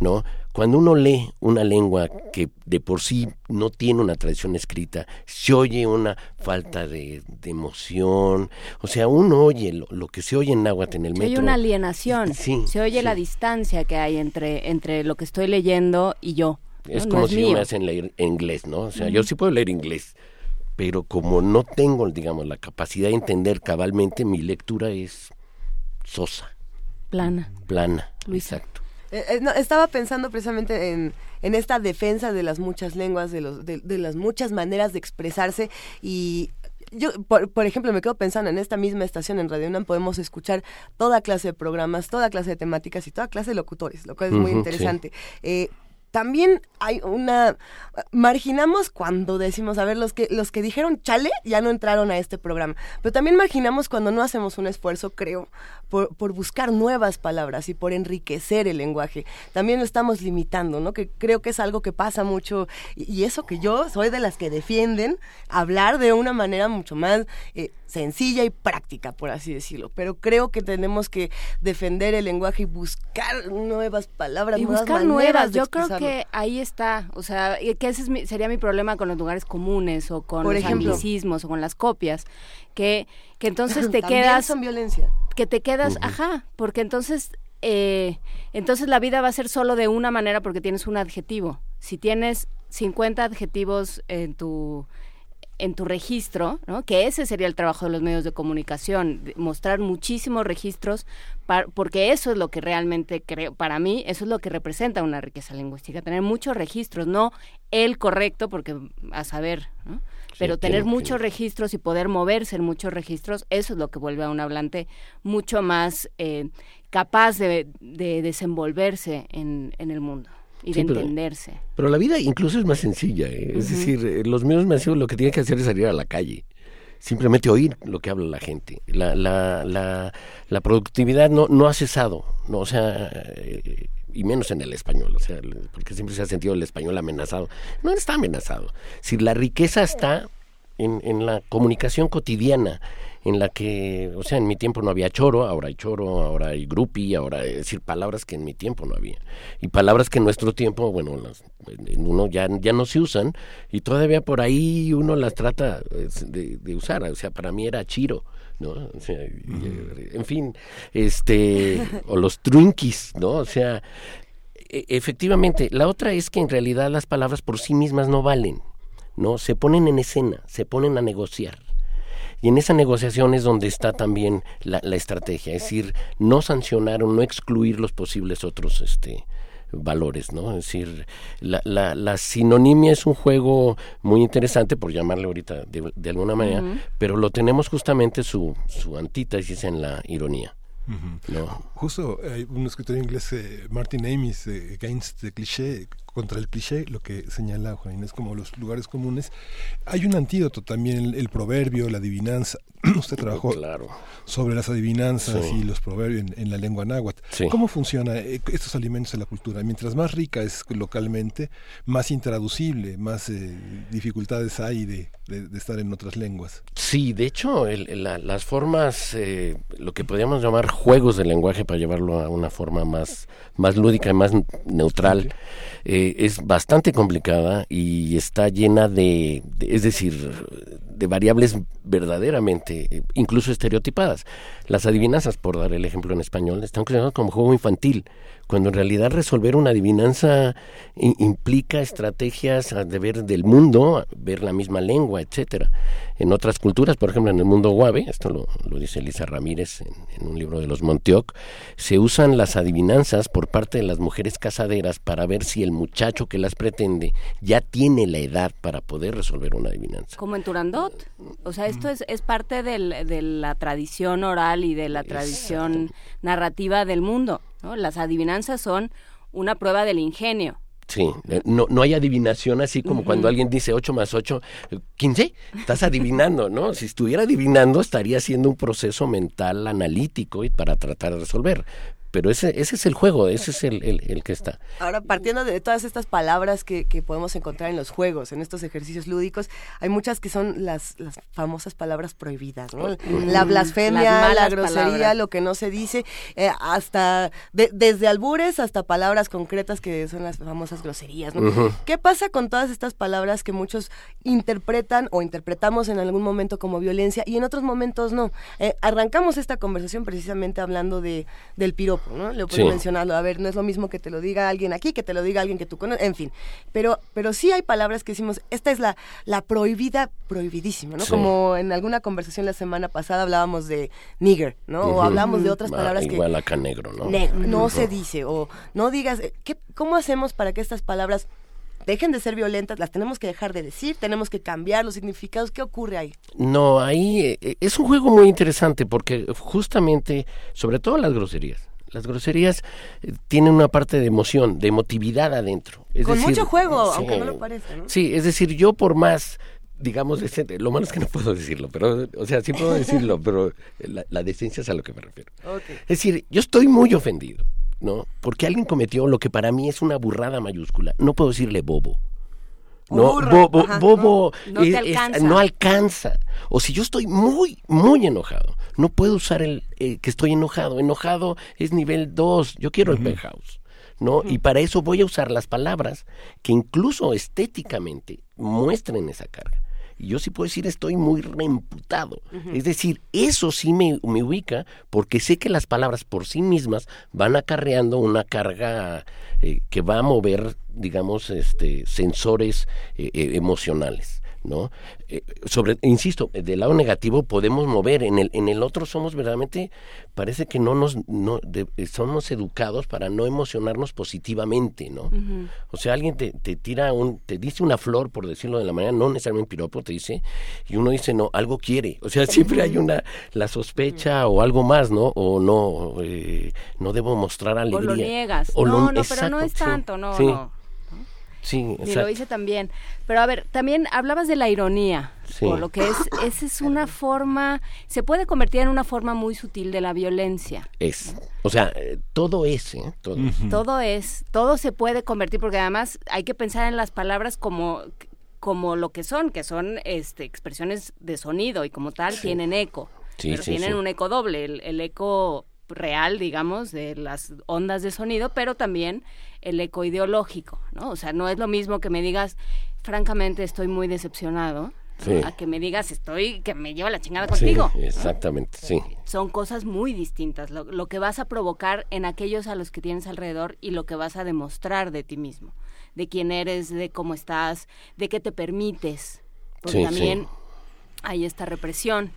¿no? Cuando uno lee una lengua que de por sí no tiene una tradición escrita, se oye una falta de, de emoción. O sea, uno oye lo, lo que se oye en náhuatl en el Se metro. oye una alienación, Sí, se oye sí. la distancia que hay entre, entre lo que estoy leyendo y yo. Es ¿no? No como es si mío. me hacen leer inglés, ¿no? O sea, yo sí puedo leer inglés, pero como no tengo, digamos, la capacidad de entender cabalmente, mi lectura es sosa, Plana. plana. Luisa. Exacto. Eh, eh, no, estaba pensando precisamente en, en esta defensa de las muchas lenguas, de, los, de, de las muchas maneras de expresarse y yo, por, por ejemplo, me quedo pensando en esta misma estación en Radio UNAM podemos escuchar toda clase de programas, toda clase de temáticas y toda clase de locutores, lo cual es muy interesante. Eh, también hay una marginamos cuando decimos a ver los que los que dijeron chale ya no entraron a este programa. Pero también marginamos cuando no hacemos un esfuerzo creo por, por buscar nuevas palabras y por enriquecer el lenguaje. También lo estamos limitando no que creo que es algo que pasa mucho y, eso que yo soy de las que defienden hablar de una manera mucho más eh, sencilla y práctica por así decirlo pero creo que tenemos que defender el lenguaje y buscar nuevas palabras y nuevas buscar maneras nuevas. de Yo creo que ahí está, o sea, que ese es mi- sería mi problema con los lugares comunes o con Por los ejemplo. anglicismos o con las copias, que, que entonces te quedas... son violencia. Que te quedas, ajá, porque entonces, eh, entonces la vida va a ser solo de una manera porque tienes un adjetivo. Si tienes 50 adjetivos en tu en tu registro, ¿no? que ese sería el trabajo de los medios de comunicación, mostrar muchísimos registros, porque eso es lo que realmente creo, para mí, eso es lo que representa una riqueza lingüística, tener muchos registros, no el correcto, porque a saber, ¿no? pero tener tiene muchos registros y poder moverse en muchos registros, eso es lo que vuelve a un hablante mucho más eh, capaz de, de desenvolverse en, en el mundo y Sí, de pero- entenderse. Pero la vida incluso es más sencilla. ¿eh? Es Ujú. decir, eh, los medios masivos lo que tienen que hacer es salir a la calle. Simplemente oír lo que habla la gente. La, la, la, la productividad no, no ha cesado. No, o sea, eh, y menos en el español. O sea, porque siempre se ha sentido el español amenazado. No está amenazado. Si la riqueza está en, en la comunicación cotidiana, en la que, o sea, en mi tiempo no había choro, ahora hay choro, ahora hay grupi, ahora, es decir, palabras que en mi tiempo no había. Y palabras que en nuestro tiempo, bueno, las, uno ya, ya no se usan y todavía por ahí uno las trata de, de usar. O sea, para mí era chiro. ¿no? O sea, eh, en fin, este, o los trunquis, ¿no? O sea, e- efectivamente, la otra es que en realidad las palabras por sí mismas no valen, ¿no? Se ponen en escena, se ponen a negociar. Y en esa negociación es donde está también la, la estrategia, es decir, no sancionar o no excluir los posibles otros este, valores, ¿no? Es decir, la, la, la sinonimia es un juego muy interesante, por llamarle ahorita de, de alguna manera, pero lo tenemos justamente su, su antítesis en la ironía. ¿no? Justo hay un escritor inglés, eh, Martin Amis, eh, Against the Cliché, contra el cliché, lo que señala Juan Inés como los lugares comunes. Hay un antídoto también, el, el proverbio, la adivinanza. Usted trabajó Claro. sobre las adivinanzas Sí. y los proverbios en, en la lengua náhuatl. Sí. ¿Cómo funciona eh, estos alimentos de la cultura? Mientras más rica es localmente, más intraducible, más eh, dificultades hay de, de- de estar en otras lenguas. Sí, de hecho, el- el- la- las formas, eh, lo que podríamos llamar juegos de lenguaje para llevarlo a una forma más, más lúdica y más neutral, eh, es bastante complicada y está llena de, es decir, de variables verdaderamente, eh, incluso estereotipadas. Las adivinanzas, por dar el ejemplo en español, están consideradas como juego infantil, cuando en realidad resolver una adivinanza implica estrategias a de ver del mundo, ver la misma lengua, etcétera. En otras culturas, por ejemplo en el mundo guave, esto lo, dice Elisa Ramírez en, en un libro de los Montioc, se usan las adivinanzas por parte de las mujeres casaderas para ver si el muchacho que las pretende ya tiene la edad para poder resolver una adivinanza. Como en Turandot. O sea, esto es, es parte del- de la tradición oral y de la tradición narrativa del mundo. ¿no? Las adivinanzas son una prueba del ingenio. Sí, no, no hay adivinación así como cuando alguien dice 8 más 8, 15, estás adivinando, ¿no? Si estuviera adivinando estaría haciendo un proceso mental analítico y para tratar de resolver. Pero ese, ese es el juego, ese es el, el, el que está. Ahora, partiendo de todas estas palabras que, que, podemos encontrar en los juegos, en estos ejercicios lúdicos, hay muchas que son las, las famosas palabras prohibidas, ¿no? La blasfemia, la grosería, palabras. lo que no se dice, eh, hasta de, desde albures hasta palabras concretas que son las famosas groserías, ¿no? Uh -huh. ¿Qué pasa con todas estas palabras que muchos interpretan o interpretamos en algún momento como violencia y en otros momentos no? Eh, arrancamos esta conversación precisamente hablando de, del Le puedo sí. mencionarlo, a ver, no es lo mismo que te lo diga alguien aquí, que te lo diga alguien que tú conoces, en fin. Pero, pero sí hay palabras que decimos, esta es la, la prohibida, prohibidísima, ¿no? Sí. Como en alguna conversación la semana pasada hablábamos de nigger, ¿no? Uh -huh. O hablamos de otras palabras ah, que... Igual acá negro, ¿no? Ne no uh -huh. se dice, o no digas, ¿qué, ¿cómo hacemos para que estas palabras dejen de ser violentas, las tenemos que dejar de decir, tenemos que cambiar los significados. ¿Qué ocurre ahí? No, ahí eh, es un juego muy interesante porque justamente, sobre todo las groserías, las groserías eh, tienen una parte de emoción, de emotividad adentro. Es Con decir, mucho juego, sí, aunque no lo parezca, ¿no? Sí, es decir, yo por más digamos, lo malo es que no puedo decirlo, pero, o sea, sí puedo decirlo, pero la, la decencia es a lo que me refiero. Okay. Es decir, yo estoy muy ofendido, ¿no? Porque alguien cometió lo que para mí es una burrada mayúscula. No puedo decirle bobo. No, bobo, Ajá, bobo no, no, es, alcanza. Es, no, alcanza. O si yo estoy muy, muy enojado, no puedo usar el eh, que estoy enojado. Enojado es nivel 2. Yo quiero uh -huh. el penthouse. ¿no? Uh -huh. Y para eso voy a usar las palabras que incluso estéticamente muestren esa carga. Y yo sí puedo decir estoy muy reemputado. Uh -huh. Es decir, eso sí me, me, ubica porque sé que las palabras por sí mismas van acarreando una carga eh, que va a mover, digamos, este, sensores eh, emocionales. ¿No? Eh, sobre, insisto, del lado negativo podemos mover, en el, en el otro somos verdaderamente, parece que no nos, no, de, somos educados para no emocionarnos positivamente, ¿no? Uh -huh. O sea, alguien te, te, tira un, te dice una flor, por decirlo de la manera, no necesariamente un piropo, te dice, y uno dice, no, algo quiere, o sea, siempre hay una, la sospecha o algo más, ¿no? O no, eh, no debo mostrar alegría. O lo niegas, o no, lo, no, exacto, pero no es tanto, sí, no, sí. no. Sí, y lo hice también. Pero a ver, también hablabas de la ironía, sí. por lo que es, esa es una forma, se puede convertir en una forma muy sutil de la violencia. Es, o sea, todo es, ¿eh? Todo. Uh -huh. todo es, todo se puede convertir, porque además hay que pensar en las palabras como como lo que son, que son este, expresiones de sonido y como tal sí. tienen eco, sí, pero tienen un eco doble, el, el eco real, digamos, de las ondas de sonido, pero también el eco ideológico, ¿no? O sea, no es lo mismo que me digas, francamente, estoy muy decepcionado, sí. a que me digas, estoy, que me lleva la chingada contigo. Sí, exactamente, ¿no? sí. Son cosas muy distintas, lo, lo, que vas a provocar en aquellos a los que tienes alrededor y lo que vas a demostrar de ti mismo, de quién eres, de cómo estás, de qué te permites, porque sí, también hay esta represión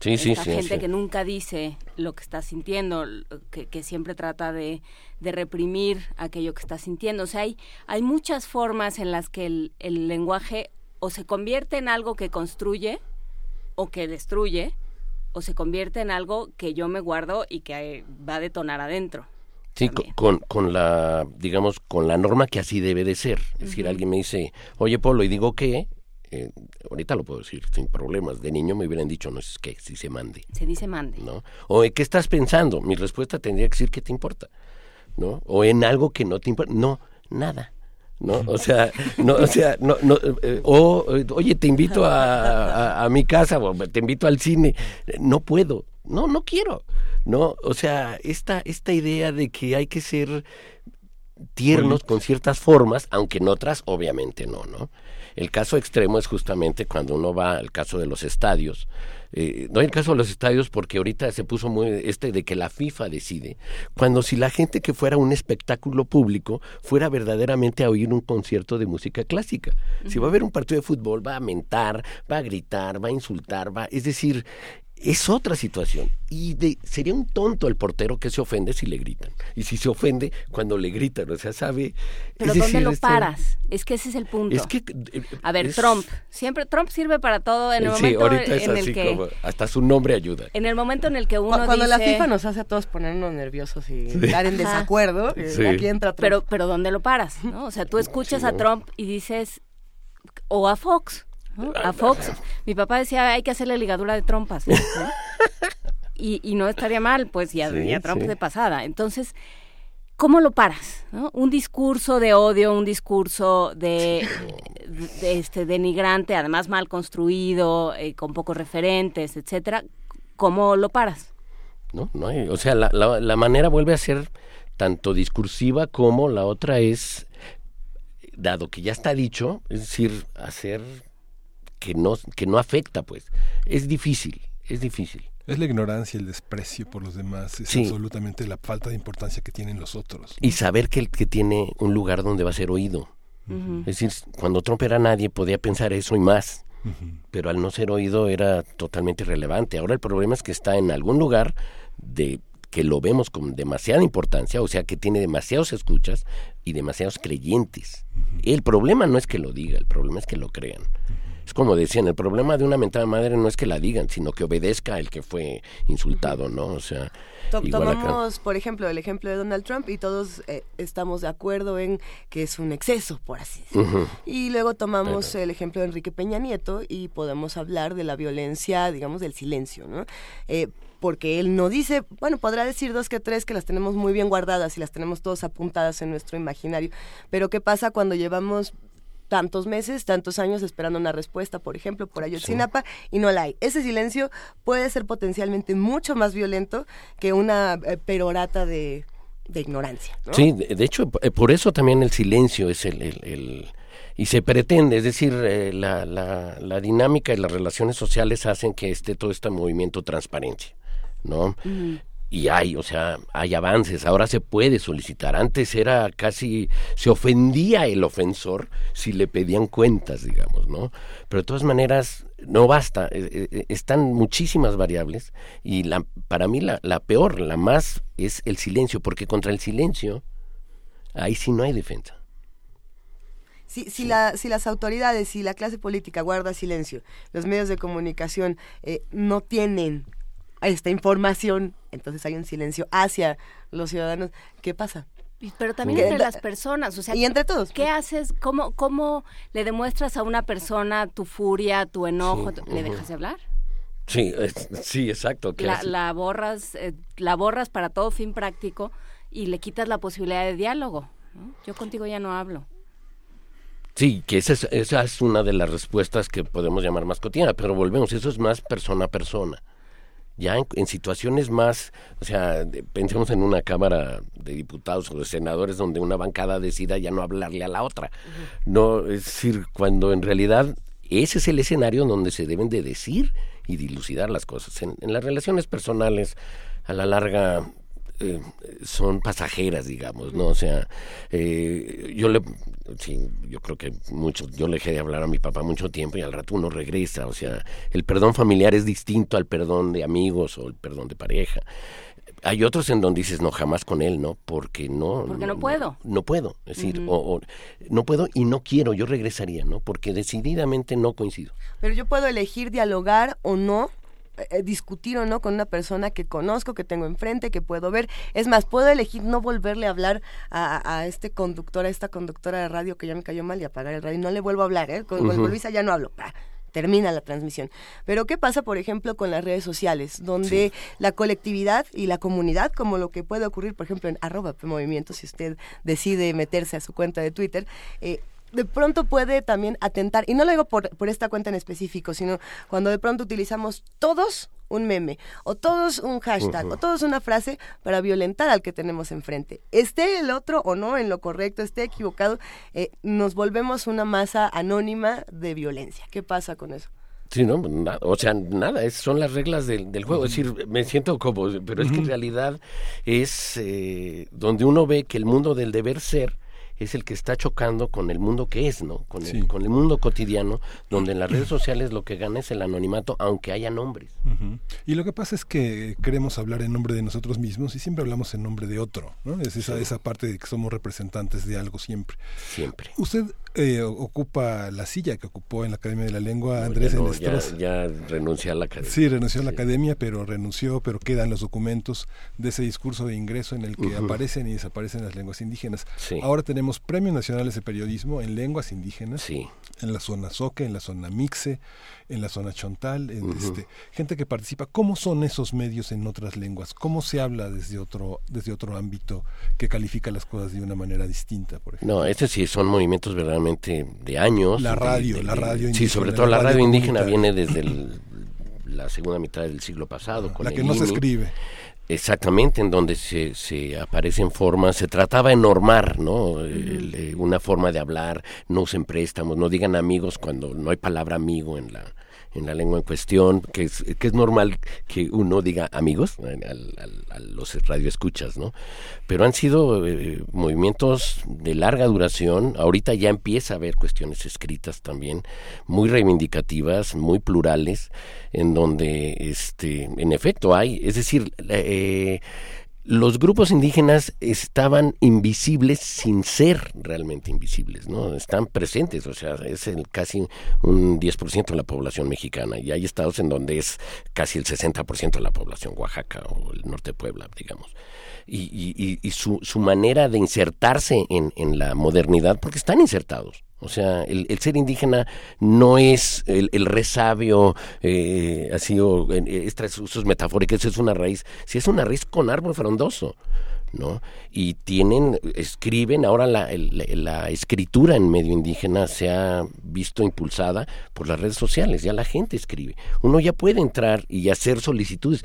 Sí, Esta sí, gente sí. que nunca dice lo que está sintiendo, que, que siempre trata de, de, reprimir aquello que está sintiendo. O sea, hay, hay muchas formas en las que el, el, lenguaje o se convierte en algo que construye o que destruye, o se convierte en algo que yo me guardo y que va a detonar adentro. Sí, con, con, la, digamos, con la norma que así debe de ser. Es uh -huh. decir, alguien me dice, oye, Polo, y digo que, eh, ahorita lo puedo decir sin problemas. De niño me hubieran dicho, no es que, si se mande. Se dice mande. ¿No? O ¿qué estás pensando? Mi respuesta tendría que decir, ¿qué te importa? ¿No? O en algo que no te importa. No, nada. ¿no? O sea, no, o sea, no, no, eh, o, oye, te invito a, a, a, mi casa, o te invito al cine. No puedo. No, no quiero. No, o sea, esta, esta idea de que hay que ser tiernos con ciertas formas, aunque en otras obviamente no, ¿no? El caso extremo es justamente cuando uno va al caso de los estadios. Eh, no hay el caso de los estadios porque ahorita se puso muy este de que la FIFA decide. Cuando si la gente que fuera un espectáculo público fuera verdaderamente a oír un concierto de música clásica. Uh -huh. Si va a haber un partido de fútbol, va a mentar, va a gritar, va a insultar, va. Es decir, es otra situación. Y de- sería un tonto el portero que se ofende si le gritan. Y si se ofende cuando le gritan, o sea, sabe... Pero ¿dónde decir, lo esta- paras? Es que ese es el punto. Es que... eh, A ver, es- Trump. Siempre Trump sirve para todo en el sí, momento ahorita es en el así que como... Hasta su nombre ayuda. en el momento en el que uno Cu- Cuando la FIFA nos hace a todos ponernos nerviosos y Sí. estar en Ajá. desacuerdo, eh, Sí. aquí entra Trump. Pero, pero ¿dónde lo paras? ¿no? O sea, tú escuchas Sí, a. Trump y dices, o a Fox, ¿no? A Fox. Mi papá decía, hay que hacerle ligadura de trompas. ¿no? y, y no estaría mal, pues, y a, Sí, y a Trump sí. de pasada. Entonces, ¿cómo lo paras? no? Un discurso de odio, un discurso de, de, este denigrante, además mal construido, eh, con pocos referentes, etcétera. ¿Cómo lo paras? ¿no? No hay- o sea, la, la, la manera vuelve a ser tanto discursiva como la otra es, dado que ya está dicho, es decir, hacer que no, que no afecta, pues. Es difícil, es difícil. Es la ignorancia, el desprecio por los demás, es Sí. absolutamente la falta de importancia que tienen los otros. Y saber que, el que tiene un lugar donde va a ser oído. Es decir, cuando Trump era nadie podía pensar eso y más. Pero al no ser oído era totalmente irrelevante. Ahora el problema es que está en algún lugar de que lo vemos con demasiada importancia, o sea que tiene demasiados escuchas y demasiados creyentes. El problema no es que lo diga, el problema es que lo crean. Es como decían, el problema de una mentada madre no es que la digan, sino que obedezca al que fue insultado, ¿no? O sea, To- igual acá. Tomamos, por ejemplo, el ejemplo de Donald Trump y todos eh, estamos de acuerdo en que es un exceso, por así decirlo. Y luego tomamos el ejemplo de Enrique Peña Nieto y podemos hablar de la violencia, digamos, del silencio, ¿no? Eh, porque él no dice, bueno, podrá decir dos que tres que las tenemos muy bien guardadas y las tenemos todas apuntadas en nuestro imaginario, pero ¿qué pasa cuando llevamos tantos meses, tantos años esperando una respuesta, por ejemplo, por Ayotzinapa, y no la hay. Ese silencio puede ser potencialmente mucho más violento que una eh, perorata de, de ignorancia. ¿no? Sí, de, hecho, eh, por eso también el silencio es el... el- el- y se pretende, es decir, eh, la, la, la dinámica y las relaciones sociales hacen que esté todo este movimiento transparencia, ¿no? Y hay, o sea, hay avances, ahora se puede solicitar. Antes era casi, se ofendía el ofensor si le pedían cuentas, digamos, ¿no? Pero de todas maneras, no basta, eh, eh, están muchísimas variables y la, para mí la, la peor, la más, es el silencio, porque contra el silencio, ahí sí no hay defensa. Si, si, la, si las autoridades, si la clase política guarda silencio, los medios de comunicación eh, no tienen esta información, entonces hay un silencio hacia los ciudadanos. ¿Qué pasa? Pero también entre las personas, o sea, y entre todos. ¿Qué haces? ¿Cómo, cómo le demuestras a una persona tu furia, tu enojo? Sí, ¿Le dejas de hablar? Sí, es- sí, exacto. ¿qué La, borras, eh, la borras para todo fin práctico y le quitas la posibilidad de diálogo. ¿no? Yo contigo ya no hablo. Sí, que esa es, esa es una de las respuestas que podemos llamar más cotidiana, pero volvemos, eso es más persona a persona. Ya en, en situaciones más, o sea, de- pensemos en una Cámara de Diputados o de Senadores donde una bancada decida ya no hablarle a la otra. No, es decir, cuando en realidad ese es el escenario donde se deben de decir y dilucidar las cosas. En, en las relaciones personales, a la larga, eh, son pasajeras, digamos, ¿no? O sea, eh, yo le, sí, yo creo que mucho, yo le dejé de hablar a mi papá mucho tiempo y al rato uno regresa, o sea, el perdón familiar es distinto al perdón de amigos o el perdón de pareja. Hay otros en donde dices, no, jamás con él, ¿no? Porque no... Porque no puedo. No puedo, es decir, o, o no puedo y no quiero, yo regresaría, ¿no? Porque decididamente no coincido. Pero yo puedo elegir dialogar o no, eh, discutir o no con una persona que conozco, que tengo enfrente, que puedo ver. Es más, puedo elegir no volverle a hablar a, este conductor, a esta conductora de radio que ya me cayó mal y apagar el radio. No le vuelvo a hablar, ¿eh? Con, con Ujú. Luisa ya no hablo. pa, termina la transmisión. Pero ¿qué pasa, por ejemplo, con las redes sociales? Donde la colectividad y la comunidad, como lo que puede ocurrir, por ejemplo, en arroba movimiento, si usted decide meterse a su cuenta de Twitter, eh, de pronto puede también atentar, y no lo digo por, por esta cuenta en específico, sino cuando de pronto utilizamos todos un meme, o todos un hashtag, o todos una frase para violentar al que tenemos enfrente. Esté el otro o no en lo correcto, esté equivocado, eh, nos volvemos una masa anónima de violencia. ¿Qué pasa con eso? Sí, no, Na- o sea, nada, es- son las reglas del, del juego. Es decir, me siento como, pero es que en realidad es eh, donde uno ve que el mundo del deber ser es el que está chocando con el mundo que es, ¿no? Con el, Sí. con el mundo cotidiano, donde en las redes sociales lo que gana es el anonimato, aunque haya nombres. Y lo que pasa es que queremos hablar en nombre de nosotros mismos y siempre hablamos en nombre de otro, ¿no? Es esa, esa parte de que somos representantes de algo siempre. Siempre. Usted eh, ocupa la silla que ocupó en la Academia de la Lengua, Andrés no, ya, ya renuncié a la academia. Sí, renunció a la academia, pero renunció, pero quedan los documentos de ese discurso de ingreso en el que aparecen y desaparecen las lenguas indígenas. Sí. Ahora tenemos premios nacionales de periodismo en lenguas indígenas, Sí. en la zona Soque, en la zona Mixe, en la zona Chontal, en este, gente que participa. ¿Cómo son esos medios en otras lenguas? ¿Cómo se habla desde otro, desde otro ámbito que califica las cosas de una manera distinta, por ejemplo? No, este sí son movimientos verdaderamente de años. La radio, de- la radio Sí, indígena, sobre todo la la radio radio indígena viene desde el- la segunda mitad del siglo pasado. Con La el que no se escribe. Exactamente, en donde se, se aparecen formas, se trataba de normar, ¿no? El, eh, una forma de hablar, no usen préstamos, no digan amigos cuando no hay palabra amigo en la en la lengua en cuestión, que es, que es normal que uno diga amigos eh, a los radioescuchas, ¿no? Pero han sido eh, movimientos de larga duración, ahorita ya empieza a haber cuestiones escritas también, muy reivindicativas, muy plurales, en donde, este, en efecto hay, es decir, eh, los grupos indígenas estaban invisibles sin ser realmente invisibles, ¿no? Están presentes, o sea, es el casi un 10% de la población mexicana y hay estados en donde es casi el 60% de la población, Oaxaca o el norte de Puebla, digamos. Y, y- y- su, su manera de insertarse en la modernidad, porque están insertados. O sea, el, el ser indígena no es el, el resabio, eh, así, o en estas usos metafóricos, es una raíz, si es una raíz con árbol frondoso, ¿no? Y tienen, escriben, ahora la, la escritura en medio indígena se ha visto impulsada por las redes sociales, ya la gente escribe. Uno ya puede entrar y hacer solicitudes,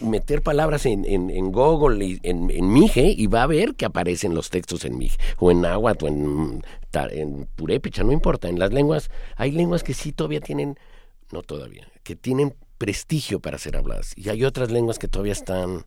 meter palabras en, en, en Google, y en, en Mije, y va a ver que aparecen los textos en Mije, o en náhuatl, o en, en purépecha, no importa. En las lenguas, hay lenguas que sí todavía tienen, no todavía, que tienen prestigio para ser habladas, y hay otras lenguas que todavía están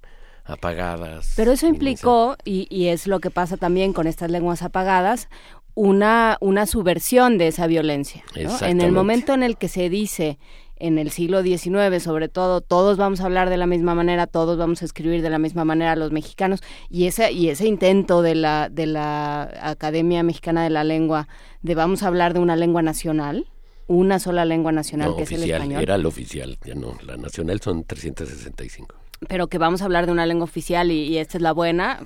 apagadas. Pero eso implicó, y, y es lo que pasa también con estas lenguas apagadas, una, una subversión de esa violencia. ¿no? En el momento en el que se dice, en el siglo XIX sobre todo, todos vamos a hablar de la misma manera, todos vamos a escribir de la misma manera los mexicanos, y ese, y ese intento de la, de la Academia Mexicana de la Lengua de vamos a hablar de una lengua nacional, una sola lengua nacional No, que es el oficial, español. era el oficial, ya no, la nacional son 365. Pero que vamos a hablar de una lengua oficial y, y esta es la buena,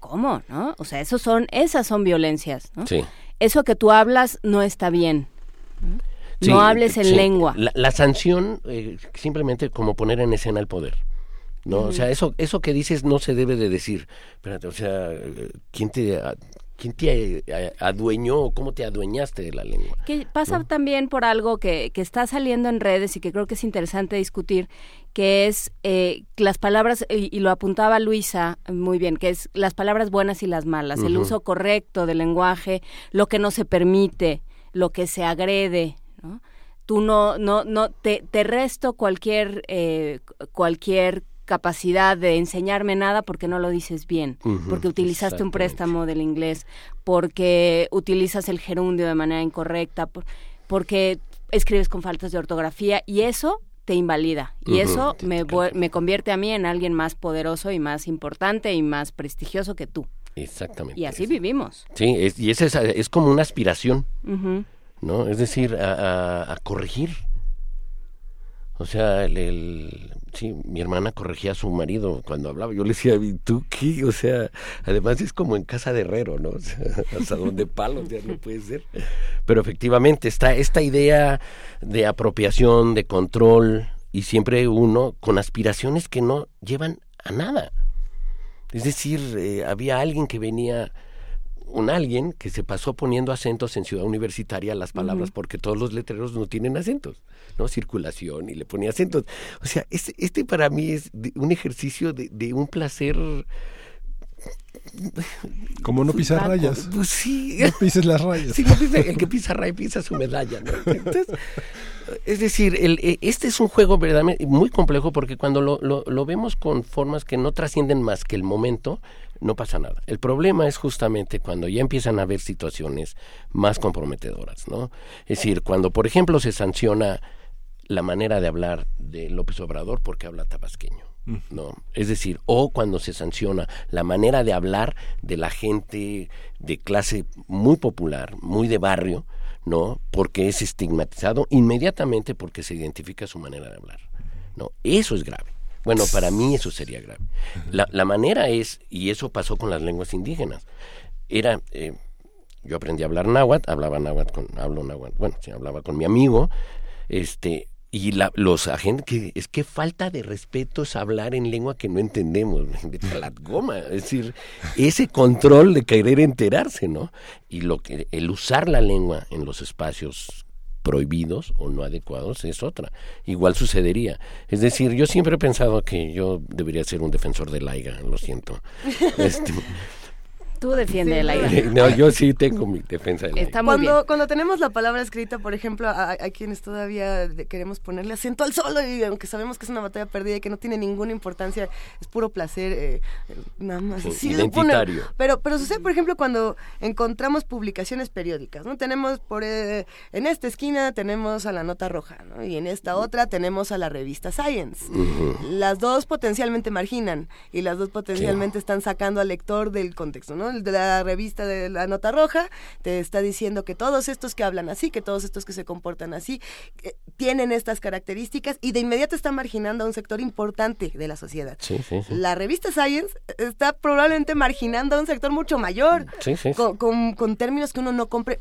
¿cómo? ¿No? O sea, esos son, esas son violencias, ¿no? Sí. Eso que tú hablas no está bien. ¿no? Sí, no hables en sí. lengua. La, la sanción, eh, simplemente como poner en escena el poder. ¿no? O sea, eso, eso que dices no se debe de decir. Espérate, o sea, ¿quién te, a- quién te adueñó o cómo te adueñaste de la lengua? Que pasa también por algo que, que está saliendo en redes y que creo que es interesante discutir, que es eh, las palabras, y, y lo apuntaba Luisa muy bien, que es las palabras buenas y las malas, el uso correcto del lenguaje, lo que no se permite, lo que se agrede, ¿no? Tú no, no, no, te, te resto cualquier, eh, cualquier capacidad de enseñarme nada porque no lo dices bien, porque utilizaste un préstamo del inglés, porque utilizas el gerundio de manera incorrecta, por- porque escribes con faltas de ortografía y eso te invalida y eso me, me convierte a mí en alguien más poderoso y más importante y más prestigioso que tú. Exactamente. Y así vivimos. Sí, es, y es, esa- es como una aspiración. ¿no? Es decir, a, a- a corregir. O sea, el, el- sí, mi hermana corregía a su marido cuando hablaba. Yo le decía, ¿y tú qué? O sea, además es como en casa de herrero, ¿no? O sea, hasta donde palos ya no puede ser. Pero efectivamente está esta idea de apropiación, de control, y siempre uno con aspiraciones que no llevan a nada. Es decir, eh, había alguien que venía, un alguien que se pasó poniendo acentos en Ciudad Universitaria a las palabras porque todos los letreros no tienen acentos, ¿no? Circulación y le ponía acentos. O sea, este, este para mí es de- un ejercicio de, de un placer Como no pisar Paco, rayas. pues sí. No pises las rayas. Sí, no pisa- el que pisa raya pisa su medalla. ¿no? Entonces, es decir, el, eh, este es un juego verdaderamente muy complejo porque cuando lo, lo- lo vemos con formas que no trascienden más que el momento, no pasa nada. El problema es justamente cuando ya empiezan a haber situaciones más comprometedoras, ¿no? Es decir, cuando, por ejemplo, se sanciona la manera de hablar de López Obrador porque habla tabasqueño. ¿no? Es decir, o cuando se sanciona la manera de hablar de la gente de clase muy popular, muy de barrio, ¿no? Porque es estigmatizado inmediatamente porque se identifica su manera de hablar, ¿no? Eso es grave. Bueno, para mí eso sería grave. La, la manera es, y eso pasó con las lenguas indígenas, era, eh, yo aprendí a hablar náhuatl, hablaba náhuatl con, hablo náhuatl, bueno, sí, hablaba con mi amigo, este, y la, los agentes, que es que falta de respeto es hablar en lengua que no entendemos, de la goma, es decir, ese control de querer enterarse, ¿no? Y lo que, el usar la lengua en los espacios prohibidos o no adecuados es otra. Igual sucedería. Es decir, yo siempre he pensado que yo debería ser un defensor del AIGA, lo siento. Este, Tú defiende el aire. no, yo sí tengo mi defensa del AIGA. Está muy cuando, bien. cuando tenemos la palabra escrita, por ejemplo, a, a quienes todavía de- queremos ponerle acento al solo, y aunque sabemos que es una batalla perdida y que no tiene ninguna importancia, es puro placer, eh, eh, nada más. Sí, de identitario. pero, pero sucede, por ejemplo, cuando encontramos publicaciones periódicas, ¿no? Tenemos por eh, en esta esquina tenemos a la nota roja, ¿no? Y en esta otra tenemos a la revista Science. Las dos potencialmente marginan y las dos potencialmente están sacando al lector del contexto, ¿no? De la revista de la nota roja te está diciendo que todos estos que hablan así, que todos estos que se comportan así, eh, tienen estas características y de inmediato está marginando a un sector importante de la sociedad. Sí, sí, sí. La revista Science está probablemente marginando a un sector mucho mayor. Con, con- con términos que uno no compre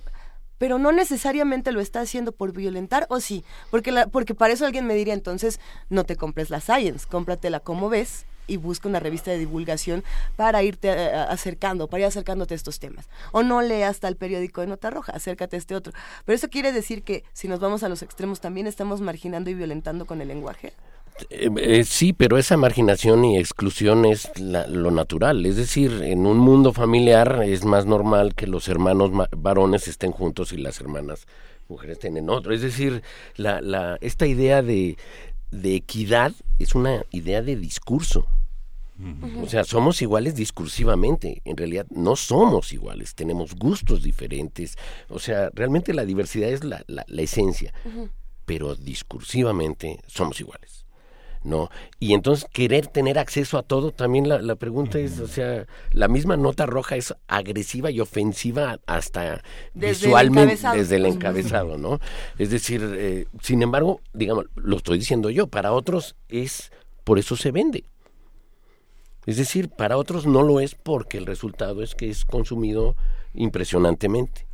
pero no necesariamente lo está haciendo por violentar o sí, porque la, porque para eso alguien me diría entonces no te compres la Science, cómpratela como ves y busca una revista de divulgación para irte eh, acercando, para ir acercándote a estos temas. O no leas tal periódico de nota roja, acércate a este otro. Pero eso quiere decir que si nos vamos a los extremos también estamos marginando y violentando con el lenguaje. Eh, eh, sí, pero esa marginación y exclusión es lo natural. Es decir, en un mundo familiar es más normal que los hermanos ma- varones estén juntos y las hermanas mujeres estén otro. Es decir, la, la, esta idea de, de equidad es una idea de discurso. O sea, somos iguales discursivamente. En realidad no somos iguales. Tenemos gustos diferentes. O sea, realmente la diversidad es la, la- la esencia. Pero discursivamente somos iguales. ¿no? Y entonces querer tener acceso a todo, también la, la pregunta es, o sea, la misma nota roja es agresiva y ofensiva hasta Desde visualmente desde el encabezado, ¿no? Es decir, eh, sin embargo, digamos, lo estoy diciendo yo, para otros es, por eso se vende. Es decir, para otros no lo es porque el resultado es que es consumido impresionantemente.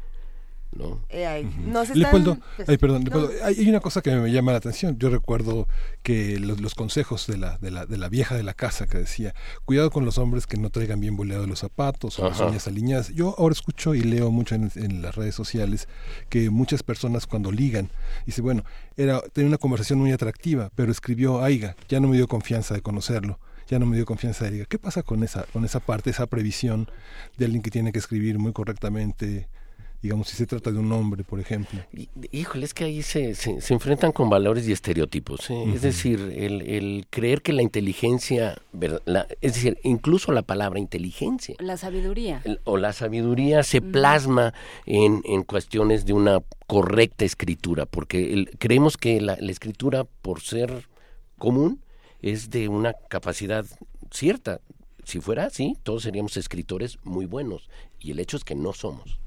¿no? Eh, ahí. Nos están- Leopoldo, pues, ay, perdón. Leopoldo, hay, hay una cosa que me llama la atención. Yo recuerdo que los, los consejos de la, de, la, de la vieja de la casa que decía, cuidado con los hombres que no traigan bien boleados los zapatos o las uñas alineadas. Yo ahora escucho y leo mucho en, en las redes sociales que muchas personas cuando ligan, dice, bueno, era tenía una conversación muy atractiva, pero escribió Aiga, ya no me dio confianza de conocerlo. Ya no me dio confianza de ligar. ¿Qué pasa con esa, con esa parte, esa previsión de alguien que tiene que escribir muy correctamente? Digamos, si se trata de un hombre, por ejemplo. Híjole, es que ahí se, se, se enfrentan con valores y estereotipos. ¿eh? Es decir, el, el creer que la inteligencia, la- es decir, incluso la palabra inteligencia La sabiduría. el- o la sabiduría se plasma en, en cuestiones de una correcta escritura, porque el- creemos que la, la escritura, por ser común, es de una capacidad cierta. Si fuera así, todos seríamos escritores muy buenos, y el hecho es que no somos.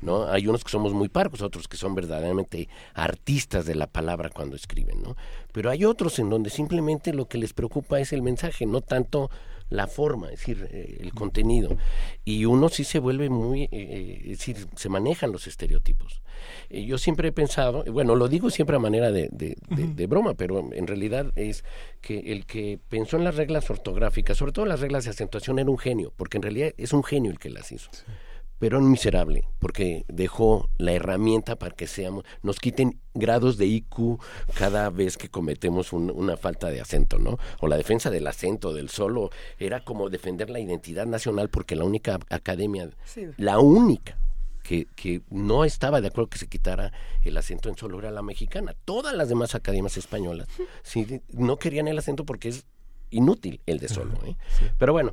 ¿no? Hay unos que somos muy parcos, otros que son verdaderamente artistas de la palabra cuando escriben, ¿no? Pero hay otros en donde simplemente lo que les preocupa es el mensaje, no tanto la forma, es decir, eh, el contenido. Y uno sí se vuelve muy, eh, eh, es decir, se manejan los estereotipos. Eh, yo siempre he pensado, bueno, lo digo siempre a manera de, de- de- de broma, pero en realidad es que el que pensó en las reglas ortográficas, sobre todo las reglas de acentuación, era un genio, porque en realidad es un genio el que las hizo pero un miserable, porque dejó la herramienta para que seamos, nos quiten grados de IQ cada vez que cometemos un- una falta de acento, ¿no? O la defensa del acento, del solo, era como defender la identidad nacional, porque la única academia, Sí. la única que, que no estaba de acuerdo que se quitara el acento en solo era la mexicana. Todas las demás academias españolas sí, no querían el acento porque es inútil el de solo. ¿eh? Pero bueno,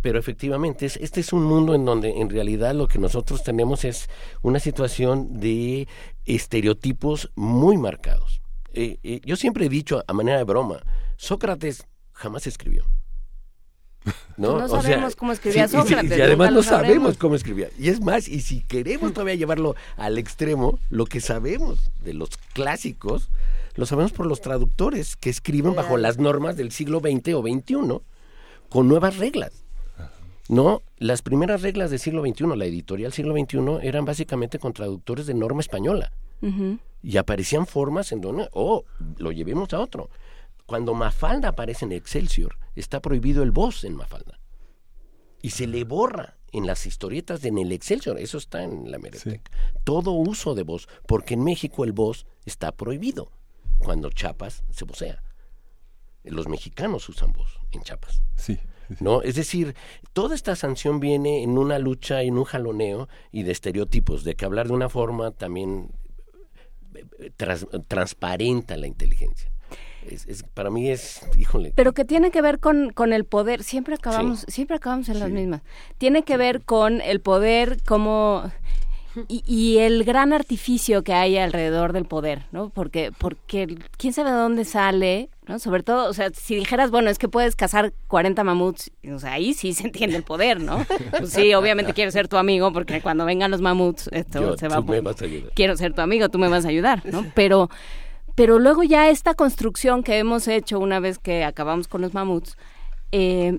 pero efectivamente, es- este es un mundo en donde en realidad lo que nosotros tenemos es una situación de estereotipos muy marcados. Eh, eh, yo siempre he dicho a manera de broma, Sócrates jamás escribió. ¿no? No O sea, sabemos cómo escribía sí, y sí, Sócrates, Y, además no sabemos sabremos. cómo escribía. Y es más, y si queremos todavía llevarlo al extremo, lo que sabemos de los clásicos, lo sabemos por los traductores que escriben bajo las normas del siglo XX o XXI con nuevas reglas. No, las primeras reglas del siglo XXI, la editorial siglo XXI, eran básicamente con traductores de norma española y aparecían formas en donde, oh, lo llevemos a otro. Cuando Mafalda aparece en Excelsior, está prohibido el voz en Mafalda. Y se le borra en las historietas de en el Excelsior, eso está en la meroteca. Todo uso de voz, porque en México el voz está prohibido cuando Chiapas se vocea. Los mexicanos usan voz en Chiapas. Sí. ¿No? Es decir, toda esta sanción viene en una lucha, en un jaloneo y de estereotipos, de que hablar de una forma también eh, trans- transparenta la inteligencia. Es, es- para mí es, híjole, Pero que tiene que ver con, con el poder, siempre acabamos, siempre acabamos en las mismas. Tiene que ver con el poder como y, y el gran artificio que hay alrededor del poder, ¿no? Porque, porque quién sabe de dónde sale, ¿no? Sobre todo, o sea, si dijeras, bueno, es que puedes cazar 40 mamuts, o sea, ahí sí se entiende el poder, ¿no? Pues sí, obviamente quiero ser tu amigo porque cuando vengan los mamuts, esto yo- se va tú a me poner- vas a ayudar. quiero ser tu amigo, tú me vas a ayudar, ¿no? Pero, pero luego ya esta construcción que hemos hecho una vez que acabamos con los mamuts, eh,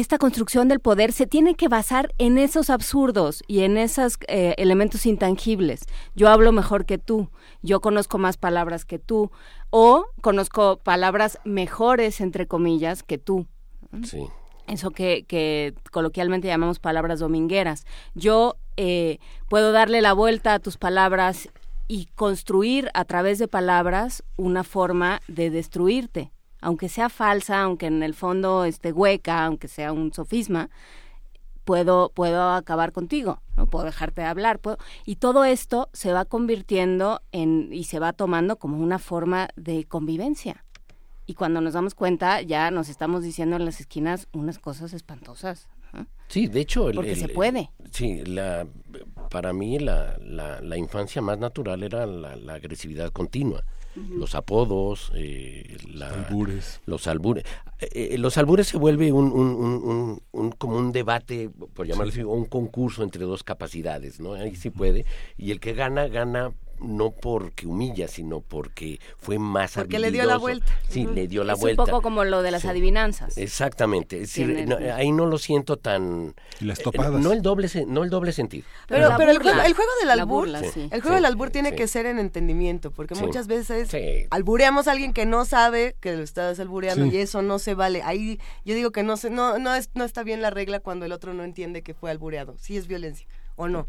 esta construcción del poder se tiene que basar en esos absurdos y en esos eh, elementos intangibles. Yo hablo mejor que tú, yo conozco más palabras que tú, o conozco palabras mejores, entre comillas, que tú. sí. Eso que, que coloquialmente llamamos palabras domingueras. Yo eh, puedo darle la vuelta a tus palabras y construir a través de palabras una forma de destruirte. Aunque sea falsa, aunque en el fondo esté hueca, aunque sea un sofisma, puedo, puedo acabar contigo, ¿no? Puedo dejarte de hablar, puedo... Y todo esto se va convirtiendo en, y se va tomando como una forma de convivencia. Y cuando nos damos cuenta, ya nos estamos diciendo en las esquinas unas cosas espantosas. ¿no? Sí, de hecho... el- Porque el- se puede. Sí, la, para mí la, la, la infancia más natural era la, la agresividad continua. Los apodos, eh, la- Albures. Los albures. Eh, eh, los albures se vuelve un, un, un, un- un- como un debate, por llamarlo así, un concurso entre dos capacidades, ¿no? Ahí sí puede. Y el que gana, gana no porque humilla, sino porque fue más Porque le dio la vuelta. Sí, le dio la es vuelta. un poco como lo de las Sí. adivinanzas. Exactamente, es decir, Tiene- no, ahí no lo siento tan Y las eh, topadas. no el doble no el doble sentido. Pero, pero el, juego, el juego del albur, burla, sí. el juego del albur tiene sí. que ser en entendimiento, porque Sí. muchas veces Sí. albureamos a alguien que no sabe que lo estás albureando Sí. y eso no se vale. Ahí yo digo que no se, no, no, es, no está bien la regla cuando el otro no entiende que fue albureado. Sí es violencia, ¿o no?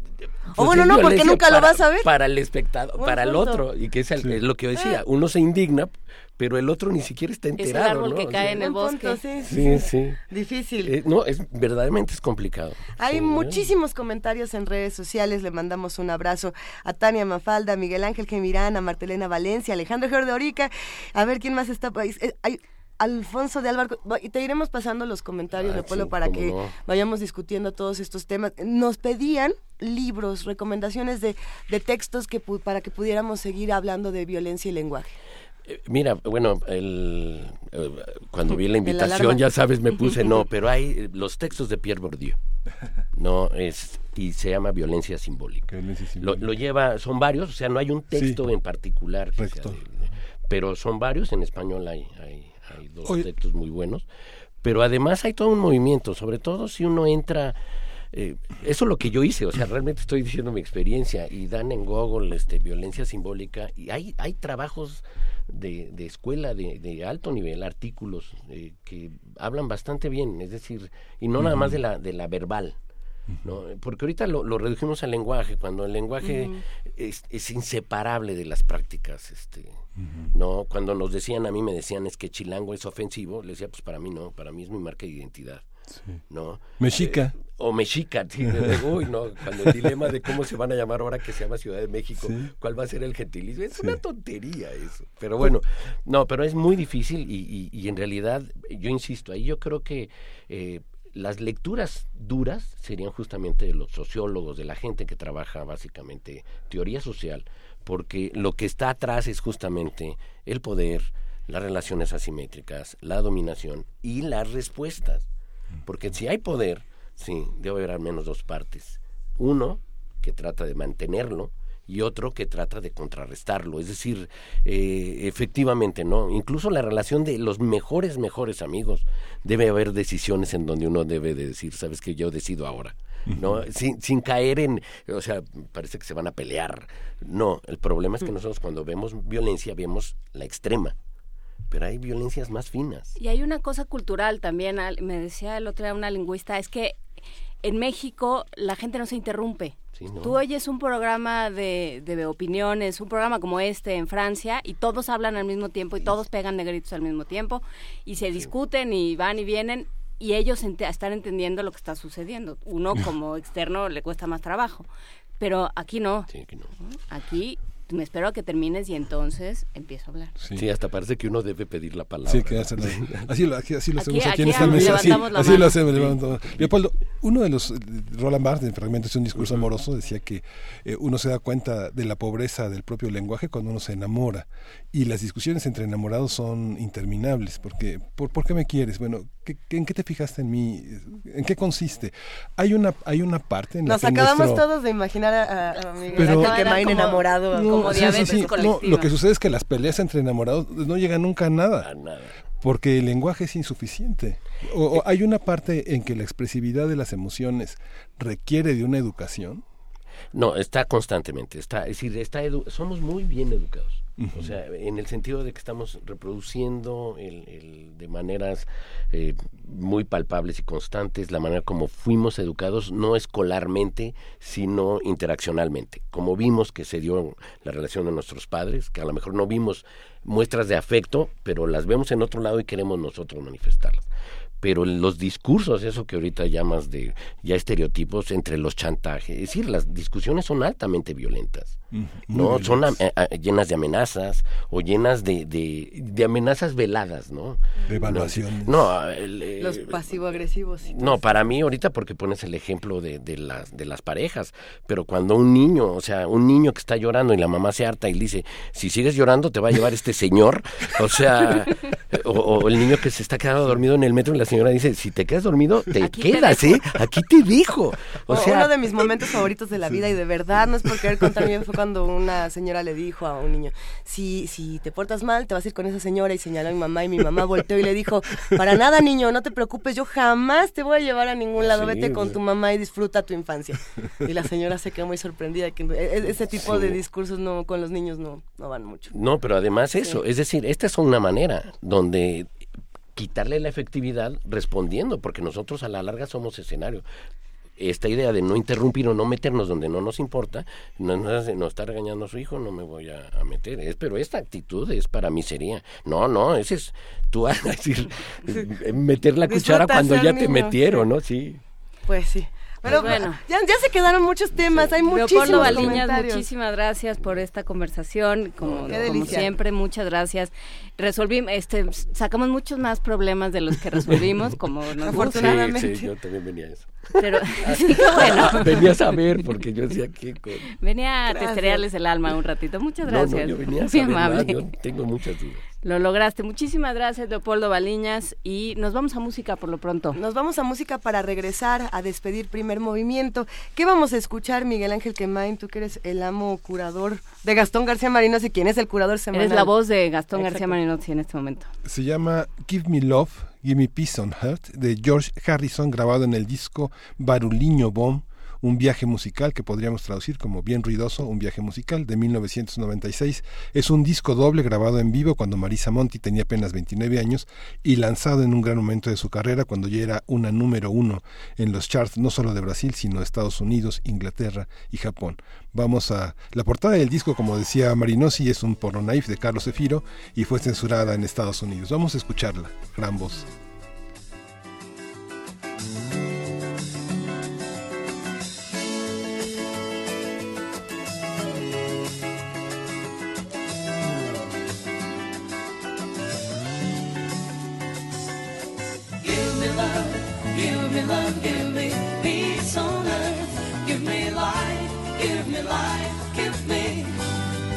o bueno, no, porque nunca lo vas a ver. Para el espectador, para el otro, y que es, el- Sí. es lo que yo decía, Ah. uno se indigna, pero el otro ni siquiera está Es el enterado. árbol ¿no? que O cae sea, en el punto, bosque. sí, sí, Sí, sí. Difícil. Eh, no, es verdaderamente es complicado. Hay Sí, muchísimos comentarios en redes sociales. Le mandamos un abrazo a Tania Mafalda, a Miguel Ángel Gemirán, a Martelena Valencia, a Alejandro de Orica. A ver quién más está. por ahí? Eh, Hay Alfonso de Álvaro. Y te iremos pasando los comentarios, Ah, Leopoldo, sí, para que no. vayamos discutiendo todos estos temas. Nos pedían libros, recomendaciones de, de textos que pu- para que pudiéramos seguir hablando de violencia y lenguaje. Eh, Mira, bueno, el, eh, cuando vi la invitación, ya sabes, me puse no, pero hay eh, los textos de Pierre Bourdieu. No, es, y se llama Violencia Simbólica. Violencia Lo, simbólica. lo lleva, son varios, o sea, no hay un texto Sí. en particular, que sea de- pero son varios, en español hay, hay, hay dos textos muy buenos, pero además hay todo un movimiento, sobre todo si uno entra, eh, eso es lo que yo hice, o sea, realmente estoy diciendo mi experiencia, y dan en Google este, violencia simbólica, y hay, hay trabajos de, de escuela de, de alto nivel, artículos eh, que hablan bastante bien, es decir, y no nada más de la, de la verbal, ¿no? Porque ahorita lo, lo redujimos al lenguaje, cuando el lenguaje es, es inseparable de las prácticas, este, ¿no? Cuando nos decían, a mí me decían, es que chilango es ofensivo, le decía, pues para mí no, para mí es mi marca de identidad, ¿no? Mexica. Eh, o mexica, sí, uy, no, cuando el dilema de cómo se van a llamar ahora que se llama Ciudad de México, Sí. cuál va a ser el gentilicio, es una tontería eso. Pero bueno, no, pero es muy difícil y, y- y en realidad, yo insisto, ahí yo creo que eh, las lecturas duras serían justamente de los sociólogos, de la gente que trabaja básicamente teoría social, porque lo que está atrás es justamente el poder, las relaciones asimétricas, la dominación y las respuestas. Porque si hay poder, sí, debe haber al menos dos partes. Uno que trata de mantenerlo y otro que trata de contrarrestarlo. Es decir, eh, efectivamente, ¿no? Incluso la relación de los mejores, mejores amigos, debe haber decisiones en donde uno debe de decir, sabes que yo decido ahora. ¿No? Sin, sin caer en, o sea, parece que se van a pelear. No, el problema es que nosotros cuando vemos violencia vemos la extrema, pero hay violencias más finas. Y hay una cosa cultural también, me decía el otro día una lingüista, es que en México la gente no se interrumpe. Sí, ¿no? Tú oyes un programa de, de opiniones, un programa como este en Francia, y todos hablan al mismo tiempo y todos pegan de gritos al mismo tiempo, y se discuten y van y vienen, y ellos ente- están entendiendo lo que está sucediendo. Uno como externo le cuesta más trabajo, pero aquí no. Aquí me espero a que termines y entonces empiezo a hablar. Sí. hasta parece que uno debe pedir la palabra. Sí, que hacen- así, lo, así, así lo Aquí- hacemos aquí, aquí en esta mesa. Así, levantamos la así lo hacemos. Sí. levantamos. Leopoldo, uno de los, Roland Barthes en fragmentos de un discurso amoroso decía que eh, uno se da cuenta de la pobreza del propio lenguaje cuando uno se enamora. Y las discusiones entre enamorados son interminables. Porque, ¿por, por qué me quieres? Bueno, ¿qué- qué- ¿en qué te fijaste en mí? ¿En qué consiste? Hay una, hay una parte en la Nos que acabamos nuestro- todos de imaginar a, a- a Miguel Pero- Como- enamorado. No, como sí, diabetes sí. No, lo que sucede es que las peleas entre enamorados no llegan nunca a nada. Porque el lenguaje es insuficiente. O, o hay una parte en que la expresividad de las emociones requiere de una educación. No, está constantemente, está, es decir, está edu- somos muy bien educados. O sea, en el sentido de que estamos reproduciendo el, el- de maneras eh, muy palpables y constantes la manera como fuimos educados, no escolarmente, sino interaccionalmente. Como vimos que se dio la relación de nuestros padres, que a lo mejor no vimos muestras de afecto, pero las vemos en otro lado y queremos nosotros manifestarlas pero los discursos, eso que ahorita llamas de ya estereotipos entre los chantajes, es decir, las discusiones son altamente violentas, ¿no? Son a- a- llenas de amenazas o llenas de, de, de amenazas veladas, ¿no? De evaluaciones. No, el, eh, Los pasivo-agresivos. no, para mí ahorita porque pones el ejemplo de, de las de las parejas, pero cuando un niño, o sea, un niño que está llorando y la mamá se harta y le dice, si sigues llorando te va a llevar este señor, o sea, o, o el niño que se está quedando dormido en el metro y la señora dice, si te quedas dormido te Aquí quedas. ¿eh? Aquí te dijo. O O- sea, uno de mis momentos favoritos de la vida y de verdad no es por querer contar bien fue cuando una señora le dijo a un niño si si te portas mal te vas a ir con esa señora y señaló a mi mamá y mi mamá volteó y le dijo para nada niño no te preocupes yo jamás te voy a llevar a ningún lado Sí, vete con tu mamá y disfruta tu infancia y la señora se quedó muy sorprendida que e- e- ese tipo Sí. de discursos no con los niños no no van mucho No, pero además eso, es decir, esta es una manera donde quitarle la efectividad respondiendo, porque nosotros a la larga somos escenario. Esta idea de no interrumpir o no meternos donde no nos importa, no, no, no está regañando a su hijo, no me voy a, a meter. Es, pero esta actitud es para mí sería, no, no, ese es, tú vas a decir, meter la cuchara cuando ya te metieron, ¿no? Sí. pues sí pero Pues bueno. ya, ya se quedaron muchos temas hay Leopoldo muchísimos Baliñas, comentarios. muchísimas gracias por esta conversación, como, Qué como siempre, muchas gracias. Resolvimos, este, sacamos muchos más problemas de los que resolvimos, como nos gusta. Sí, sí, yo también venía a eso. Pero, sí, bueno. venía a saber, porque yo decía que... con- Venía a testerearles el alma un ratito. Muchas gracias. no, yo venía a Muy más, amable. yo tengo muchas dudas. Lo lograste. Muchísimas gracias, Leopoldo Baliñas. Y nos vamos a música por lo pronto. Nos vamos a música para regresar a despedir primer movimiento. ¿Qué vamos a escuchar, Miguel Ángel Quemain? Tú que eres el amo curador de Gastón García Marinos y quién es el curador semanal. Eres la voz de Gastón Exacto. García Marinotti en este momento. Se llama Give Me Love, Give Me Peace on Heart, de George Harrison, grabado en el disco Baruliño Bomb, un viaje musical que podríamos traducir como bien ruidoso, un viaje musical de 1996. Es un disco doble grabado en vivo cuando Marisa Monti tenía apenas 29 años y lanzado en un gran momento de su carrera cuando ya era una número uno en los charts no solo de Brasil, sino de Estados Unidos, Inglaterra y Japón. Vamos a la portada del disco, como decía Marinosi, es un porno knife de Carlos Zefiro y fue censurada en Estados Unidos. Vamos a escucharla, gran voz. Give me peace on earth. Give me life, give me life, give me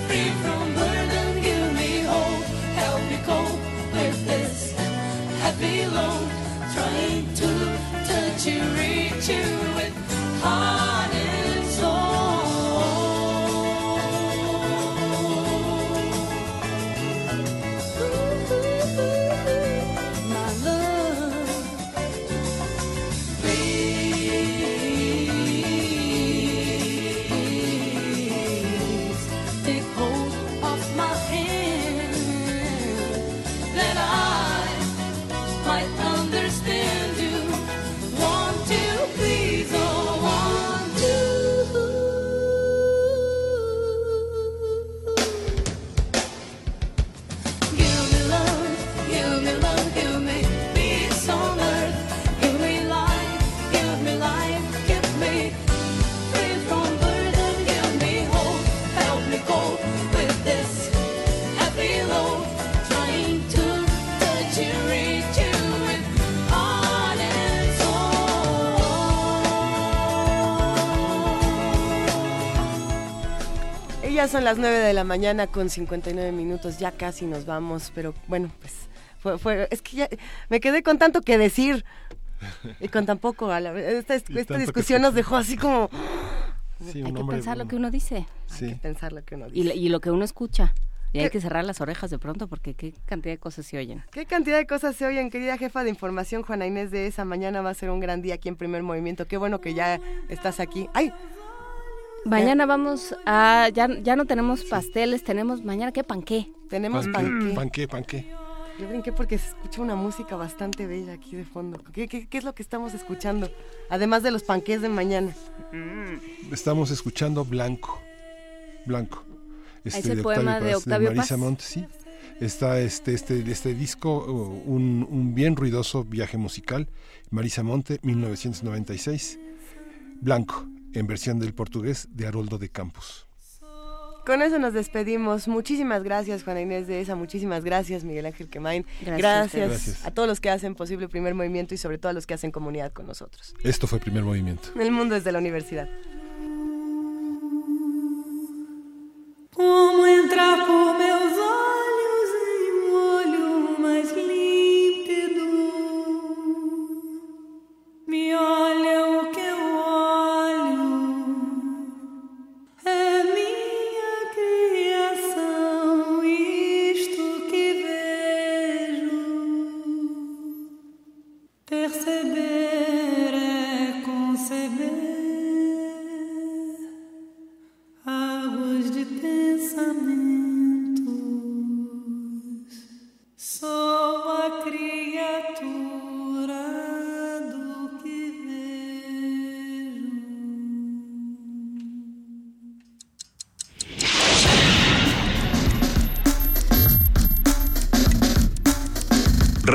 free from burden. Give me hope, help me cope with this happy load. Trying to touch you, reach you Ellas son las 9 de la mañana con 59 minutos, ya casi nos vamos, pero bueno, pues fue, fue es que ya me quedé con tanto que decir y con tan poco a la. Esta, esta que discusión nos dejó así como Sí, hay que pensar lo que uno dice. Sí. pensar lo que uno Y, y lo que uno escucha. Y hay ¿Qué- que cerrar las orejas de pronto porque qué cantidad de cosas se oyen. ¿Qué cantidad de cosas se oyen, querida jefa de información, Juana Inés de esa mañana va a ser un gran día aquí en Primer Movimiento. Qué bueno que ya estás aquí. ¡Ay! Mañana vamos a... Ya, ya no tenemos pasteles, tenemos mañana, ¿qué panqué? Tenemos Panqué, panqué. panqué. Yo brinqué porque se escucha una música bastante bella aquí de fondo. ¿Qué, qué, qué es lo que estamos escuchando? Además de los panqués de mañana. Estamos escuchando Blanco. Blanco. Es el poema de Paz, Octavio Marisa Paz. Sí. Está este, este, este disco, uh, un, un bien ruidoso viaje musical, Marisa Monte, 1996. Blanco, en versión del portugués de Haroldo de Campos. Con eso nos despedimos. Muchísimas gracias, Juana Inés de esa. Muchísimas gracias, Miguel Ángel Quemain. Gracias a Gracias, ustedes. Gracias. a todos los que hacen posible el primer movimiento y sobre todo a los que hacen comunidad con nosotros. Esto fue Primer Movimiento. El mundo desde la universidad. Como entrar por meus olhos em um olho mais límpido. Me olha o que